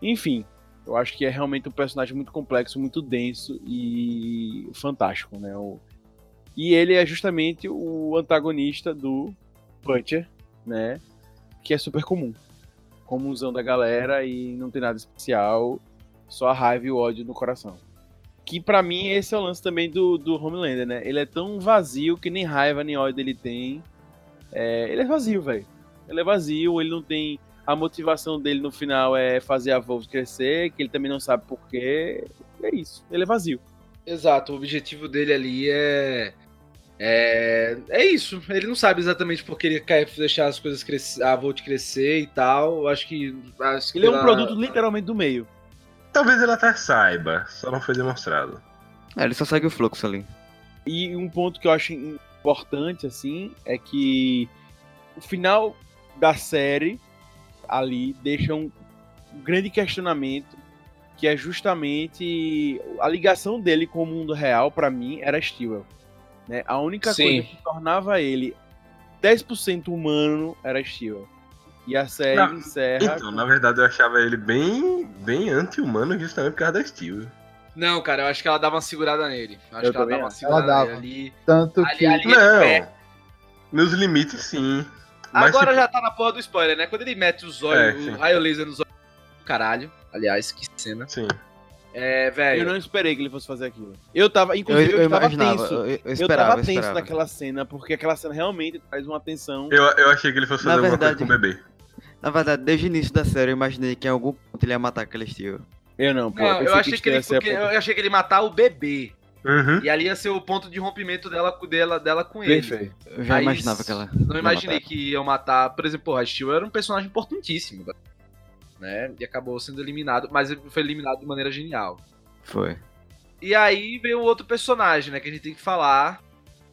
Enfim, eu acho que é realmente um personagem muito complexo, muito denso e fantástico, né? O- E ele é justamente o antagonista do Butcher, né? Que é super comum. Comunzão da galera e não tem nada especial, só a raiva e o ódio no coração. Que pra mim esse é o lance também do, do Homelander, né? Ele é tão vazio que nem raiva nem ódio ele tem. É, ele é vazio, velho. Ele é vazio, ele não tem a motivação dele no final é fazer a Wolves crescer, que ele também não sabe porquê. É isso, ele é vazio. Exato, o objetivo dele ali é. É, é isso. Ele não sabe exatamente porque ele quer deixar as coisas crescer, a Volt crescer e tal. Eu Acho que. Acho que Ele é um produto literalmente do meio. Talvez ele até saiba, só não foi demonstrado. É, ele só segue o fluxo ali. E um ponto que eu acho importante, assim, é que o final da série ali deixa um grande questionamento, que é justamente a ligação dele com o mundo real, pra mim, era Stewell. Né? A única Sim. coisa que tornava ele 10% humano era Stewell. E a série Não, encerra. Então, na verdade, eu achava ele bem, bem anti-humano justamente por causa da Steel. Não, cara, eu acho que ela dava uma segurada nele. Eu acho Eu que ela dava uma segurada Ela nele dava. ali. Tanto Ali, que. ali, Não, é. nos limites sim. Mas Agora tipo, já tá na porra do spoiler, né? Quando ele mete os olhos, É, o raio laser nos olhos. Caralho. Aliás, que cena. Sim. É, Eu velho. não esperei que ele fosse fazer aquilo. Eu tava, Eu, inclusive, eu, eu tava imaginava, tenso. eu, eu Eu esperava, tava eu tenso esperava. naquela cena, porque aquela cena realmente traz uma tensão. Eu, eu achei que ele fosse Na fazer alguma verdade- coisa com o bebê. Na verdade, desde o início da série, eu imaginei que em algum ponto ele ia matar aquele estilo. Eu não, pô. Não, eu achei isso que ele, ia porque- eu achei que ele ia matar o bebê. Uhum. E ali ia ser o ponto de rompimento dela, dela, dela com ele. Perfeito. Eu já Aí, imaginava que ela. Não ia imaginei matar. que iam matar. Por exemplo, porra, a Steel era um personagem importantíssimo. Né? E acabou sendo eliminado, mas ele foi eliminado de maneira genial. Foi. E aí veio o outro personagem, né? Que a gente tem que falar.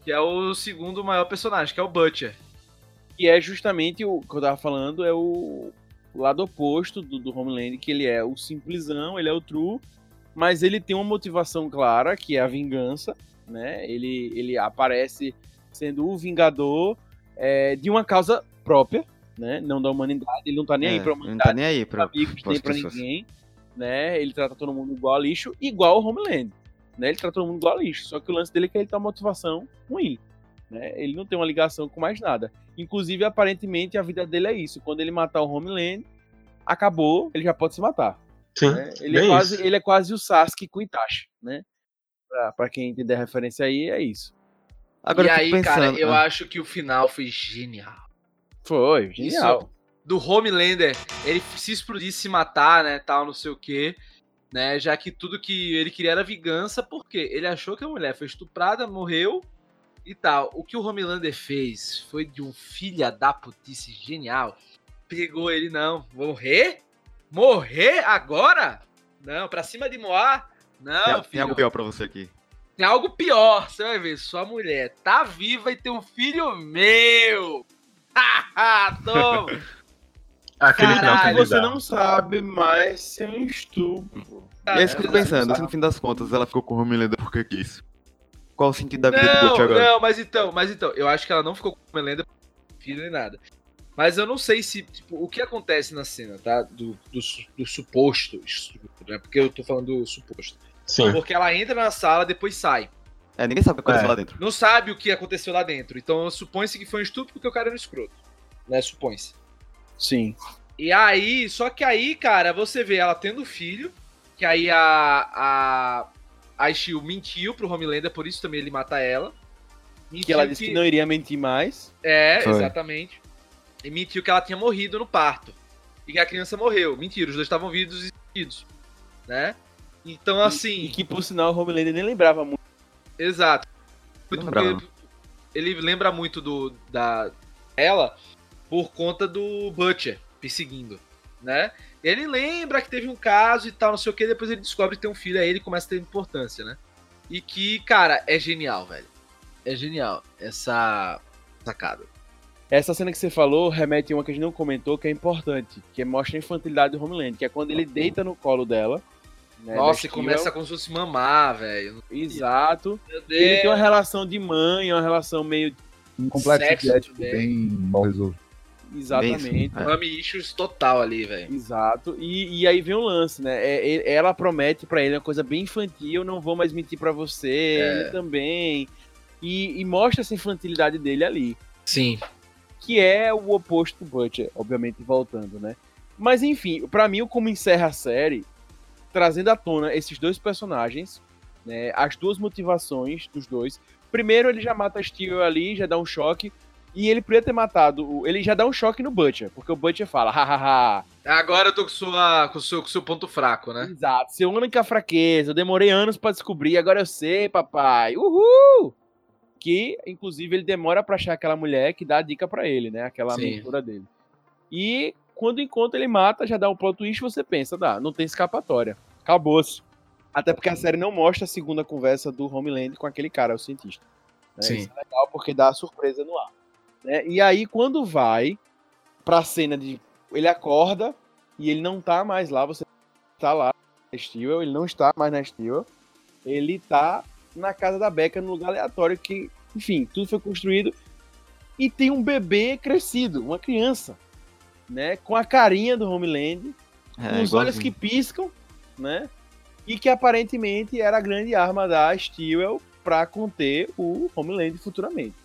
Que é o segundo maior personagem, que é o Butcher. Que é justamente o que eu tava falando, é o lado oposto do, do Homeland, que ele é o simplesão, ele é o true, mas ele tem uma motivação clara, que é a vingança, né? Ele, ele aparece sendo o vingador é, de uma causa própria, né? Não da humanidade, ele não tá nem aí É, pra ele não humanidade. tá nem aí pra amigos, nem pra pessoas. ninguém, né? Ele trata todo mundo igual a lixo, igual o Homeland, né? Ele trata todo mundo igual a lixo, só que o lance dele é que ele tem uma motivação ruim, né? Ele não tem uma ligação com mais nada. Inclusive, aparentemente, a vida dele é isso. Quando ele matar o Homeland, acabou, ele já pode se matar. Sim. né? Ele, é quase, isso. ele é quase o Sasuke com o Itachi, né? Pra, pra quem entender a referência aí, é isso. Agora e aí, pensando. cara, eu ah, acho que o final foi genial. Foi, genial. do Homelander, ele se explodir, se matar, né, tal, não sei o quê, né, já que tudo que ele queria era vingança, porque ele achou que a mulher foi estuprada, morreu e tal. O que o Homelander fez foi de um filha da putice genial. Pegou ele, não, morrer? Morrer agora? Não, pra cima de Moá? Não, tem, tem filho. algo pior pra você aqui. Tem algo pior, você vai ver. Sua mulher tá viva e tem um filho meu. Toma. Aquele Caralho, que você não sabe, mas se é um estupro. É isso que eu tô pensando, se no fim das contas ela ficou com o Homelander porque quis. Qual o sentido da vida do Não, Butch agora? não, mas então, mas então, eu acho que ela não ficou com o Melenda filho nem nada. Mas eu não sei se, tipo, o que acontece na cena, tá? Do, do, do suposto estupro, né? Porque eu tô falando do suposto. Sim. Porque ela entra na sala, depois sai. É, ninguém sabe o que aconteceu É. lá dentro. Não sabe o que aconteceu lá dentro. Então supõe-se que foi um estupro porque o cara era um escroto. Né? Supõe-se. Sim. E aí, só que aí, cara, você vê ela tendo filho, que aí a a a Shield mentiu pro Homelander, por isso também ele mata ela. Mentiu Que ela disse que não iria mentir mais. É, Foi. exatamente. E mentiu que ela tinha morrido no parto. E que a criança morreu. Mentira, os dois estavam vivos e vivos, né? Então, assim, E que, por sinal, o Homelander nem lembrava muito. Exato. Lembrava, ele lembra muito do da ela por conta do Butcher perseguindo, né? Ele lembra que teve um caso e tal, não sei o que, depois ele descobre que tem um filho, aí ele começa a ter importância, né? E que, cara, é genial, velho. É genial essa sacada. Essa cena que você falou remete a uma que a gente não comentou, que é importante, que mostra a infantilidade do Homeland, que é quando ele deita no colo dela, né, Nossa, e começa como se fosse mamar, velho. Exato. Ele tem uma relação de mãe, uma relação meio. Um complexo Sexo de ético bem mal resolvido. Exatamente. É. Mami issues total ali, velho. Exato. E, e aí vem o lance, né? É, é- ela promete pra ele uma coisa bem infantil, não vou mais mentir pra você, É. ele também. E, e mostra essa infantilidade dele ali. Sim. Que é o oposto do Butcher, obviamente voltando, né? Mas enfim, pra mim, como encerra a série, trazendo à tona esses dois personagens, né? As duas motivações dos dois. Primeiro, ele já mata a Steel ali, já dá um choque. E ele podia ter matado. Ele já dá um choque no Butcher, porque o Butcher fala, hahaha. Agora eu tô com, sua, com, o seu, com seu ponto fraco, né? Exato, seu única fraqueza. Eu demorei anos pra descobrir, agora eu sei, papai. Uhul! Que, inclusive, ele demora pra achar aquela mulher que dá a dica pra ele, né? Aquela Sim. mentora dele. E quando encontra ele mata, já dá um plot twist, você pensa, dá, não tem escapatória. Acabou-se. Até porque a série não mostra a segunda conversa do Homeland com aquele cara, o cientista. né? Sim. Isso é legal porque dá a surpresa no ar. né? E aí, quando vai pra cena de. Ele acorda e ele não tá mais lá, você tá lá na Steel, ele não está mais na Steel. Ele tá na casa da Becca, num lugar aleatório que, enfim, tudo foi construído. E tem um bebê crescido, uma criança, né? Com a carinha do Homeland, É, com os olhos que piscam, né? E que aparentemente era a grande arma da Steel para conter o Homeland futuramente,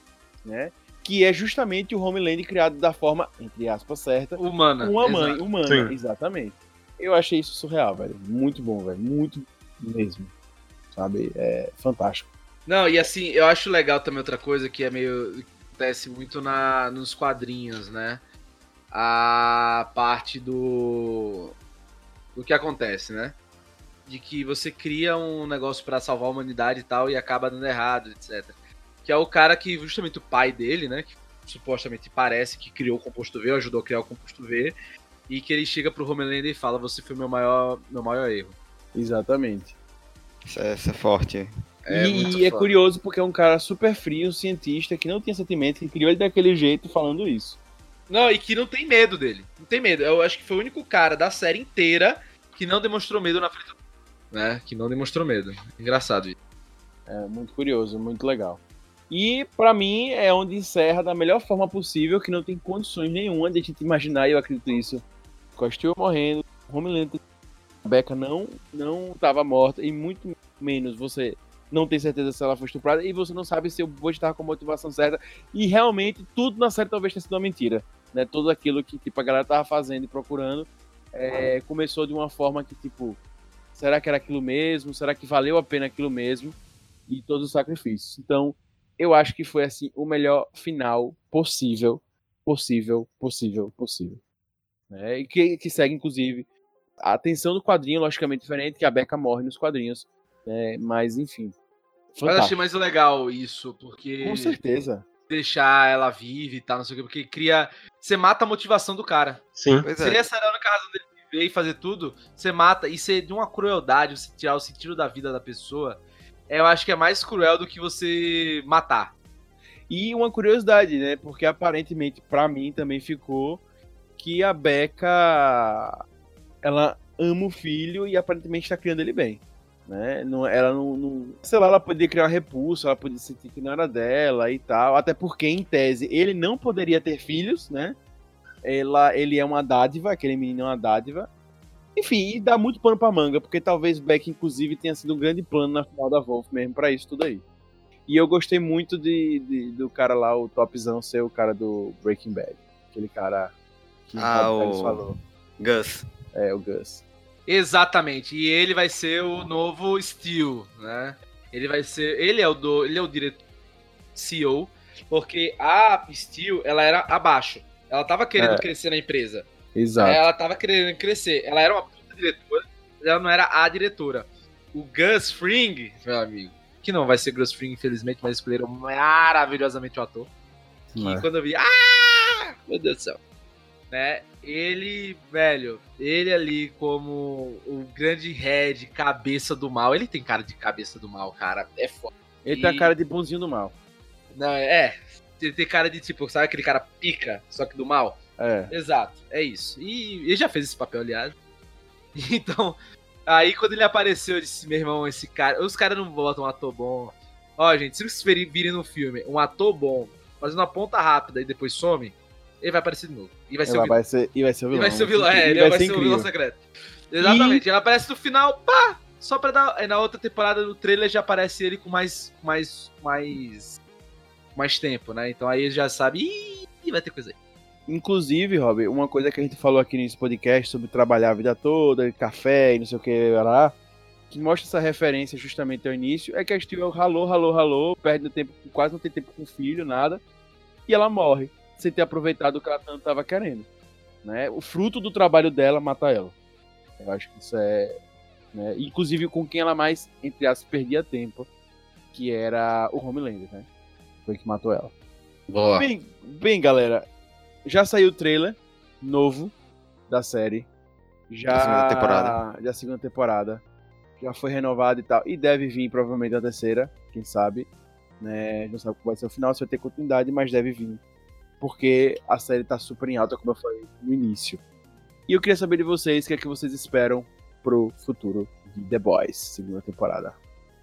né? Que é justamente o Homeland criado da forma, entre aspas, certa, Humana. uma mãe exato. humana, Sim. exatamente. Eu achei isso surreal, velho. Muito bom, velho. Muito mesmo. Sabe? É fantástico. Não, e assim, eu acho legal também outra coisa que é meio. acontece muito na, nos quadrinhos, né? A parte do. do que acontece, né? De que você cria um negócio pra salvar a humanidade e tal e acaba dando errado, etc. Que é o cara que, justamente o pai dele, né? Que supostamente parece que criou o composto V, ou ajudou a criar o composto V. E que ele chega pro Homelander e fala: Você foi meu maior, meu maior erro. Exatamente. Isso é, isso é forte. É e é curioso porque é um cara super frio, um cientista, que não tinha sentimento, que criou ele daquele jeito falando isso. Não, e que não tem medo dele. Não tem medo. Eu acho que foi o único cara da série inteira que não demonstrou medo na frente do. Né? Que não demonstrou medo. Engraçado isso. É muito curioso, muito legal. E pra mim é onde encerra da melhor forma possível, que não tem condições nenhuma de a gente imaginar, e eu acredito a Steel morrendo, Homelander, a Becca não não tava morta e muito menos você não tem certeza se ela foi estuprada e você não sabe se o Butch tava com a motivação certa e realmente tudo na série talvez tenha sido uma mentira, né? Tudo aquilo que tipo a galera tava fazendo e procurando é, começou de uma forma que tipo será que era aquilo mesmo? Será que valeu a pena aquilo mesmo? E todos os sacrifícios. Então, eu acho que foi assim o melhor final possível, possível, possível, possível. né? E que, que segue, inclusive, a atenção do quadrinho, logicamente diferente, que a Becca morre nos quadrinhos. né? Mas, enfim. Mas eu achei Fantástico. mais legal isso, porque. Com certeza. Deixar ela viva e tal, não sei o quê, porque cria. Você mata a motivação do cara. Sim. Pois Seria é. essa era a única razão dele viver e fazer tudo. Você mata. E ser de uma crueldade, você tirar o sentido da vida da pessoa. Eu acho que é mais cruel do que você matar. E uma curiosidade, né? Porque aparentemente, pra mim, também ficou que a Becca ela ama o filho e aparentemente tá criando ele bem. Né? Não, ela não, não- Sei lá, ela poderia criar uma repulsa, ela poderia sentir que não era dela e tal. Até porque, em tese, ele não poderia ter filhos, né? Ela, ele é uma dádiva, aquele menino é uma dádiva. Enfim, e dá muito pano pra manga, porque talvez Beck, inclusive, tenha sido um grande plano na final da Wolf mesmo pra isso tudo aí. E eu gostei muito de, de- do cara lá, o topzão, ser o cara do Breaking Bad. Aquele cara que Ah, o- falou. Gus. É, o Gus. Exatamente. E ele vai ser o novo Steel, né? Ele vai ser. Ele é o do. Ele é o diretor CEO. Porque a Steel, ela era abaixo. Ela tava querendo É. crescer na empresa. Exato. Ela tava querendo crescer. Ela era uma puta diretora, mas ela não era a diretora. O Gus Fring, meu amigo, que não vai ser Gus Fring, infelizmente, mas escolheram maravilhosamente o ator. Que É. quando eu vi, ah, meu Deus do céu. Né? Ele, velho, ele ali como o grande head, cabeça do mal. Ele tem cara de cabeça do mal, cara. É foda. Ele tem E- a cara de bonzinho do mal. Não, é. Ele tem cara de tipo, sabe aquele cara pica, só que do mal? É. Exato, é isso. E ele já fez esse papel, aliás. Então, Aí quando ele apareceu, eu disse, meu irmão, esse cara. Os caras não botam um ator bom. Ó, gente, se vocês virem no filme um ator bom, fazendo uma ponta rápida e depois some, ele vai aparecer de novo. E vai ser o Ela vilão. vai ser, e vai ser o E vilão. vai ser o vilão. É, E ele vai, ser, o vilão secreto. Exatamente. Ele aparece no final, pá! Só pra dar. Aí na outra temporada do trailer já aparece ele com mais. mais. mais. mais tempo, né? Então aí ele já sabe. Ih, vai ter coisa aí. Inclusive, Rob, uma coisa que a gente falou aqui nesse podcast sobre trabalhar a vida toda, café e não sei o que lá, que mostra essa referência justamente ao início, é que a Steel ralou, ralou, ralou, perde tempo, quase não tem tempo com o filho, nada, e ela morre, sem ter aproveitado o que ela tanto estava querendo. Né? O fruto do trabalho dela mata ela. Eu acho que isso é. Né? Inclusive com quem ela mais, entre aspas, perdia tempo, que era o Homelander, né? Foi que matou ela. Boa. Bem, bem, galera, já saiu o trailer novo da série. Já Da segunda temporada. Da segunda temporada. Já foi renovado e tal. E deve vir provavelmente a terceira, quem sabe. Né? Não sabe qual vai ser o final, se vai ter continuidade, mas deve vir. Porque a série tá super em alta, como eu falei no início. E eu queria saber de vocês o que é que vocês esperam pro futuro de The Boys, segunda temporada.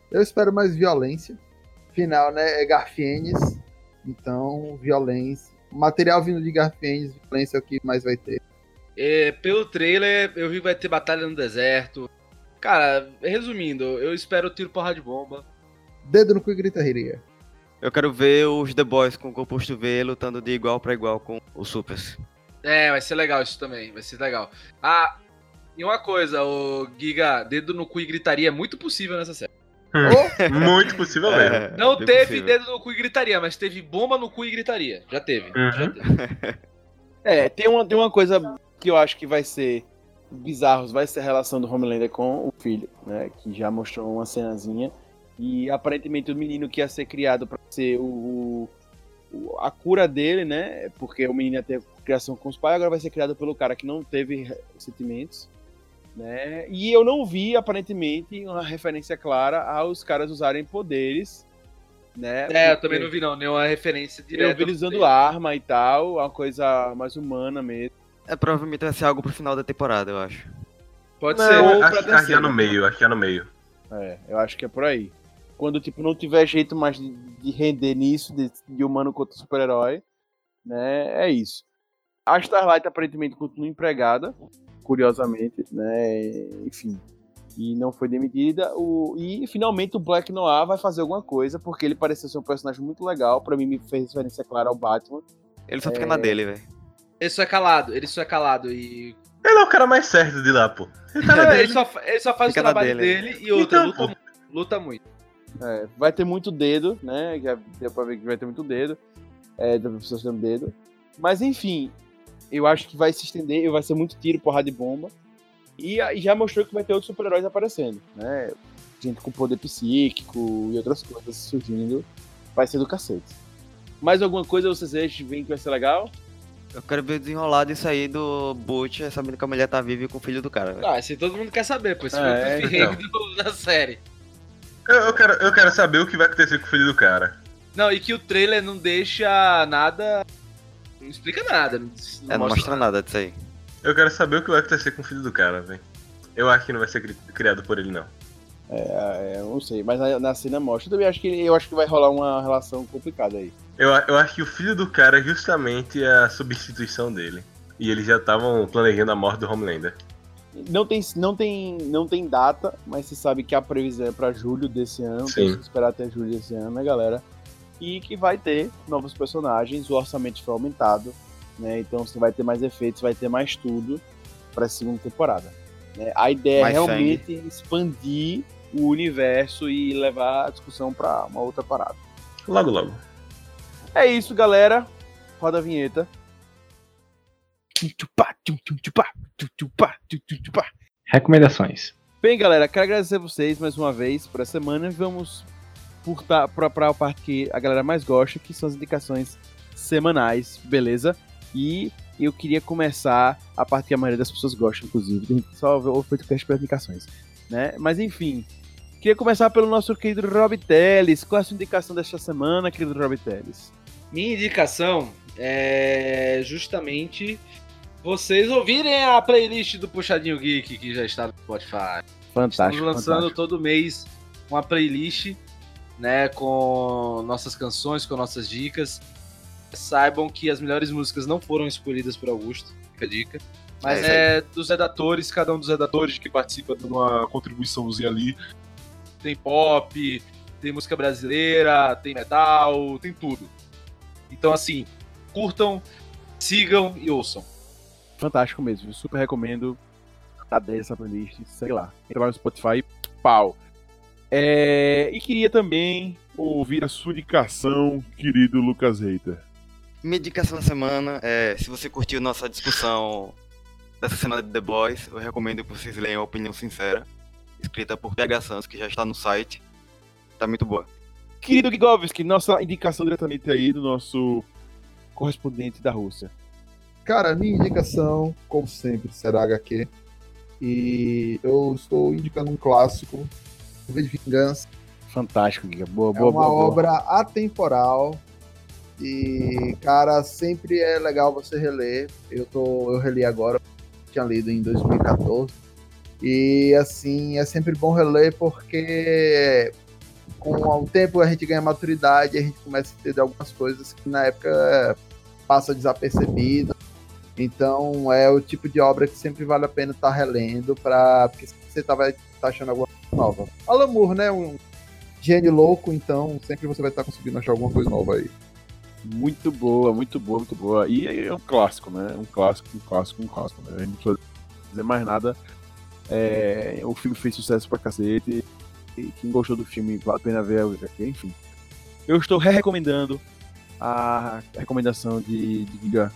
Eu espero mais violência. Final, né? É Garfienes. Então, violência. Material vindo de Garfienes, violência é o que mais vai ter. É, pelo trailer, eu vi que vai ter batalha no deserto. Cara, resumindo, eu espero tiro porra de bomba. Dedo no cu e gritaria. Eu quero ver os The Boys com o composto V lutando de igual pra igual com os Supers. É, vai ser legal isso também, vai ser legal. Ah, e uma coisa, o Giga, dedo no cu e gritaria é muito possível nessa série. Muito possível mesmo. É, Não teve possível. dedo no cu e gritaria, mas teve bomba no cu e gritaria. Já teve. Uhum. Já teve. É, tem uma, tem uma coisa que eu acho que vai ser bizarros, vai ser a relação do Homelander com o filho, né? Que já mostrou uma cenazinha. E aparentemente o menino que ia ser criado pra ser o, o- a cura dele, né? Porque o menino ia ter criação com os pais, agora vai ser criado pelo cara que não teve sentimentos. Né? E eu não vi, aparentemente, uma referência clara aos caras usarem poderes. Né? É, eu também não vi não, nenhuma referência Eu direta. vi eles usando arma e tal, uma coisa mais humana mesmo. É, provavelmente vai ser algo pro final da temporada, eu acho. Pode Não, ser. acho, acho que é no meio, acho que é no meio. É, eu acho que é por aí. Quando, tipo, não tiver jeito mais de, de render nisso, de, de humano contra super-herói, né, é isso. A Starlight aparentemente continua empregada, curiosamente, né, enfim. E não foi demitida. O, e finalmente o Black Noir vai fazer alguma coisa, porque ele pareceu ser um personagem muito legal. Pra mim, me fez referência clara ao Batman. Ele só fica na dele, velho. Ele só é calado, ele só é calado e. Ele é o cara mais certo de lá, pô. Ele tá ele, só, ele só faz Fica o trabalho dele, dele, e outra, Então, luta, luta muito. É, vai ter muito dedo, né? Já deu pra ver que vai ter muito dedo. É, das pessoas tendo dedo. Mas enfim, eu acho que vai se estender, vai ser muito tiro, porrada de bomba. E aí já mostrou que vai ter outros super-heróis aparecendo, né? Gente com poder psíquico e outras coisas surgindo. Vai ser do cacete. Mais alguma coisa vocês acham que vai ser legal? Eu quero ver o desenrolar disso aí do Butch, sabendo que a mulher tá viva e com o filho do cara, velho. Ah, isso aí todo mundo quer saber, pô. Esse É, foi o então. do- da série. Eu, eu quero, eu quero saber o que vai acontecer com o filho do cara. Não, e que o trailer não deixa nada. Não explica nada. Não, É, não mostra nada disso aí. Eu quero saber o que vai acontecer com o filho do cara, velho. Eu acho que não vai ser cri- criado por ele, não. É, eu não sei, mas na, na cena mostra. Eu também acho que eu acho que vai rolar uma relação complicada aí. Eu, eu acho que o filho do cara é justamente a substituição dele. E eles já estavam planejando a morte do Homelander. Não tem, não, tem, não tem data, mas se sabe que a previsão é pra julho desse ano. Sim. Temos que esperar até julho desse ano, né, galera? E que vai ter novos personagens, o orçamento foi aumentado, né? Então você vai ter mais efeitos, vai ter mais tudo pra segunda temporada. né? A ideia Mais é realmente expandir o universo e levar a discussão pra uma outra parada. Logo, logo. É isso, galera. Roda a vinheta. Recomendações. Bem, galera, quero agradecer vocês mais uma vez por essa semana. Vamos para a parte que a galera mais gosta, que são as indicações semanais, beleza? E eu queria começar a parte que a maioria das pessoas gosta, inclusive. Só ouve feito cast para indicações, né? Mas enfim, queria começar pelo nosso querido Rob Teles. Qual é a sua indicação desta semana, querido Rob Teles? Minha indicação é justamente vocês ouvirem a playlist do Puxadinho Geek que já está no Spotify. Fantástico. Estamos lançando fantástico. todo mês uma playlist, né, com nossas canções, com nossas dicas. Saibam que as melhores músicas não foram escolhidas por Augusto, fica a dica. Mas É, é, dos redatores, cada um dos redatores que participa dando uma contribuiçãozinha ali. tem pop, tem música brasileira, tem metal, tem tudo. Então assim, curtam, sigam e ouçam. Fantástico mesmo. viu? Super recomendo. Tá 10 essa playlist, sei lá. Entra lá no Spotify, pau. É, e queria também Ouvir a sua indicação, querido Lucas Reiter. Minha indicação da semana é, se você curtiu nossa discussão dessa semana de The Boys, eu recomendo que vocês leiam a Opinião Sincera, escrita por PH Santos, que já está no site. Tá muito boa. Querido Gigovski, nossa indicação diretamente aí do nosso correspondente da Rússia. Cara, minha indicação, como sempre, será HQ. E eu estou indicando um clássico, V de Vingança. Fantástico, Giga. Boa, É boa, uma boa, boa. obra atemporal. E, cara, sempre é legal você reler. Eu, tô, eu reli agora, tinha lido em 2014. E, assim, é sempre bom reler porque com o tempo a gente ganha maturidade e a gente começa a entender algumas coisas que na época passa desapercebido. Então, é o tipo de obra que sempre vale a pena estar relendo, pra, porque você tá, vai estar achando alguma coisa nova. Alan Moore, né? Um gênio louco, então sempre você vai estar conseguindo achar alguma coisa nova aí. Muito boa, muito boa, muito boa. E é um clássico, né? Um clássico, um clássico, um clássico. Né? A gente não precisa dizer mais nada. É, o filme fez sucesso pra cacete. E quem gostou do filme, vale a pena ver enfim. Eu estou re-recomendando a recomendação de, de Giga,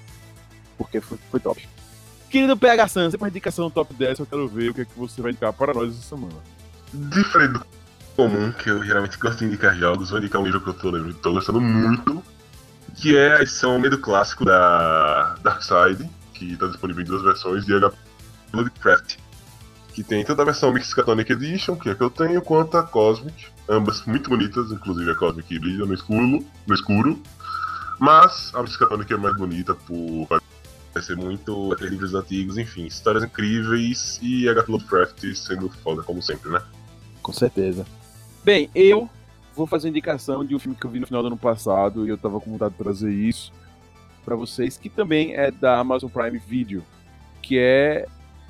porque foi, foi top. Querido PH Sans, você uma indicação top 10, eu quero ver o que é que você vai indicar para nós essa semana. Diferente do comum, que eu geralmente gosto de indicar jogos, vou indicar um livro que eu tô, lendo- tô gostando muito, que é a edição meio do clássico da Darkseid, que tá disponível em duas versões, de HP Lovecraft. Que tem tanto a versão Mixcatonic Edition, que é que eu tenho, quanto a Cosmic, ambas muito bonitas, inclusive a Cosmic brilha no escuro, no escuro. Mas a Mixcatonic é mais bonita por parecer muito aqueles livros antigos, enfim, histórias incríveis e a HP Lovecraft sendo foda como sempre, né? Com certeza. Bem, eu vou fazer uma indicação de um filme que eu vi no final do ano passado e eu tava com vontade de trazer isso pra vocês, que também é da Amazon Prime Video, que é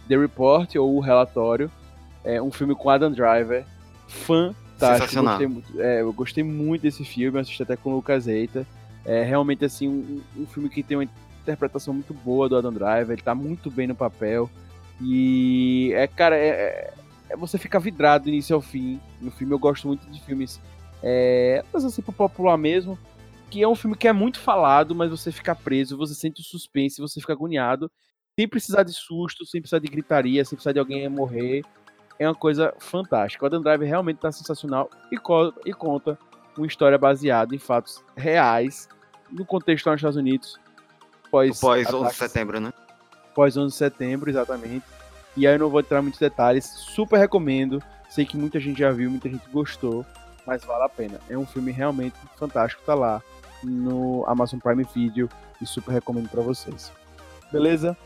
The Report ou O Relatório. É um filme com Adam Driver. Fantástico. Sensacional. Gostei muito, é, eu gostei muito desse filme, eu assisti até com o Lucas Eita. É realmente assim um, um filme que tem uma interpretação muito boa do Adam Driver, ele tá muito bem no papel. E é, cara, é, é- é- você fica vidrado do início ao fim no filme. Eu gosto muito de filmes, é, mas assim, popular mesmo, que é um filme que é muito falado, mas você fica preso, você sente o suspense, você fica agoniado, sem precisar de susto, sem precisar de gritaria, sem precisar de alguém morrer. É uma coisa fantástica. O Adam Driver realmente tá sensacional e, co- e conta uma história baseada em fatos reais, no contexto nos Estados Unidos, pós, Pós 11 de setembro, né? pós 11 de setembro, exatamente. E aí eu não vou entrar em muitos detalhes, super recomendo. Sei que muita gente já viu, muita gente gostou, mas vale a pena. É um filme realmente fantástico, tá lá no Amazon Prime Video e super recomendo pra vocês. Beleza?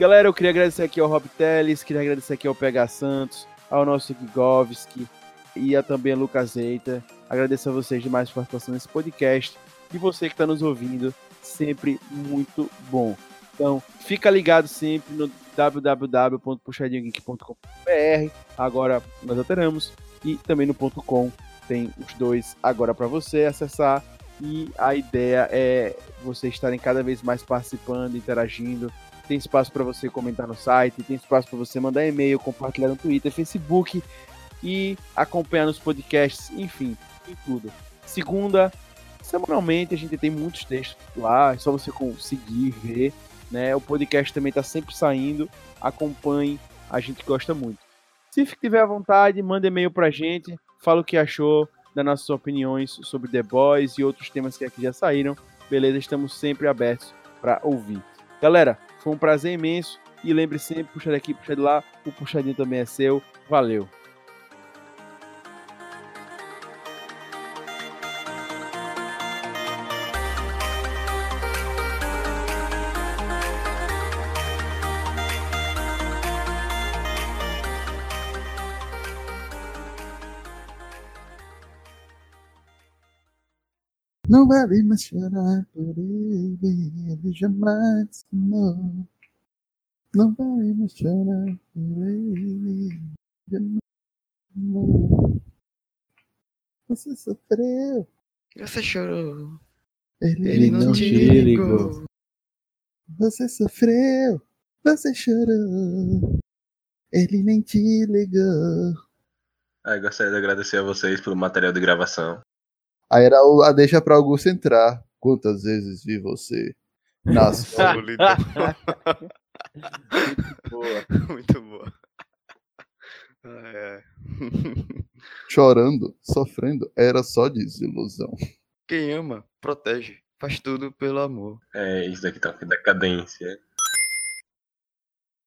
Galera, eu queria agradecer aqui ao Rob Teles, queria agradecer aqui ao PH Santos, ao nosso Gigovski e a também a Lucas Eita. Agradeço a vocês demais por participação nesse podcast. E você que está nos ouvindo, sempre muito bom. Então, fica ligado sempre no www.puxadinhogeek.com.br. Agora nós alteramos. E também no .com tem os dois agora para você acessar. E a ideia é vocês estarem cada vez mais participando, interagindo. Tem espaço para você comentar no site, tem espaço para você mandar e-mail, compartilhar no Twitter, Facebook e acompanhar nos podcasts, enfim, em tudo. Segunda, semanalmente a gente tem muitos textos lá, é só você conseguir ver, né? O podcast também está sempre saindo, acompanhe, a gente gosta muito. Se tiver à vontade, manda e-mail pra gente, fala o que achou das nossas opiniões sobre The Boys e outros temas que aqui já saíram. Beleza? Estamos sempre abertos para ouvir. Galera, foi um prazer imenso e lembre sempre, puxa daqui, puxa de lá, o puxadinho também é seu. Valeu. Não vale mais chorar por ele, ele jamais amou. Não vale mais chorar por ele, jamais amou. Você sofreu, Você chorou. ele, Ele não te ligou. Você sofreu, você chorou, ele nem te ligou. Ah, eu gostaria de agradecer a vocês pelo material de gravação. Aí era a deixa pra Augusto entrar. Quantas vezes vi você na sua Solidão. Boa. Muito boa. Ai, ai. chorando, sofrendo, era só desilusão. Quem ama, protege. Faz tudo pelo amor. É, isso daqui tá com decadência.